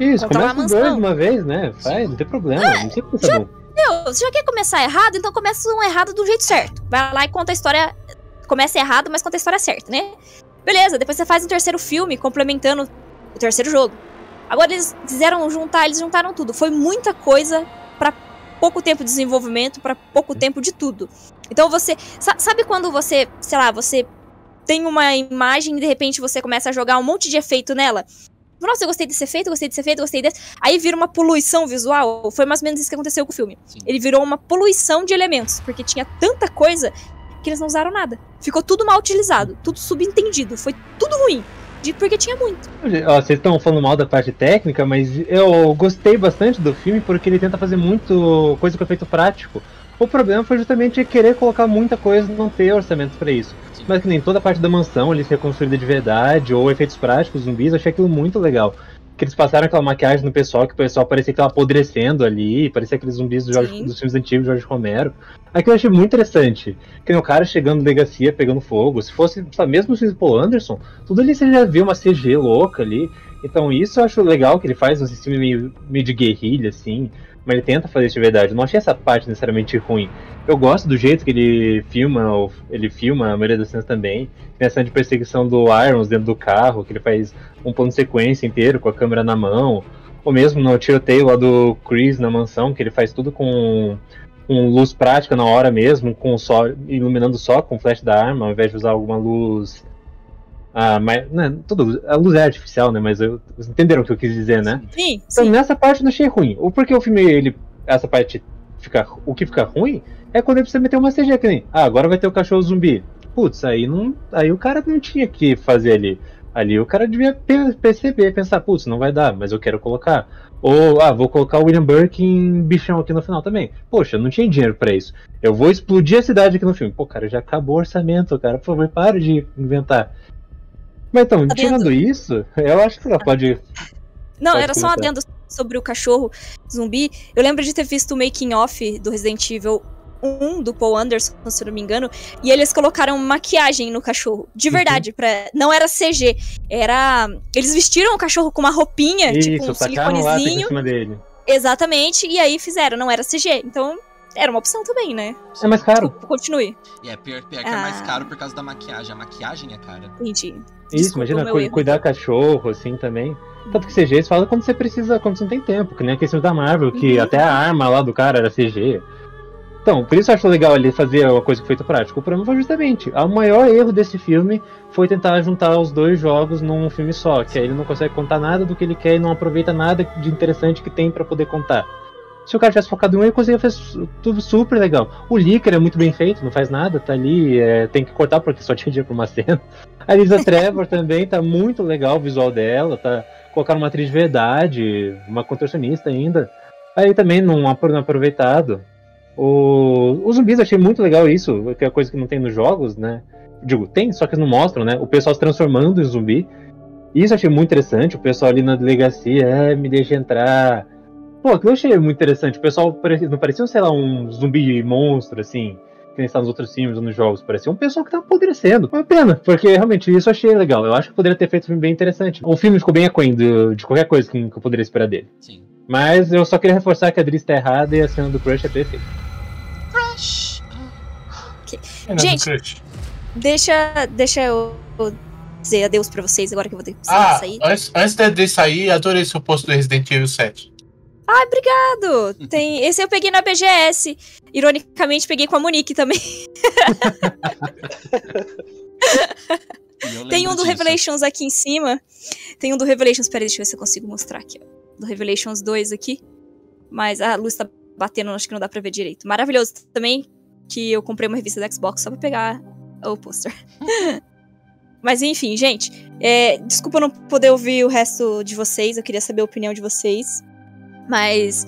Isso, conta começa com dois de uma vez, né? Faz, não tem problema. É, não sei como já, meu, você já quer começar errado? Então começa um errado do jeito certo. Vai lá e conta a história. Começa errado, mas conta a história certa, né? Beleza, depois você faz um terceiro filme complementando o terceiro jogo. Agora eles quiseram juntar, eles juntaram tudo. Foi muita coisa para pouco tempo de desenvolvimento, para pouco tempo de tudo. Então você. Sabe quando você, sei lá, você tem uma imagem e de repente você começa a jogar um monte de efeito nela? Nossa, eu gostei desse efeito, gostei desse efeito, gostei desse. Aí vira uma poluição visual. Foi mais ou menos isso que aconteceu com o filme. Sim. Ele virou uma poluição de elementos, porque tinha tanta coisa que eles não usaram nada. Ficou tudo mal utilizado, tudo subentendido, foi tudo ruim. Porque tinha muito. Ó, vocês estão falando mal da parte técnica, mas eu gostei bastante do filme porque ele tenta fazer muito coisa com efeito prático. O problema foi justamente querer colocar muita coisa e não ter orçamento para isso. Sim. Mas que nem toda a parte da mansão ali ser construída de verdade, ou efeitos práticos, zumbis, eu achei aquilo muito legal que eles passaram aquela maquiagem no pessoal, que o pessoal parecia que tava apodrecendo ali, parecia aqueles zumbis do Jorge, dos filmes antigos do Jorge Romero. Aquilo eu achei muito interessante. Que o cara chegando na delegacia, pegando fogo. Se fosse, sabe, mesmo o Paul Anderson, tudo ali você já viu uma CG louca ali. Então isso eu acho legal que ele faz um sistema meio, meio de guerrilha, assim mas ele tenta fazer isso de verdade. Eu não achei essa parte necessariamente ruim. Eu gosto do jeito que ele filma, ele filma a maioria das cenas também. Tem a cena de perseguição do Irons dentro do carro, que ele faz um plano de sequência inteiro com a câmera na mão. Ou mesmo no tiroteio lá do Chris na mansão, que ele faz tudo com, com luz prática na hora mesmo, com só iluminando só com o flash da arma, ao invés de usar alguma luz ah, mas, né, tudo, a luz é artificial, né? Mas eu, vocês entenderam o que eu quis dizer, né? Sim, então, nessa parte eu não achei ruim. Ou porque o filme, ele, essa parte fica, o que fica ruim é quando ele precisa meter uma CG que nem, ah, agora vai ter o cachorro zumbi. Putz, aí não, aí o cara não tinha que fazer ali. Ali o cara devia perceber, pensar, putz, não vai dar, mas eu quero colocar. Ou, ah, vou colocar o William Burke em bichão aqui no final também. Poxa, não tinha dinheiro para isso. Eu vou explodir a cidade aqui no filme. Pô, cara, já acabou o orçamento, cara. Por favor, para de inventar. Mas então, adendo. tirando isso, eu acho que ela pode. Não, pode era só um adendo sobre o cachorro zumbi. Eu lembro de ter visto o making off do Resident Evil 1 do Paul Anderson, se não me engano, e eles colocaram maquiagem no cachorro. De uhum. verdade, uhum. pra... não era CG. Era. Eles vestiram o cachorro com uma roupinha, Isso, tipo um siliconezinho. Em cima dele. Exatamente, e aí fizeram, não era CG. Então, era uma opção também, né? É mais caro. Desculpa, continue. E é pior, pior que ah. é mais ah. caro por causa da maquiagem. A maquiagem é cara. Entendi. Isso, Desculpa, imagina cu cuidar cachorro, assim, também. Tanto que CG eles falam quando você precisa, quando você não tem tempo, que nem a questão da Marvel, que uhum. até a arma lá do cara era CG. Então, por isso eu acho legal ele fazer uma coisa que feito prático. O problema foi justamente, o maior erro desse filme foi tentar juntar os dois jogos num filme só, que aí ele não consegue contar nada do que ele quer e não aproveita nada de interessante que tem para poder contar. Se o cara tivesse focado em um, ele conseguia fazer tudo super legal. O Licker é muito bem feito, não faz nada, tá ali, é, tem que cortar porque só tinha dia pra uma cena. A Lisa Trevor também tá muito legal o visual dela, tá colocaram uma atriz de verdade, uma contorcionista ainda. Aí também não, aproveitado. O, os zumbis achei muito legal isso, que é coisa que não tem nos jogos, né? Digo, tem, só que não mostram, né? O pessoal se transformando em zumbi. Isso achei muito interessante, o pessoal ali na delegacia, é, me deixa entrar. Pô, aquilo eu achei muito interessante. O pessoal não parecia, sei lá, um zumbi monstro, assim, que nem está nos outros filmes ou nos jogos. Parecia um pessoal que tá apodrecendo. Uma pena, porque realmente isso eu achei legal. Eu acho que poderia ter feito um filme bem interessante. O filme ficou bem aquém de, de qualquer coisa que eu poderia esperar dele. Sim. Mas eu só queria reforçar que a Driz tá errada e a cena do Crush é perfeita. Crush! Okay. Gente, deixa, deixa eu dizer adeus pra vocês agora que eu vou ter que ah, sair. Antes, antes de sair, adorei seu posto do Resident Evil 7. Ah, obrigado! Tem, esse eu peguei na BGS. Ironicamente, peguei com a Monique também. Tem um do disso. Revelations aqui em cima. Tem um do Revelations. Peraí, deixa eu ver se eu consigo mostrar aqui. Ó do Revelations 2 aqui. Mas a luz tá batendo, acho que não dá pra ver direito. Maravilhoso também, que eu comprei uma revista da Xbox só pra pegar o pôster. Mas enfim, gente, é, desculpa não poder ouvir o resto de vocês, eu queria saber a opinião de vocês. Mas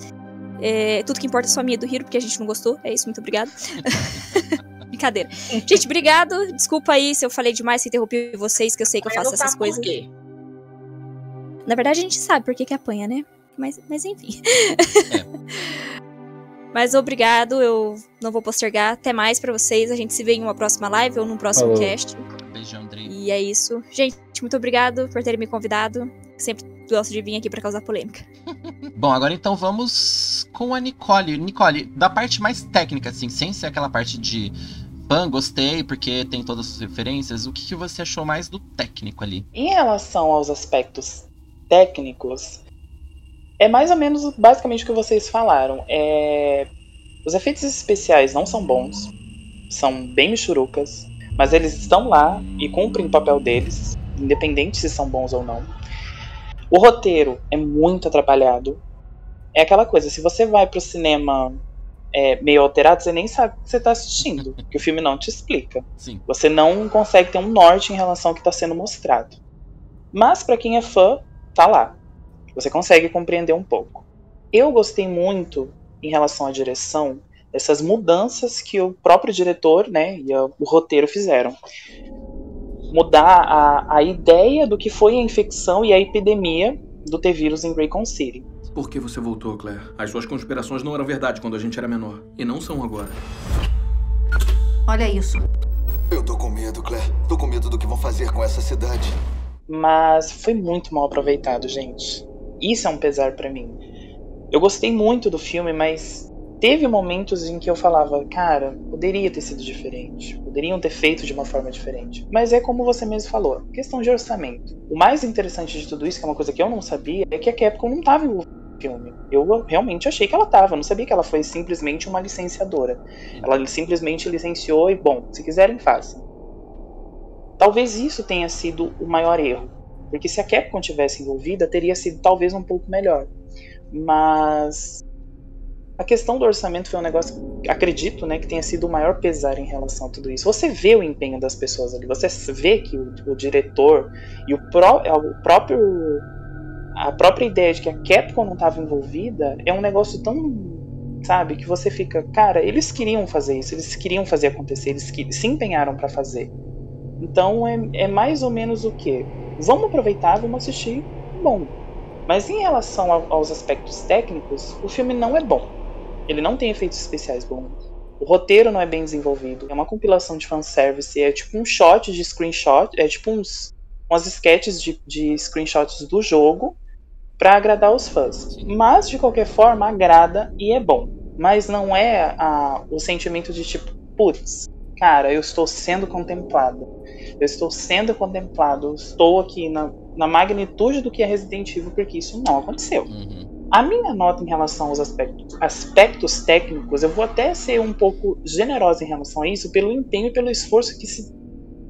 é, tudo que importa é só a minha do Hiro, porque a gente não gostou. É isso, muito obrigado. Brincadeira. Gente, obrigado. Desculpa aí se eu falei demais, se interrompi vocês, que eu sei que eu faço essas coisas. Por quê? Na verdade, a gente sabe por que, que apanha, né? Mas, mas enfim. É. mas obrigado, eu não vou postergar. Até mais para vocês. A gente se vê em uma próxima live ou num próximo Falou. cast. Beijão, André. E é isso. Gente, muito obrigado por terem me convidado. Sempre gosto de vir aqui para causar polêmica. Bom, agora então vamos com a Nicole. Nicole, da parte mais técnica, assim, sem ser aquela parte de fã, gostei, porque tem todas as referências, o que, que você achou mais do técnico ali? Em relação aos aspectos técnicos, é mais ou menos basicamente o que vocês falaram. É... Os efeitos especiais não são bons, são bem michurucas, mas eles estão lá e cumprem o papel deles, independente se são bons ou não. O roteiro é muito atrapalhado. É aquela coisa, se você vai pro cinema é, meio alterado, você nem sabe o que você está assistindo, que o filme não te explica. Sim. Você não consegue ter um norte em relação ao que está sendo mostrado. Mas para quem é fã, tá lá. Você consegue compreender um pouco. Eu gostei muito em relação à direção dessas mudanças que o próprio diretor, né, e o roteiro fizeram. Mudar a, a ideia do que foi a infecção e a epidemia do T-vírus em Raycon City. Por que você voltou, Claire? As suas conspirações não eram verdade quando a gente era menor. E não são agora. Olha isso. Eu tô com medo, Claire. Tô com medo do que vão fazer com essa cidade. Mas foi muito mal aproveitado, gente. Isso é um pesar para mim. Eu gostei muito do filme, mas teve momentos em que eu falava, cara, poderia ter sido diferente, poderiam ter feito de uma forma diferente. Mas é como você mesmo falou, questão de orçamento. O mais interessante de tudo isso, que é uma coisa que eu não sabia, é que a Capcom não estava envolvida filme. Eu realmente achei que ela estava, não sabia que ela foi simplesmente uma licenciadora. Ela simplesmente licenciou e, bom, se quiserem, façam. Talvez isso tenha sido o maior erro, porque se a Capcom tivesse envolvida, teria sido talvez um pouco melhor. Mas A questão do orçamento foi um negócio, acredito, né, que tenha sido o maior pesar em relação a tudo isso. Você vê o empenho das pessoas ali, você vê que o, o diretor e o, pró, é, o próprio a própria ideia de que a Capcom não estava envolvida é um negócio tão, sabe, que você fica, cara, eles queriam fazer isso, eles queriam fazer acontecer, eles que, se empenharam para fazer. Então é, é mais ou menos o que? Vamos aproveitar, vamos assistir, bom. Mas em relação aos aspectos técnicos, o filme não é bom. Ele não tem efeitos especiais bons. O roteiro não é bem desenvolvido. É uma compilação de fanservice. É tipo um shot de screenshot. É tipo uns, umas sketches de, de screenshots do jogo para agradar os fãs. Mas, de qualquer forma, agrada e é bom. Mas não é a, o sentimento de tipo, putz, cara, eu estou sendo contemplado. Eu estou sendo contemplado. Estou aqui na, na magnitude do que é Resident Evil, porque isso não aconteceu. Uhum. A minha nota em relação aos aspectos, aspectos técnicos, eu vou até ser um pouco generosa em relação a isso, pelo empenho e pelo esforço que se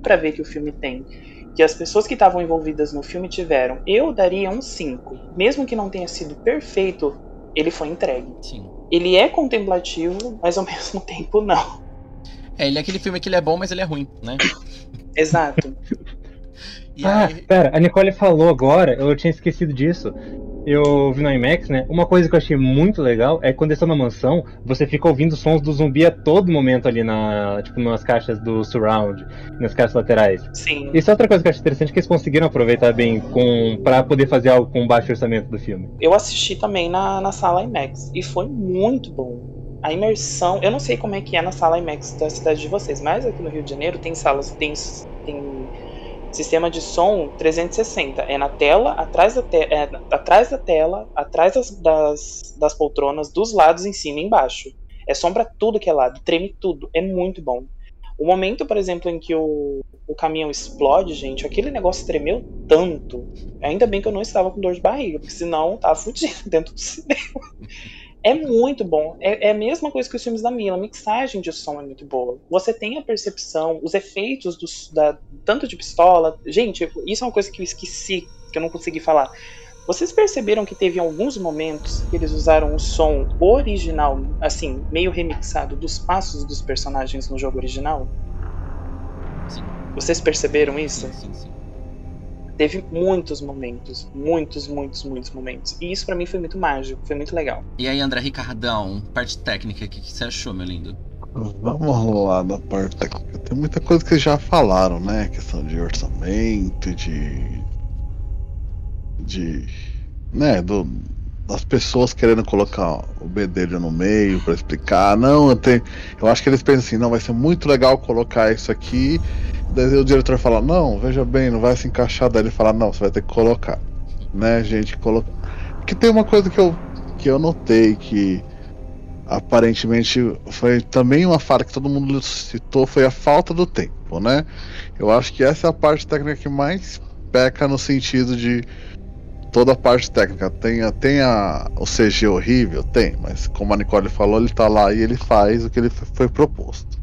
para ver que o filme tem que as pessoas que estavam envolvidas no filme tiveram, eu daria um 5. Mesmo que não tenha sido perfeito, ele foi entregue. Sim. Ele é contemplativo, mas ao mesmo tempo não. É, ele é aquele filme que ele é bom, mas ele é ruim, né? Exato. ah, pera, a Nicole falou agora, eu tinha esquecido disso eu vi no IMAX, né? Uma coisa que eu achei muito legal é que quando estão na mansão, você fica ouvindo sons do zumbi a todo momento ali na, tipo, nas caixas do surround, nas caixas laterais. Sim. Isso é outra coisa que eu acho interessante que eles conseguiram aproveitar bem com para poder fazer algo com baixo orçamento do filme. Eu assisti também na, na sala IMAX e foi muito bom. A imersão, eu não sei como é que é na sala IMAX da cidade de vocês, mas aqui no Rio de Janeiro tem salas, tem, tem Sistema de som 360. É na tela, atrás da, te é, atrás da tela, atrás das, das, das, poltronas, dos lados, em cima e embaixo. É som pra tudo que é lado, treme tudo. É muito bom. O momento, por exemplo, em que o, o caminhão explode, gente, aquele negócio tremeu tanto. Ainda bem que eu não estava com dor de barriga, porque senão eu tava fudido dentro do cinema. É muito bom. É, é, a mesma coisa que os filmes da Mila. A mixagem de som é muito boa. Você tem a percepção, os efeitos do, da, tanto de pistola. Gente, isso é uma coisa que eu esqueci, que eu não consegui falar. Vocês perceberam que teve alguns momentos que eles usaram o som original, assim, meio remixado, dos passos dos personagens no jogo original? Sim. Vocês perceberam isso? Sim, sim, sim teve muitos momentos, muitos, muitos, muitos momentos. E isso para mim foi muito mágico, foi muito legal. E aí, André Ricardão, parte técnica, o que, que você achou, meu lindo? Vamos lá na parte técnica. Tem muita coisa que já falaram, né? Questão de orçamento, de. de. né? Do, das pessoas querendo colocar o bedelho no meio para explicar. Não, eu, tenho, eu acho que eles pensam assim: não, vai ser muito legal colocar isso aqui Daí o diretor fala, não, veja bem, não vai se encaixar. Daí ele fala, não, você vai ter que colocar. Né, gente? Coloca... Porque tem uma coisa que eu, que eu notei que aparentemente foi também uma falha que todo mundo citou, foi a falta do tempo, né? Eu acho que essa é a parte técnica que mais peca no sentido de toda a parte técnica. Tem, tem a, o CG horrível? Tem, mas como a Nicole falou, ele tá lá e ele faz o que ele foi proposto.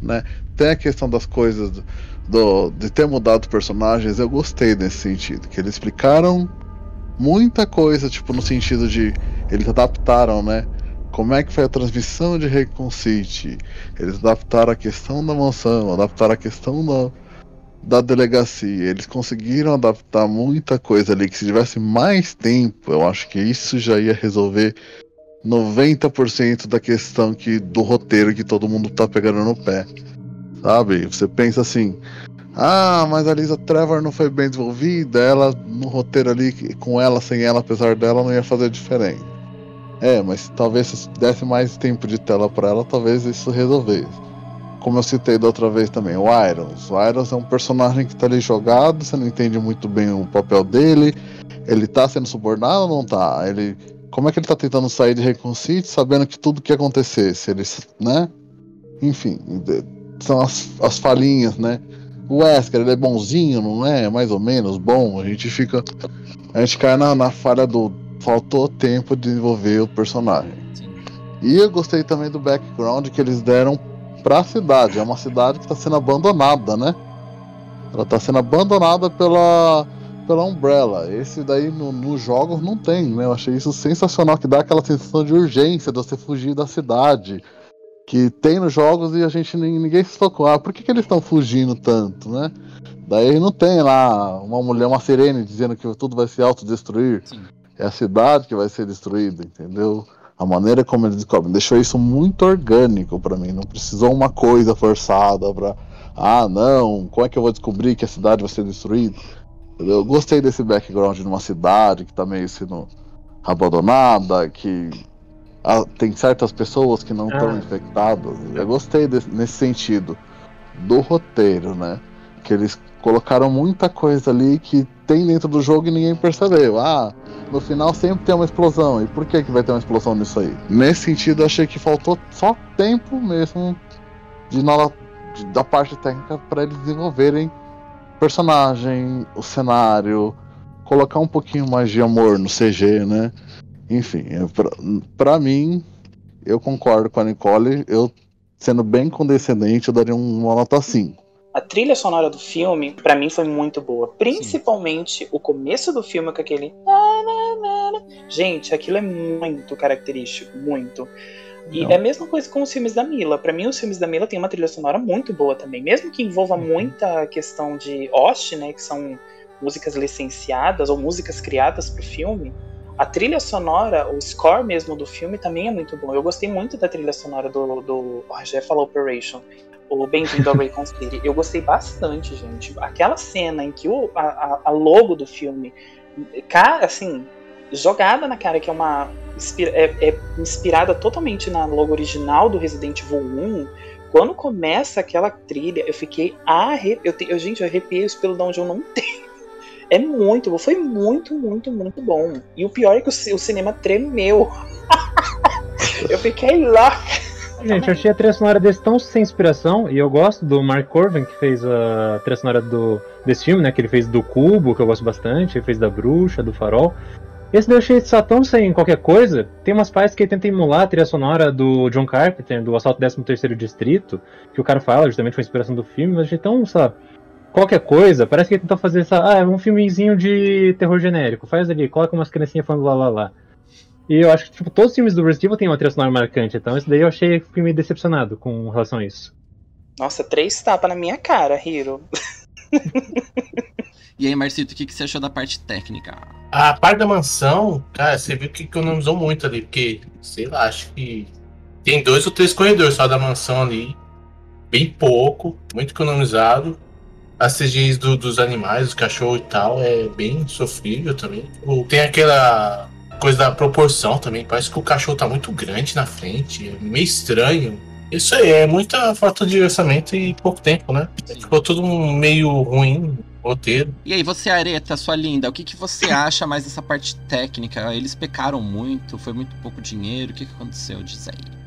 Né? tem a questão das coisas do, do, de ter mudado personagens, eu gostei nesse sentido, que eles explicaram muita coisa, tipo, no sentido de eles adaptaram, né? Como é que foi a transmissão de Recon City? Eles adaptaram a questão da mansão, adaptaram a questão da, da delegacia. Eles conseguiram adaptar muita coisa ali que se tivesse mais tempo, eu acho que isso já ia resolver 90% da questão que do roteiro que todo mundo tá pegando no pé. Sabe? Você pensa assim. Ah, mas a Lisa Trevor não foi bem desenvolvida, ela no roteiro ali, com ela, sem ela, apesar dela, não ia fazer diferente. É, mas talvez se desse mais tempo de tela para ela, talvez isso resolvesse. Como eu citei da outra vez também, o Irons. O Irons é um personagem que tá ali jogado, você não entende muito bem o papel dele. Ele tá sendo subornado ou não tá? Ele. Como é que ele tá tentando sair de Recon City sabendo que tudo que acontecesse, ele, né? Enfim, são as, as falinhas, né? O Wesker, ele é bonzinho, não é? Mais ou menos bom. A gente fica. A gente cai na, na falha do. Faltou tempo de desenvolver o personagem. E eu gostei também do background que eles deram pra cidade. É uma cidade que está sendo abandonada, né? Ela está sendo abandonada pela, pela Umbrella. Esse daí nos no jogos não tem, né? Eu achei isso sensacional, que dá aquela sensação de urgência de você fugir da cidade. Que tem nos jogos e a gente ninguém se focou. Ah, por que, que eles estão fugindo tanto, né? Daí não tem lá uma mulher, uma sirene dizendo que tudo vai se autodestruir. Sim. É a cidade que vai ser destruída, entendeu? A maneira como eles descobrem deixou isso muito orgânico para mim. Não precisou uma coisa forçada para ah, não, como é que eu vou descobrir que a cidade vai ser destruída? Eu gostei desse background de uma cidade que tá meio sendo abandonada, que ah, tem certas pessoas que não estão ah. infectadas. Eu gostei desse, nesse sentido do roteiro, né? Que eles colocaram muita coisa ali que tem dentro do jogo e ninguém percebeu. Ah, no final sempre tem uma explosão. E por que, que vai ter uma explosão nisso aí? Nesse sentido, achei que faltou só tempo mesmo de, na, de da parte técnica para eles desenvolverem personagem, o cenário, colocar um pouquinho mais de amor no CG, né? Enfim, pra, pra mim, eu concordo com a Nicole. Eu, sendo bem condescendente, eu daria uma nota 5. A trilha sonora do filme, para mim, foi muito boa. Principalmente Sim. o começo do filme com aquele. Gente, aquilo é muito característico, muito. E Não. é a mesma coisa com os filmes da Mila. Para mim, os filmes da Mila têm uma trilha sonora muito boa também. Mesmo que envolva uhum. muita questão de host, né? Que são músicas licenciadas ou músicas criadas pro filme. A trilha sonora, o score mesmo do filme também é muito bom. Eu gostei muito da trilha sonora do, do já falou Operation o Bem-vindo ao Raycon City. Eu gostei bastante, gente. Aquela cena em que o, a, a logo do filme, cara, assim, jogada na cara, que é uma. É, é, inspirada totalmente na logo original do Resident Evil 1. Quando começa aquela trilha, eu fiquei arrepiado. Eu, gente, eu arrepiei isso pelo de onde eu não tenho. É muito, foi muito, muito, muito bom. E o pior é que o, o cinema tremeu. eu fiquei louca. Gente, eu achei a trilha sonora desse tão sem inspiração, e eu gosto do Mark Corvin, que fez a trilha sonora do, desse filme, né? Que ele fez do Cubo, que eu gosto bastante, ele fez da Bruxa, do Farol. Esse daí eu achei só tão sem qualquer coisa. Tem umas partes que ele tenta emular a trilha sonora do John Carpenter, do Assalto 13º Distrito, que o cara fala, justamente foi inspiração do filme, mas achei tão, sabe, qualquer coisa. Parece que ele tentou fazer essa, ah, é um filmezinho de terror genérico. Faz ali, coloca umas criancinhas falando lá lá lá. E eu acho que tipo, todos os filmes do Resident Evil têm uma trilha sonora marcante, então esse daí eu achei fui meio decepcionado com relação a isso. Nossa, três tapas na minha cara, Hiro. e aí, Marcito, o que, que você achou da parte técnica? A parte da mansão, cara, você viu que economizou muito ali, porque, sei lá, acho que tem dois ou três corredores só da mansão ali. Bem pouco, muito economizado. As CGs do, dos animais, dos cachorros e tal, é bem sofrível também. Tem aquela coisa da proporção também. Parece que o cachorro tá muito grande na frente. É meio estranho. Isso aí é muita falta de orçamento e pouco tempo, né? Ficou tudo meio ruim, roteiro. E aí, você, Areta, sua linda, o que, que você acha mais dessa parte técnica? Eles pecaram muito? Foi muito pouco dinheiro? O que, que aconteceu? Diz aí.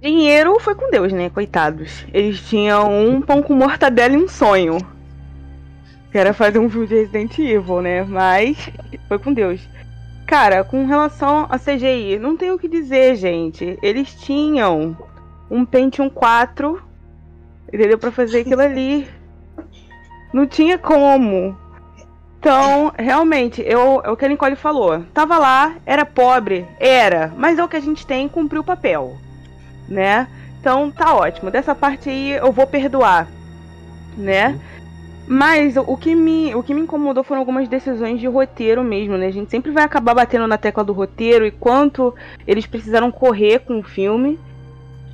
Dinheiro foi com Deus, né? Coitados. Eles tinham um pão com mortadela e um sonho. Que era fazer um filme de Resident Evil, né? Mas foi com Deus. Cara, com relação a CGI, não tenho o que dizer, gente. Eles tinham um Pentium 4, entendeu? Pra fazer aquilo ali. Não tinha como. Então, realmente, eu, é o que a Nicole falou. Tava lá, era pobre, era, mas é o que a gente tem, cumpriu o papel, né? Então, tá ótimo. Dessa parte aí eu vou perdoar, né? Mas o que, me, o que me incomodou foram algumas decisões de roteiro mesmo, né? A gente sempre vai acabar batendo na tecla do roteiro e quanto eles precisaram correr com o filme.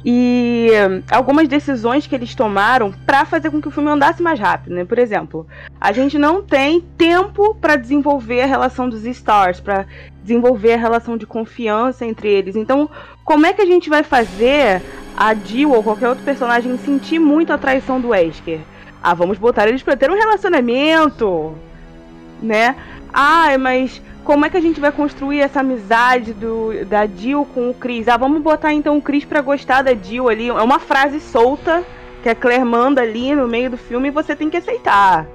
E algumas decisões que eles tomaram para fazer com que o filme andasse mais rápido, né? Por exemplo, a gente não tem tempo para desenvolver a relação dos Stars, para desenvolver a relação de confiança entre eles. Então, como é que a gente vai fazer a Jill ou qualquer outro personagem sentir muito a traição do Wesker? Ah, vamos botar eles pra ter um relacionamento, né? Ah, mas como é que a gente vai construir essa amizade do, da Jill com o Chris? Ah, vamos botar então o Chris pra gostar da Jill ali. É uma frase solta que a Claire manda ali no meio do filme e você tem que aceitar.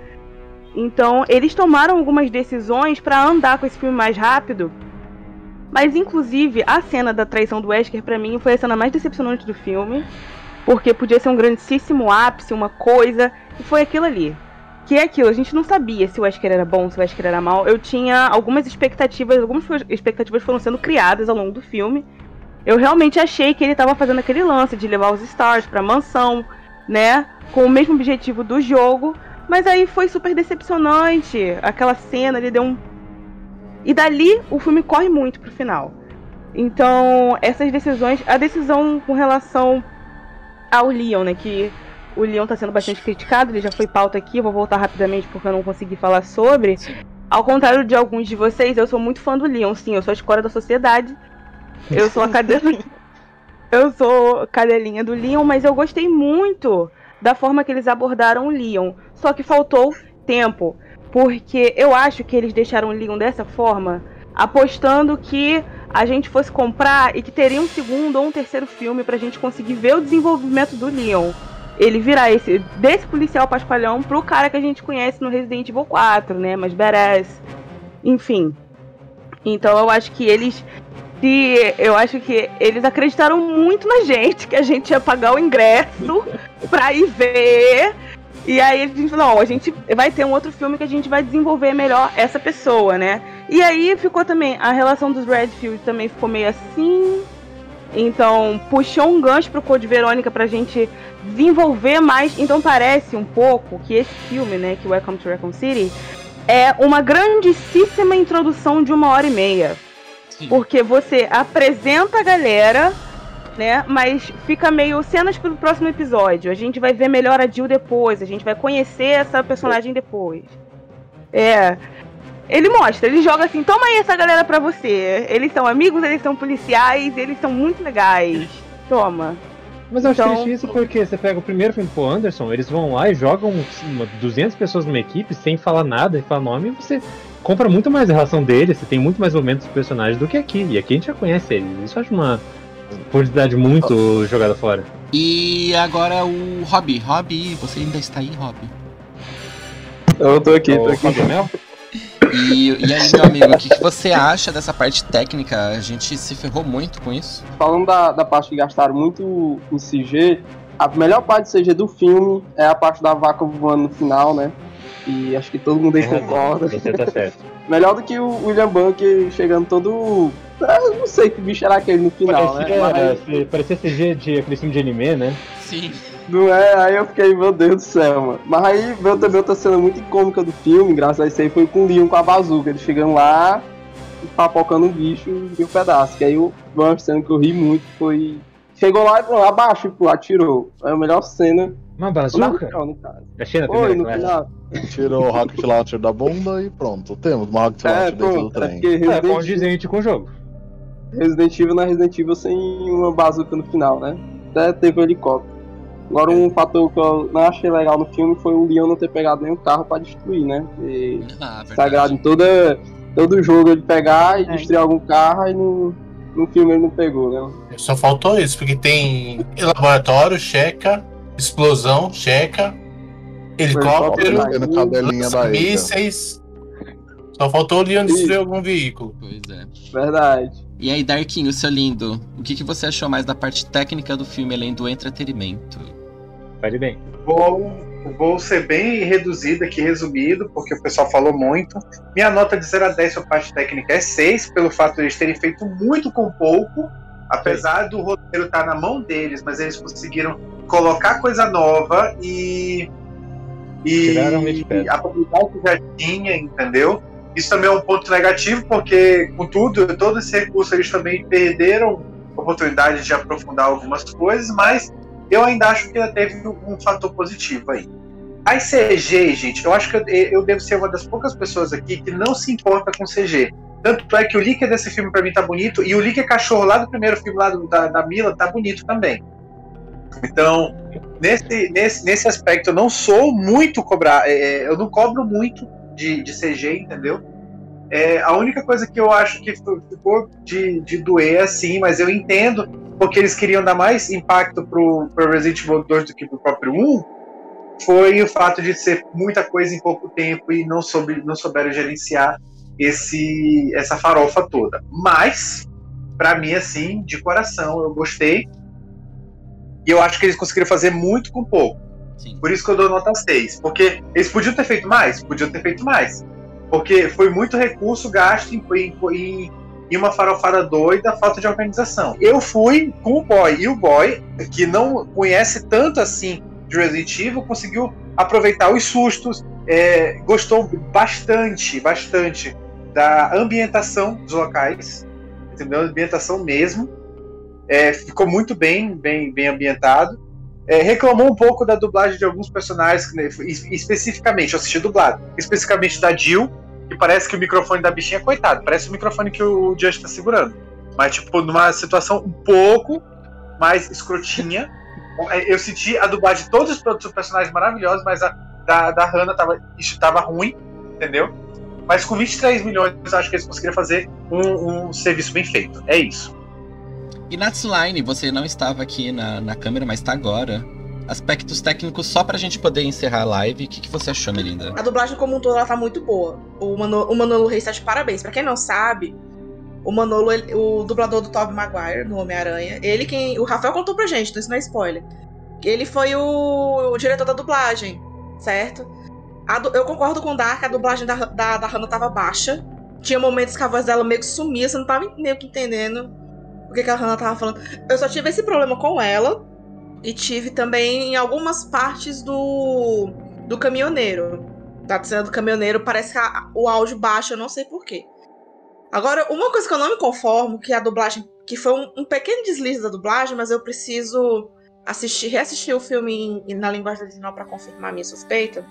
Então, eles tomaram algumas decisões para andar com esse filme mais rápido. Mas, inclusive, a cena da traição do Wesker, para mim, foi a cena mais decepcionante do filme. Porque podia ser um grandíssimo ápice, uma coisa, e foi aquilo ali. que é aquilo, a gente não sabia se o Wesker era bom, se o Wesker era mal. Eu tinha algumas expectativas, algumas expectativas foram sendo criadas ao longo do filme. Eu realmente achei que ele estava fazendo aquele lance de levar os Stars pra mansão, né? Com o mesmo objetivo do jogo. Mas aí foi super decepcionante. Aquela cena, ele deu um. E dali o filme corre muito pro final. Então, essas decisões. A decisão com relação ao Leon, né? Que o Leon está sendo bastante criticado, ele já foi pauta aqui, vou voltar rapidamente porque eu não consegui falar sobre. Ao contrário de alguns de vocês, eu sou muito fã do Leon, sim, eu sou a escola da sociedade. Eu sou a cadela. eu sou cadelinha do Leon, mas eu gostei muito da forma que eles abordaram o Leon. Só que faltou tempo. Porque eu acho que eles deixaram o Leon dessa forma, apostando que a gente fosse comprar e que teria um segundo ou um terceiro filme pra gente conseguir ver o desenvolvimento do Leon ele virar esse desse policial paspalhão pro cara que a gente conhece no Resident Evil 4, né? Mas badass. Enfim. Então eu acho que eles se eu acho que eles acreditaram muito na gente, que a gente ia pagar o ingresso pra ir ver. E aí a gente falou, não, a gente vai ter um outro filme que a gente vai desenvolver melhor essa pessoa, né? E aí ficou também, a relação dos Redfield também ficou meio assim. Então, puxou um gancho pro Code Verônica pra gente desenvolver mais. Então parece um pouco que esse filme, né, que Welcome to Raccoon City, é uma grandíssima introdução de uma hora e meia. Sim. Porque você apresenta a galera, né? Mas fica meio cenas pro próximo episódio. A gente vai ver melhor a Jill depois, a gente vai conhecer essa personagem depois. É. Ele mostra, ele joga assim, toma aí essa galera pra você. Eles são amigos, eles são policiais, eles são muito legais. Toma. Mas eu acho então... triste isso porque você pega o primeiro filme pro Anderson, eles vão lá e jogam 200 pessoas numa equipe sem falar nada, e falar nome, e você compra muito mais a relação deles, você tem muito mais momentos dos personagens do que aqui. E aqui a gente já conhece eles. Isso eu acho uma oportunidade muito oh. jogada fora. E agora o Hobby. Hobby, você ainda está aí, Hobby? Eu tô aqui, tô aqui. E, e aí, meu amigo, o que, que, você acha dessa parte técnica? A gente se ferrou muito com isso? Falando da, da parte que gastaram muito em CG, a melhor parte de CG do filme é a parte da vaca voando no final, né? E acho que todo mundo aí concorda. Você tá certo. Melhor do que o William Bunker chegando todo. Eu não sei que bicho era aquele no final, parecia, né? Mas... Parecia CG de aquele filme de anime, né? Sim. Não é? Aí eu fiquei, meu Deus do céu, mano. Mas aí veio também outra cena muito icônica do filme, graças a isso aí, foi com o Leon com a bazuca. Ele chegando lá e papocando um bicho e um pedaço. Que aí uma cena que eu ri muito foi. Chegou lá e falou, abaixo, pô, atirou. É a melhor cena. Uma bazuca? Não, no caso. Achei na Oi, no final. Tirou o Rocket Launcher da bunda e pronto. Temos uma Rocket Launcher é, dentro do trem. É, é condizente com o jogo. Resident Evil na é Resident Evil sem uma bazuca no final, né? Até teve um helicóptero. Agora, um fator que eu não achei legal no filme foi o Leon não ter pegado nenhum carro pra destruir, né? E ah, sagrado em toda, todo jogo ele pegar e é. destruir algum carro e no, no filme ele não pegou, né? Só faltou isso, porque tem laboratório, checa, explosão, checa, helicóptero, mísseis. Só faltou o Leon destruir algum veículo. Pois é. Verdade. E aí, Darkinho, seu lindo, o que, que você achou mais da parte técnica do filme, além do entretenimento? Pode bem. Vou, vou ser bem reduzido aqui, resumido, porque o pessoal falou muito. Minha nota de 0 a 10 sobre parte técnica é 6, pelo fato de eles terem feito muito com pouco. Apesar do roteiro estar na mão deles, mas eles conseguiram colocar coisa nova e. E a publicidade que já tinha, entendeu? Isso também é um ponto negativo, porque, contudo, todo esse recurso eles também perderam a oportunidade de aprofundar algumas coisas, mas eu ainda acho que ainda teve um fator positivo aí. A CG, gente, eu acho que eu, eu, devo ser uma das poucas pessoas aqui que não se importa com CG. Tanto é que o líquido desse filme para mim tá bonito, e o líquido cachorro lá do primeiro filme lá do, da, da Mila tá bonito também. Então, nesse, nesse, nesse aspecto, eu não sou muito cobrar, é, é eu não cobro muito de, de CG, entendeu? É, a única coisa que eu acho que ficou de, de doer assim, mas eu entendo, porque eles queriam dar mais impacto pro, pro Resident Evil 2 do que pro próprio 1, foi o fato de ser muita coisa em pouco tempo e não, soube, não souberam gerenciar esse, essa farofa toda. Mas, para mim, assim, de coração, eu gostei. E eu acho que eles conseguiram fazer muito com pouco. Sim. Por isso que eu dou nota 6. Porque eles podiam ter feito mais? Podiam ter feito mais. Porque foi muito recurso gasto em, em, em uma farofada doida, falta de organização. Eu fui com o boy, e o boy, que não conhece tanto assim de Resident Evil, conseguiu aproveitar os sustos, é, gostou bastante, bastante da ambientação dos locais, entendeu? Ambientação mesmo. É, ficou muito bem, bem, bem ambientado. É, reclamou um pouco da dublagem de alguns personagens, né, especificamente, eu assisti dublado, especificamente da Jill, que parece que o microfone da bichinha, coitado, parece o microfone que o Just tá segurando. Mas, tipo, numa situação um pouco mais escrotinha. É, eu senti a dublagem de todos os personagens maravilhosos, mas a da, da Hannah tava, tava ruim, entendeu? Mas com 23 milhões, acho que eles conseguiram fazer um, um serviço bem feito. É isso. E Natsline, você não estava aqui na, na câmera, mas está agora. Aspectos técnicos só pra gente poder encerrar a live. O que, que você achou, Melinda? A dublagem como um todo, ela tá muito boa. O, Manolo, o Manolo Reis tá de parabéns. Pra quem não sabe, o Manolo, ele, o dublador do Tobey Maguire, no Homem-Aranha, ele quem... O Rafael contou pra gente, então isso não é spoiler. Ele foi o, o diretor da dublagem, certo? Du, eu concordo com o Dark, a dublagem da, da, da Hannah tava baixa. Tinha momentos que a voz dela meio que sumia, você não tava meio que entendendo o que, que a Hannah tava falando. Eu só tive esse problema com ela. E tive também em algumas partes do, do caminhoneiro. Da cena do caminhoneiro, parece que a, o áudio baixa, eu não sei porquê. Agora, uma coisa que eu não me conformo, que a dublagem. Que foi um, um pequeno deslize da dublagem, mas eu preciso assistir, reassistir o filme em, na linguagem original para confirmar minha suspeita.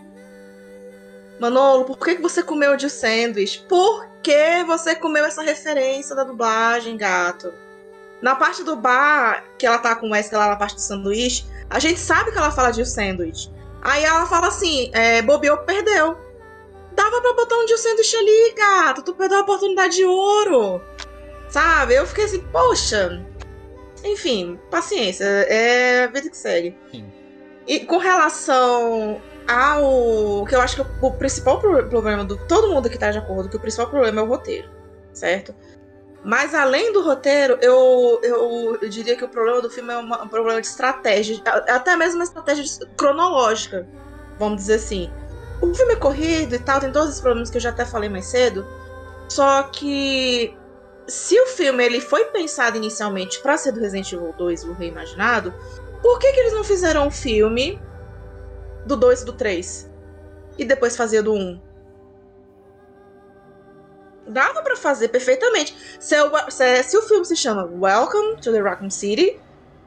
Manolo, por que, você comeu de sanduíche? Por que você comeu essa referência da dublagem, gato? Na parte do bar, que ela tá com o Wesley lá na parte do sanduíche, a gente sabe que ela fala de sanduíche. Aí ela fala assim, é, bobeou, perdeu. Dava pra botar um de sanduíche ali, gato. Tu perdeu a oportunidade de ouro. Sabe? Eu fiquei assim, poxa. Enfim, paciência. É a vida que segue. Sim. E com relação ao. que eu acho que o principal problema do. Todo mundo que tá de acordo que o principal problema é o roteiro. Certo? Mas além do roteiro, eu, eu, eu, diria que o problema do filme é uma, um problema de estratégia, até mesmo uma estratégia cronológica, vamos dizer assim. O filme é corrido e tal, tem todos os problemas que eu já até falei mais cedo. Só que se o filme ele foi pensado inicialmente para ser do Resident Evil 2, o reimaginado, por que, que eles não fizeram um filme do 2 e do 3? E depois fazia do 1? Dava para fazer perfeitamente. Se, eu, se, se, o filme se chama Welcome to the Raccoon City,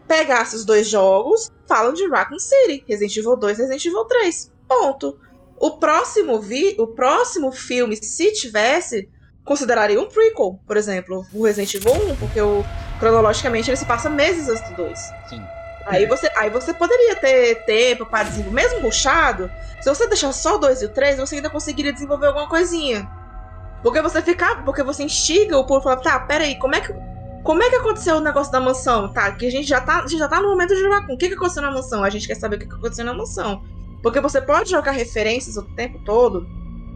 pegasse os dois jogos, falam de Raccoon City, Resident Evil 2 Resident Evil 3. Ponto. O próximo, vi, o próximo filme, se tivesse, consideraria um prequel, por exemplo, o Resident Evil 1, porque o, cronologicamente ele se passa meses antes do 2. Sim. Aí você, aí você poderia ter tempo para desenvolver, mesmo ruxado, se você deixar só o 2 e o 3, você ainda conseguiria desenvolver alguma coisinha. Porque você fica. Porque você instiga o povo a falar, tá, peraí, como é que. Como é que aconteceu o negócio da mansão? Tá, que a gente já tá, gente já tá no momento de jogar com. O que, que aconteceu na mansão? A gente quer saber o que, que aconteceu na mansão. Porque você pode jogar referências o tempo todo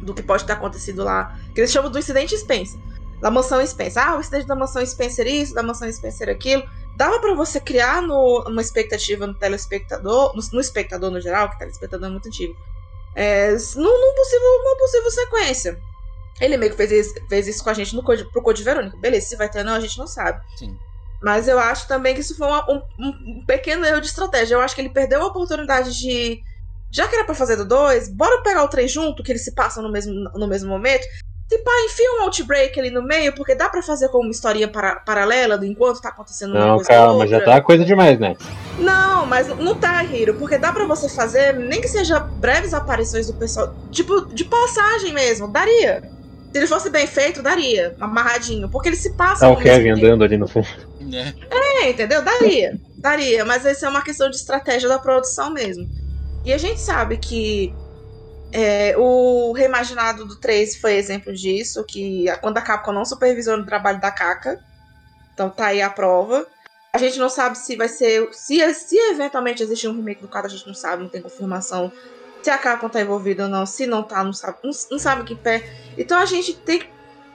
do que pode ter acontecido lá. Que eles chamam do incidente Spencer. Da mansão Spencer. Ah, o incidente da mansão Spencer isso, da mansão Spencer aquilo. Dava para você criar no, uma expectativa no telespectador, no, no espectador no geral, que telespectador é muito antigo. É, num, num possível, uma possível sequência. Ele meio que fez isso, fez isso com a gente no Code, pro Code Verônica. Beleza, se vai ter ou não, a gente não sabe. Sim. Mas eu acho também que isso foi uma, um, um, pequeno erro de estratégia. Eu acho que ele perdeu a oportunidade de. Já que era pra fazer do 2, bora pegar o 3 junto, que eles se passam no mesmo, no mesmo momento. Se pá, enfia um outbreak ali no meio, porque dá para fazer como uma historinha para, paralela do enquanto tá acontecendo uma não, coisa calma, já tá coisa demais, né? Não, mas não tá, Hiro, porque dá para você fazer, nem que seja breves aparições do pessoal, tipo, de passagem mesmo, daria. Se ele fosse bem feito, daria. Amarradinho. Porque ele se passa. Tá o Kevin andando ali no fundo. É. é, entendeu? Daria. Daria. Mas isso é uma questão de estratégia da produção mesmo. E a gente sabe que é, o reimaginado do 3 foi exemplo disso, que quando a Capcom não supervisionou o trabalho da Kaka. Então tá aí a prova. A gente não sabe se vai ser. Se, se eventualmente existir um remake do 4, a gente não sabe, não tem confirmação se a Capcom tá envolvida ou não, se não tá, não sabe, não, não sabe que pé. Então a gente tem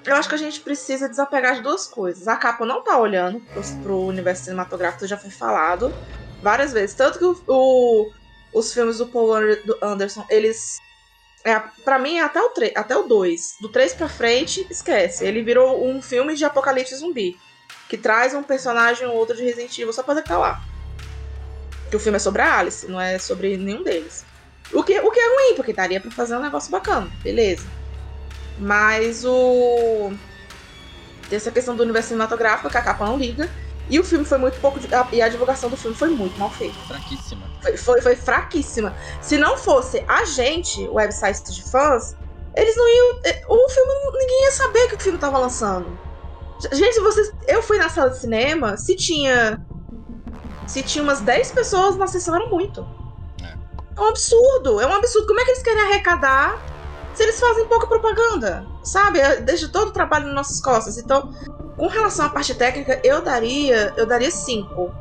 eu acho que a gente precisa desapegar de duas coisas. A Capcom não tá olhando pro, pro universo cinematográfico, já foi falado várias vezes. Tanto que o, o, os filmes do Paul Anderson, eles. É, pra mim, até o, até o 2. Do 3 pra frente, esquece. Ele virou um filme de apocalipse zumbi. Que traz um personagem ou outro de Resident Evil só pra lá. Que o filme é sobre a Alice, não é sobre nenhum deles. O que, o que é ruim, porque daria pra fazer um negócio bacana, beleza. Mas o. Tem essa questão do universo cinematográfico, que a capa não liga. E o filme foi muito pouco. De, e a divulgação do filme foi muito mal feita. Fraquíssima. Foi, foi, foi, fraquíssima. Se não fosse a gente, o website de fãs, eles não iam. Eh, o filme. Ninguém ia saber que o filme tava lançando. Gente, vocês. Eu fui na sala de cinema, se tinha. Se tinha umas 10 pessoas na sessão, era muito. É. é um absurdo. É um absurdo. Como é que eles querem arrecadar se eles fazem pouca propaganda? Sabe? Deixa todo o trabalho nas nossas costas. Então, com relação à parte técnica, eu daria, eu daria cinco.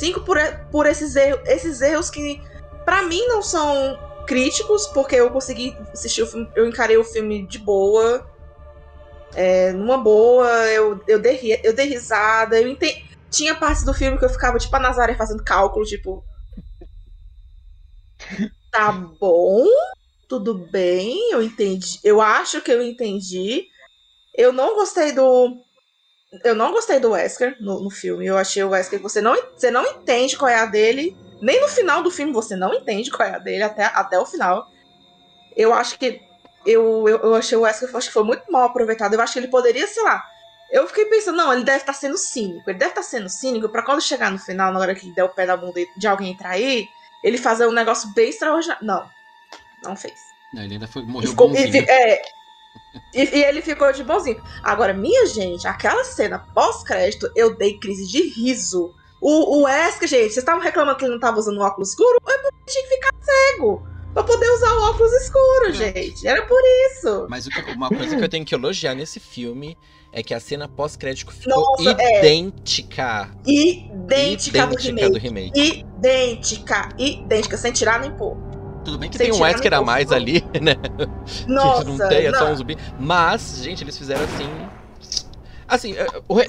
Cinco por, por esses, erros, esses erros que, para mim, não são críticos, porque eu consegui assistir o filme, eu encarei o filme de boa. É, numa boa, eu, eu, dei, eu dei risada, eu entendi. Tinha partes do filme que eu ficava, tipo, a Nazaré fazendo cálculo, tipo. Tá bom, tudo bem, eu entendi. Eu acho que eu entendi. Eu não gostei do eu não gostei do Wesker no, no filme. Eu achei o Wesker que você não, você não entende qual é a dele. Nem no final do filme você não entende qual é a dele até, até o final. Eu acho que. Eu, eu, eu achei o Wesker acho que foi muito mal aproveitado. Eu acho que ele poderia, sei lá. Eu fiquei pensando, não, ele deve estar tá sendo cínico. Ele deve estar tá sendo cínico para quando chegar no final, na hora que der o pé na bunda de alguém trair, ele fazer um negócio bem extraordinário. Não. Não fez. Não, ele ainda foi, morreu ficou, bonzinho. É, e, e, ele ficou de bonzinho. Agora, minha gente, aquela cena pós-crédito, eu dei crise de riso. O, o Wesker, gente, vocês estavam reclamando que ele não tava usando óculos escuro? É porque tinha que ficar cego. Pra poder usar o óculos escuro, é. gente. Era por isso. Mas uma coisa que eu tenho que elogiar nesse filme é que a cena pós-crédito ficou Nossa, idêntica. É. Idêntica, idêntica do, remake. do remake. Idêntica, idêntica, sem tirar nem pôr. Tudo bem que tem um Wesker a mais ali, né? Nossa, que não tem, é não. só um zumbi. Mas, gente, eles fizeram assim. Assim, é,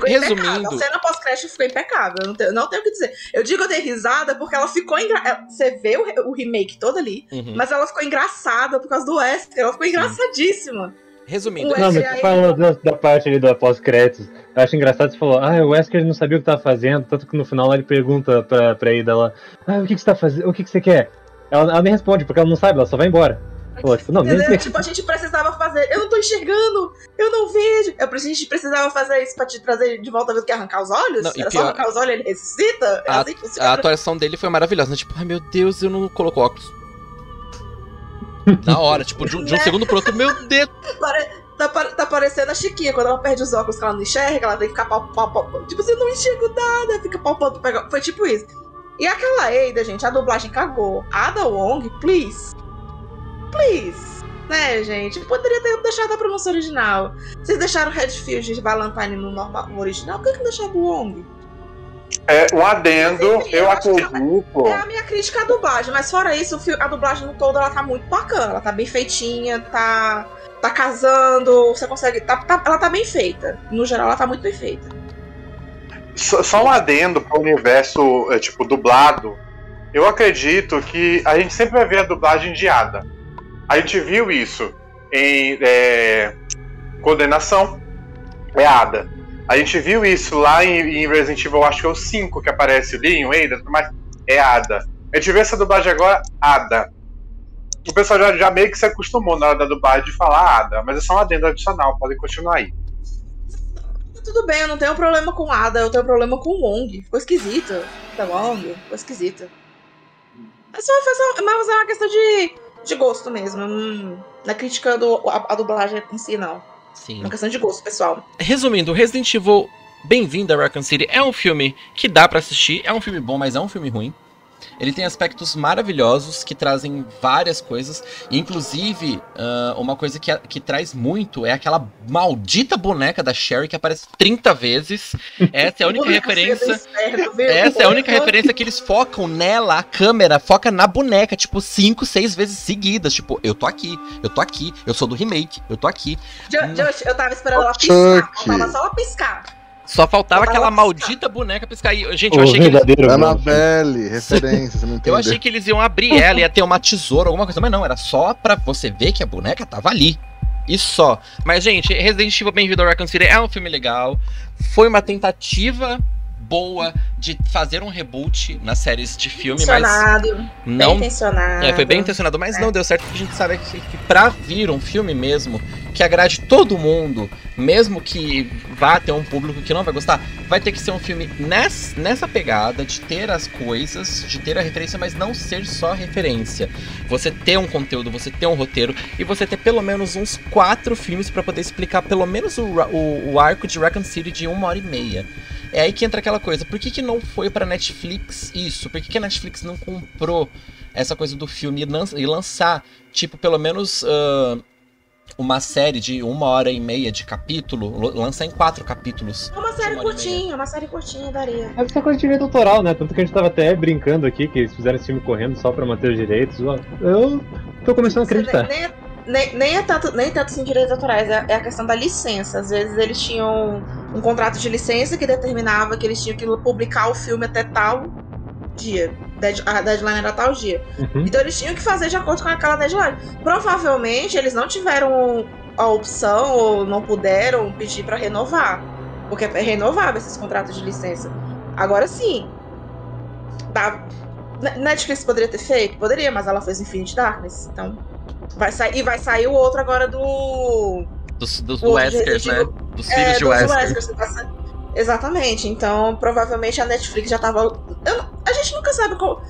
resumindo. Impecável. A cena pós-crédito ficou impecável. Não tenho, não tenho o que dizer. Eu digo eu dei risada porque ela ficou engraçada. Você vê o, o, remake todo ali, uhum. mas ela ficou engraçada por causa do Wesker. Ela ficou Sim. engraçadíssima. Resumindo, não, mas falando da, da, parte ali do pós-créditos, eu acho engraçado você falou, ah, o Wesker não sabia o que tava fazendo, tanto que no final ele pergunta pra, pra Ada lá, ah, o que, que você tá fazendo? O que, que você quer? Ela, ela nem responde, porque ela não sabe, ela só vai embora. Pô, tipo, não, nem... tipo, a gente precisava fazer. Eu não tô enxergando, eu não vejo. Eu, a gente precisava fazer isso pra te trazer de volta mesmo que arrancar os olhos? Não, Era pior, só arrancar os olhos e ele ressuscita? É a, assim a atuação dele foi maravilhosa, né? Tipo, ai meu Deus, eu não coloco óculos. Na hora, tipo, de um, de um né? segundo pro outro, meu Deus. Pare... Tá, tá parecendo a Chiquinha, quando ela perde os óculos que ela não enxerga, ela tem que ficar palpando. Tipo, você não enxerga nada, fica palpando. Pega... Foi tipo isso. E aquela Ada, gente, a dublagem cagou. Ada Wong, please. Please. Né, gente? Poderia ter deixado a pronúncia original. Vocês deixaram Redfield e Valentine no, normal, no original, por que, não deixaram o Wong? É, um adendo, eu, eu acredito. É a minha crítica à dublagem, mas fora isso, a dublagem no todo ela tá muito bacana. Ela tá bem feitinha, tá, tá casando, você consegue. Tá, tá, ela tá bem feita. No geral, ela tá muito bem feita. Só, um adendo para o universo, é, tipo, dublado. Eu acredito que a gente sempre vai ver a dublagem de Ada. A gente viu isso em é, Condenação, é Ada. A gente viu isso lá em, em Resident Evil, acho que é o 5 que aparece o Leon, Ada, mas é Ada. A gente vê essa dublagem agora, Ada. O pessoal já, já meio que se acostumou na hora da dublagem de falar Ada, mas é só um adendo adicional, podem continuar aí tudo bem, eu não tenho problema com Ada, eu tenho problema com Wong. Ficou esquisito. Tá Wong, ficou esquisito. Mas, só, mas é uma questão de, de gosto mesmo. Hum, não é criticando a, a, dublagem em si, não. Sim. É uma questão de gosto, pessoal. Resumindo, Resident Evil Bem-vindo a Raccoon City é um filme que dá para assistir, é um filme bom, mas é um filme ruim. Ele tem aspectos maravilhosos que trazem várias coisas. Inclusive, uh, uma coisa que, que traz muito é aquela maldita boneca da Sherry que aparece 30 vezes. Essa é a única referência. essa é a única referência que eles focam nela, a câmera foca na boneca, tipo, 5, 6 vezes seguidas. Tipo, eu tô aqui, eu tô aqui, eu sou do remake, eu tô aqui. Josh, eu tava esperando ela piscar. Eu tava só ela piscar. Só faltava aquela maldita boneca piscar. E, gente, eu achei que eles... Annabelle, referência, você não entendeu. Eu achei que eles iam abrir ela, ia ter uma tesoura, alguma coisa, mas não, era só pra você ver que a boneca tava ali. E só. Mas, gente, Resident Evil Bem-vindo ao Raccoon City é um filme legal. Foi uma tentativa boa de fazer um reboot nas séries de filme, mas não bem intencionado. É, foi bem intencionado, mas é. não deu certo porque a gente sabe que, que para vir um filme mesmo que agrade todo mundo, mesmo que vá ter um público que não vai gostar, vai ter que ser um filme nessa, nessa pegada de ter as coisas, de ter a referência, mas não ser só referência. Você ter um conteúdo, você ter um roteiro e você ter pelo menos uns quatro filmes para poder explicar pelo menos o, o, o arco de Raccoon City de uma hora e meia. É aí que entra aquela coisa. Por que, que não foi pra Netflix isso? Por que, que a Netflix não comprou essa coisa do filme e, lançar, tipo, pelo menos. Uh, uma série de uma hora e meia de capítulo, lança em quatro capítulos. É uma série curtinha, uma série curtinha daria. É ser coisa de direito autoral, né? Tanto que a gente tava até brincando aqui que eles fizeram esse filme correndo só pra manter os direitos. Eu tô começando a acreditar. Nem, nem, nem, é tanto, nem tanto assim direitos autorais, é, é, a questão da licença. Às vezes eles tinham um contrato de licença que determinava que eles tinham que publicar o filme até tal dia. A deadline era tal dia. Uhum. Então eles tinham que fazer de acordo com aquela deadline. Provavelmente eles não tiveram a opção ou não puderam pedir para renovar. Porque é renovável esses contratos de licença. Agora sim. Tá, Netflix poderia ter feito? Poderia, mas ela fez Infinite Darkness. Então Vai sair, e vai sair o outro agora do. Dos, dos do Weskers, né? Dos é, filhos de Wesker. Tá Exatamente. Então, provavelmente a Netflix já tava. Eu, a gente nunca sabe qual.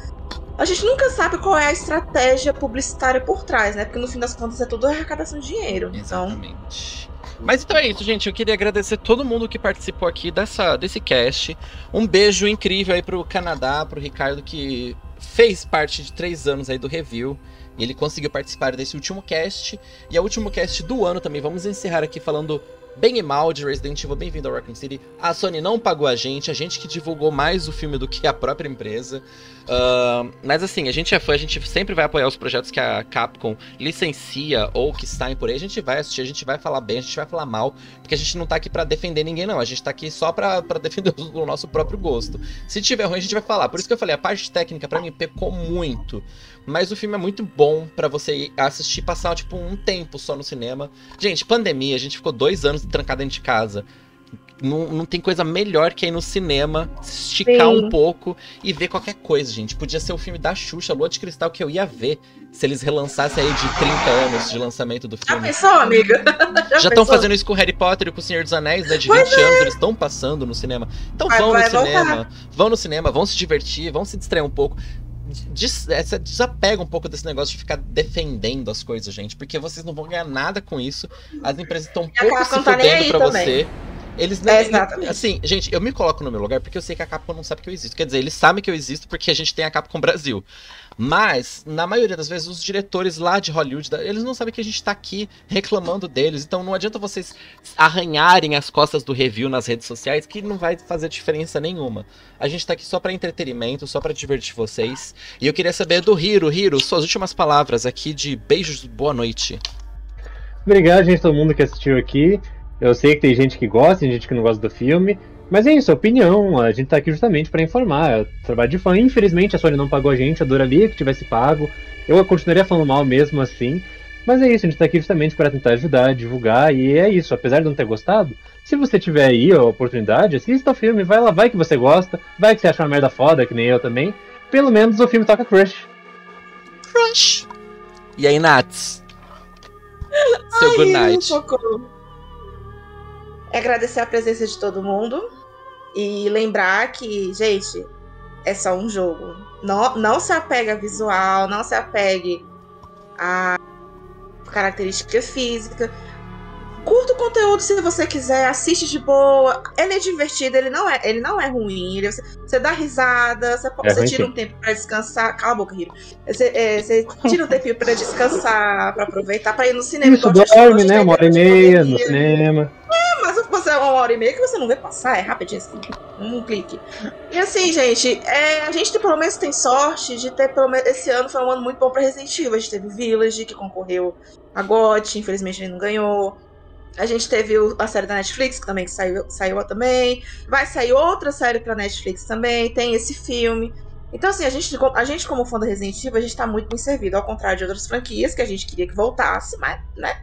A gente nunca sabe qual é a estratégia publicitária por trás, né? Porque no fim das contas é tudo arrecadação de dinheiro. Então Exatamente. Então... Mas então é isso, gente. Eu queria agradecer todo mundo que participou aqui dessa, desse cast. Um beijo incrível aí pro Canadá, pro Ricardo, que fez parte de três anos aí do review. Ele conseguiu participar desse último cast. E é o último cast do ano também. Vamos encerrar aqui falando bem e mal de Resident Evil. Bem-vindo ao Raccoon City. A Sony não pagou a gente, a gente que divulgou mais o filme do que a própria empresa. Uh, mas assim, a gente é fã, a gente sempre vai apoiar os projetos que a Capcom licencia ou que saem por aí. A gente vai assistir, a gente vai falar bem, a gente vai falar mal, porque a gente não tá aqui para defender ninguém, não. A gente tá aqui só pra defender o nosso próprio gosto. Se tiver ruim, a gente vai falar. Por isso que eu falei, a parte técnica para mim pecou muito. Mas o filme é muito bom para você assistir, passar tipo um tempo só no cinema. Gente, pandemia, a gente ficou dois anos trancado dentro de casa. Não, não tem coisa melhor que ir no cinema, esticar Sim. um pouco e ver qualquer coisa, gente. Podia ser o filme da Xuxa, Lua de Cristal, que eu ia ver se eles relançassem aí de 30 anos de lançamento do filme. Já pensou, amiga? Já estão fazendo isso com Harry Potter e com o Senhor dos Anéis, né? De 20 é. anos, eles estão passando no cinema. Então vai, vão vai, no cinema, vão no cinema, vão se divertir, vão se distrair um pouco des, essa, desapega um pouco desse negócio de ficar defendendo as coisas, gente. Porque vocês não vão ganhar nada com isso. As empresas estão um pouco se tá fudendo pra também. você. Eles não. É, assim, gente, eu me coloco no meu lugar porque eu sei que a Capcom não sabe que eu existo. Quer dizer, eles sabem que eu existo porque a gente tem a Capcom Brasil. Mas, na maioria das vezes, os diretores lá de Hollywood, eles não sabem que a gente tá aqui reclamando deles. Então não adianta vocês arranharem as costas do review nas redes sociais, que não vai fazer diferença nenhuma. A gente tá aqui só para entretenimento, só para divertir vocês. E eu queria saber do Hiro. Hiro, suas últimas palavras aqui de beijos, boa noite. Obrigado, gente, todo mundo que assistiu aqui. Eu sei que tem gente que gosta, tem gente que não gosta do filme. Mas é isso, é opinião. A gente tá aqui justamente para informar. É trabalho de fã. Infelizmente a Sony não pagou a gente, adoraria que tivesse pago. Eu continuaria falando mal mesmo assim. Mas é isso, a gente tá aqui justamente para tentar ajudar, divulgar, e é isso. Apesar de não ter gostado, se você tiver aí a oportunidade, assista o filme, vai lá, vai que você gosta, vai que você acha uma merda foda, que nem eu também. Pelo menos o filme toca Crush. Crush. E aí, Nats? Seu Ai, good night. Socorro agradecer a presença de todo mundo e lembrar que, gente, é só um jogo. Não, não se apegue a visual, não se apegue a característica física. Curta o conteúdo se você quiser, assiste de boa. Ele é divertido, ele não é, ele não é ruim. Ele, você, você dá risada, você, é você tira um tempo para descansar. Cala a boca, Hiro. Você, é, você tira um tempinho para descansar, para aproveitar, para ir no cinema. Isso, dorme, né? Uma hora e meia no cinema. Uma hora e meia que você não vê passar, é rapidinho assim, um clique. E assim, gente, é, a gente pelo menos tem sorte de ter, pelo menos, esse ano foi um ano muito bom pra Resident Evil. A gente teve Village, que concorreu a GOT, infelizmente ele não ganhou. A gente teve a série da Netflix, que também saiu, saiu também. Vai sair outra série pra Netflix também. Tem esse filme. Então, assim, a gente, a gente como fã da Resident Evil, a gente tá muito bem servido. Ao contrário de outras franquias que a gente queria que voltasse, mas, né?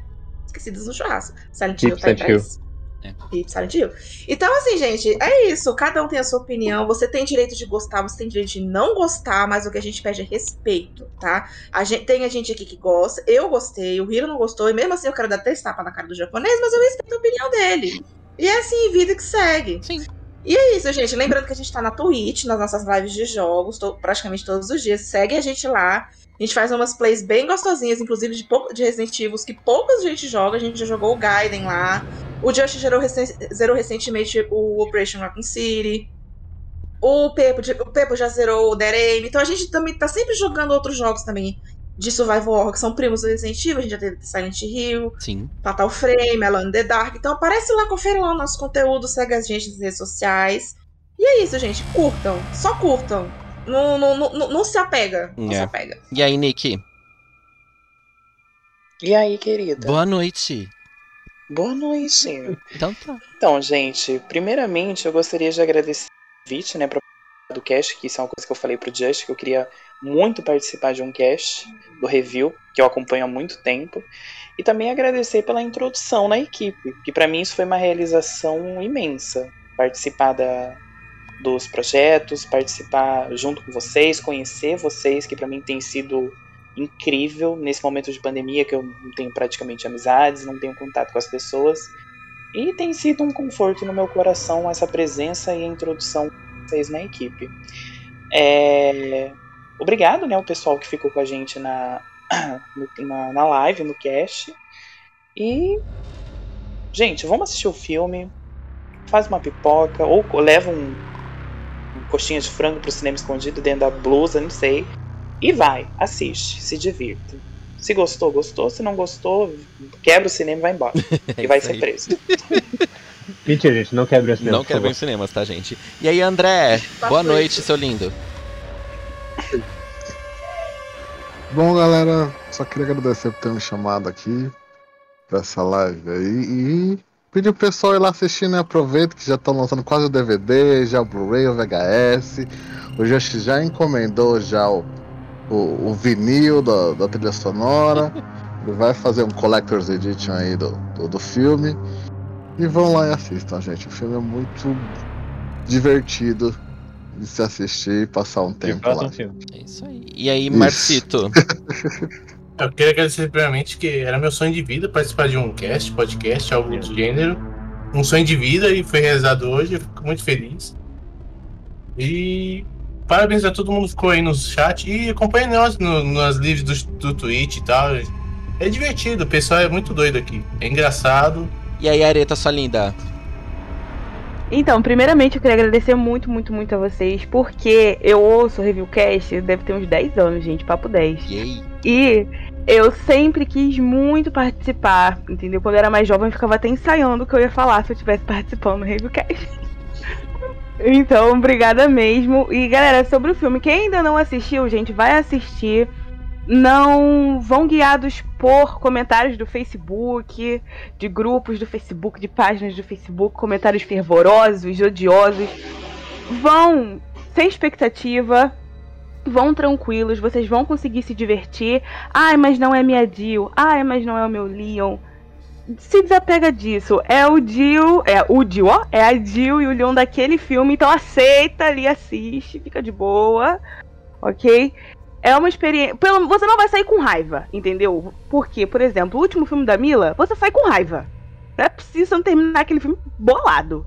Esquecidas no churrasco. Silent Hill tá aí pra isso. É. E Hill. Então, assim, gente, é isso. Cada um tem a sua opinião. Você tem direito de gostar, você tem direito de não gostar, mas o que a gente pede é respeito, tá? A gente, tem a gente aqui que gosta. Eu gostei, o Hiro não gostou, e mesmo assim eu quero dar três tapas na cara do japonês, mas eu respeito a opinião dele. E é assim, vida que segue. Sim. E é isso, gente. Lembrando que a gente tá na Twitch, nas nossas lives de jogos, praticamente todos os dias. Segue a gente lá. A gente faz umas plays bem gostosinhas, inclusive de, de Resident Evil, que pouca gente joga. A gente já jogou o Gaiden lá. O Just zerou, zerou recentemente o Operation Raccoon City. O Pepo, o Pepo já zerou o Aim. Então a gente também tá sempre jogando outros jogos também de Survival Horror, que são primos do Resident Evil. A gente já teve Silent Hill, Sim. Fatal Frame, in the Dark. Então aparece lá, confere lá o nosso conteúdo, segue a gente nas redes sociais. E é isso, gente. Curtam. Só curtam. Não, não, não, não se apega. Não é. se apega. E aí, Nick? E aí, querida? Boa noite. Boa noite. Então tá. Então, gente, primeiramente eu gostaria de agradecer o convite, né, para do cast, que isso é uma coisa que eu falei pro Just, que eu queria muito participar de um cast do review, que eu acompanho há muito tempo, e também agradecer pela introdução na equipe, que para mim isso foi uma realização imensa, participar da, dos projetos, participar junto com vocês, conhecer vocês, que para mim tem sido incrível nesse momento de pandemia que eu não tenho praticamente amizades, não tenho contato com as pessoas. E tem sido um conforto no meu coração essa presença e a introdução de vocês na equipe. É... Obrigado, né, o pessoal que ficou com a gente na, na, na live, no cast. E. Gente, vamos assistir o filme. Faz uma pipoca, ou leva um coxinha de frango pro cinema escondido dentro da blusa, não sei. E vai, assiste, se divirta. Se gostou, gostou. Se não gostou, quebra o cinema e vai embora. e vai ser preso. Mentira, gente, não quebra o cinema. Não quebra os cinemas, tá, gente? E aí, André, boa noite, seu lindo. Bom, galera, só queria agradecer por ter me chamado aqui pra essa live aí e pedir pro pessoal ir lá assistir, né? Aproveita que já estão lançando quase o DVD, já o Blu-ray, o VHS. O Josh já encomendou já o, o, o vinil da, da trilha sonora. Ele vai fazer um Collector's Edition aí do, do, do, filme. E vão lá e assistam, gente. O filme é muito divertido de se assistir e passar um tempo lá. É isso aí. E aí, Marcito? Eu queria agradecer primeiramente que era meu sonho de vida participar de um cast, podcast, algo do gênero. Um sonho de vida e foi realizado hoje, eu fico muito feliz. E parabéns a todo mundo que ficou aí no chat e acompanhe nós no, nas lives do, do Twitch e tal. É divertido, o pessoal é muito doido aqui. É engraçado. E aí, Areta, sua linda? Então, primeiramente eu queria agradecer muito, muito, muito a vocês, porque eu ouço o Reviewcast, deve ter uns 10 anos, gente, papo 10. Yay. E eu sempre quis muito participar, entendeu? Quando eu era mais jovem, eu ficava até ensaiando o que eu ia falar se eu estivesse participando do Reviewcast. então, obrigada mesmo. E galera, sobre o filme, quem ainda não assistiu, gente, vai assistir não vão guiados por comentários do Facebook, de grupos do Facebook, de páginas do Facebook, comentários fervorosos, odiosos. Vão sem expectativa, vão tranquilos, vocês vão conseguir se divertir. Ai, mas não é minha Jill. Ai, mas não é o meu Leon. Se desapega disso. É o Jill, é o Jill, ó, é a Jill e o Leon daquele filme, então aceita ali, assiste, fica de boa. OK? é uma experiência. Você não vai sair com raiva, entendeu? Porque, por exemplo, o último filme da Mila, você sai com raiva. Não é preciso não terminar aquele filme bolado.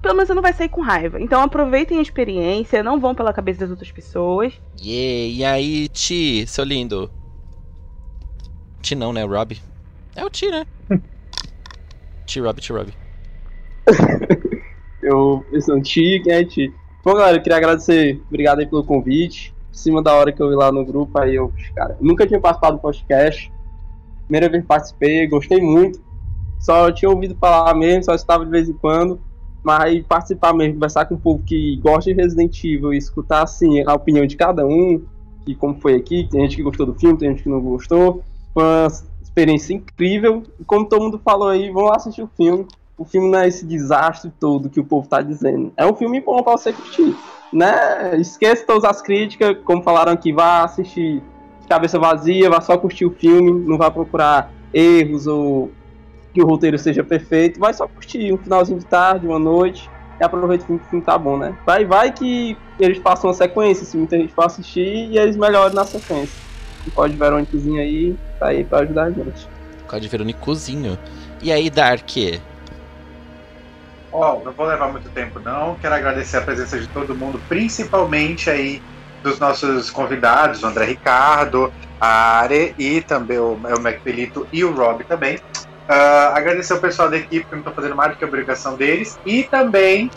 Pelo menos você não vai sair com raiva. Então aproveitem a experiência, não vão pela cabeça das outras pessoas. Yeah, e aí, Ti, seu lindo? Ti não, né? Rob? É o Ti, né? Ti Rob, Ti Rob. eu, eu sou o Ti, quem é Ti? Bom, galera, eu queria agradecer. Obrigado aí pelo convite cima da hora que eu vi lá no grupo, aí eu, cara, nunca tinha participado do podcast. Primeira vez que participei, gostei muito. Só tinha ouvido falar mesmo, só estava de vez em quando. Mas participar mesmo, conversar com o povo que gosta de Resident Evil e escutar assim a opinião de cada um, que como foi aqui, tem gente que gostou do filme, tem gente que não gostou. Foi uma experiência incrível. E como todo mundo falou aí, vão lá assistir o filme. O filme não é esse desastre todo que o povo tá dizendo. É um filme bom pra você curtir. Né? Esqueça todas as críticas, como falaram aqui, vá assistir cabeça vazia, vá só curtir o filme, não vá procurar erros ou que o roteiro seja perfeito, vai só curtir um finalzinho de tarde, uma noite, e aproveita que o filme tá bom, né? Vai, vai que eles passam uma sequência, se muita gente for assistir, e eles melhoram na sequência. O Código Verônicozinho aí tá aí pra ajudar a gente. Código Verônicozinho. E aí, Dark? Ó, oh, não vou levar muito tempo não, quero agradecer a presença de todo mundo, principalmente aí dos nossos convidados, o André Ricardo, a Are e também o, o Macpelito e o Rob também. Uh, agradecer ao pessoal da equipe que não estão fazendo mais do que a obrigação deles. E também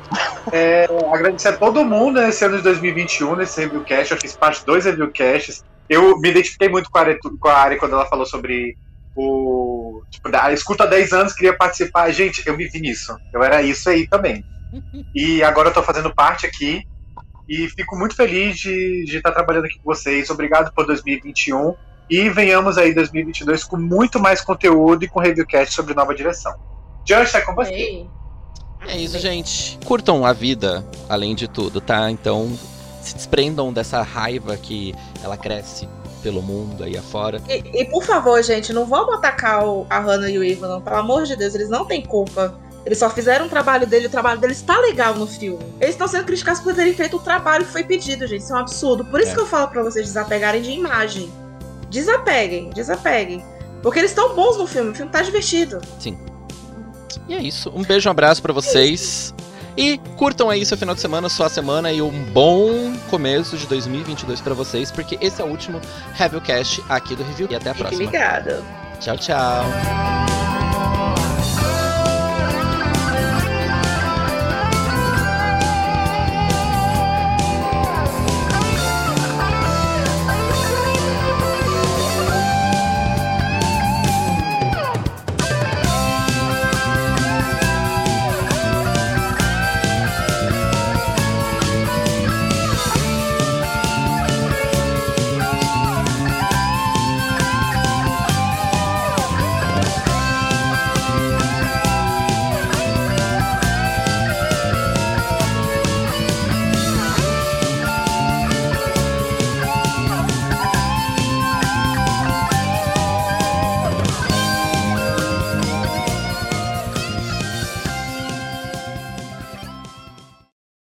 é, agradecer a todo mundo nesse ano de 2021, nesse reviewcast. Eu fiz parte de dois reviewcasts. Eu me identifiquei muito com a Ari, com a Ari quando ela falou sobre o. Tipo, a escuta há 10 anos, queria participar. Gente, eu me vi nisso. Eu era isso aí também. E agora eu tô fazendo parte aqui. E fico muito feliz de, de estar trabalhando aqui com vocês. Obrigado por 2021. E venhamos aí 2022 com muito mais conteúdo e com reviewcast sobre nova direção. Josh, é com você. Ei. É isso, gente. Curtam a vida, além de tudo, tá? Então, se desprendam dessa raiva que ela cresce pelo mundo aí afora. E, e por favor, gente, não vamos atacar o, a Hannah e o Ivan, não. Pelo amor de Deus, eles não têm culpa. Eles só fizeram o trabalho dele, o trabalho deles está legal no filme. Eles estão sendo criticados por terem feito o trabalho que foi pedido, gente. Isso é um absurdo. Por isso é. que eu falo para vocês desapegarem de imagem desapeguem, desapeguem. Porque eles estão bons no filme, o filme tá divertido. Sim. E é isso. Um beijo, um abraço para vocês. E curtam aí seu final de semana, sua semana e um bom começo de 2022 para vocês, porque esse é o último Reviewcast aqui do Review. E até a Fique próxima. Ligado. Tchau, tchau.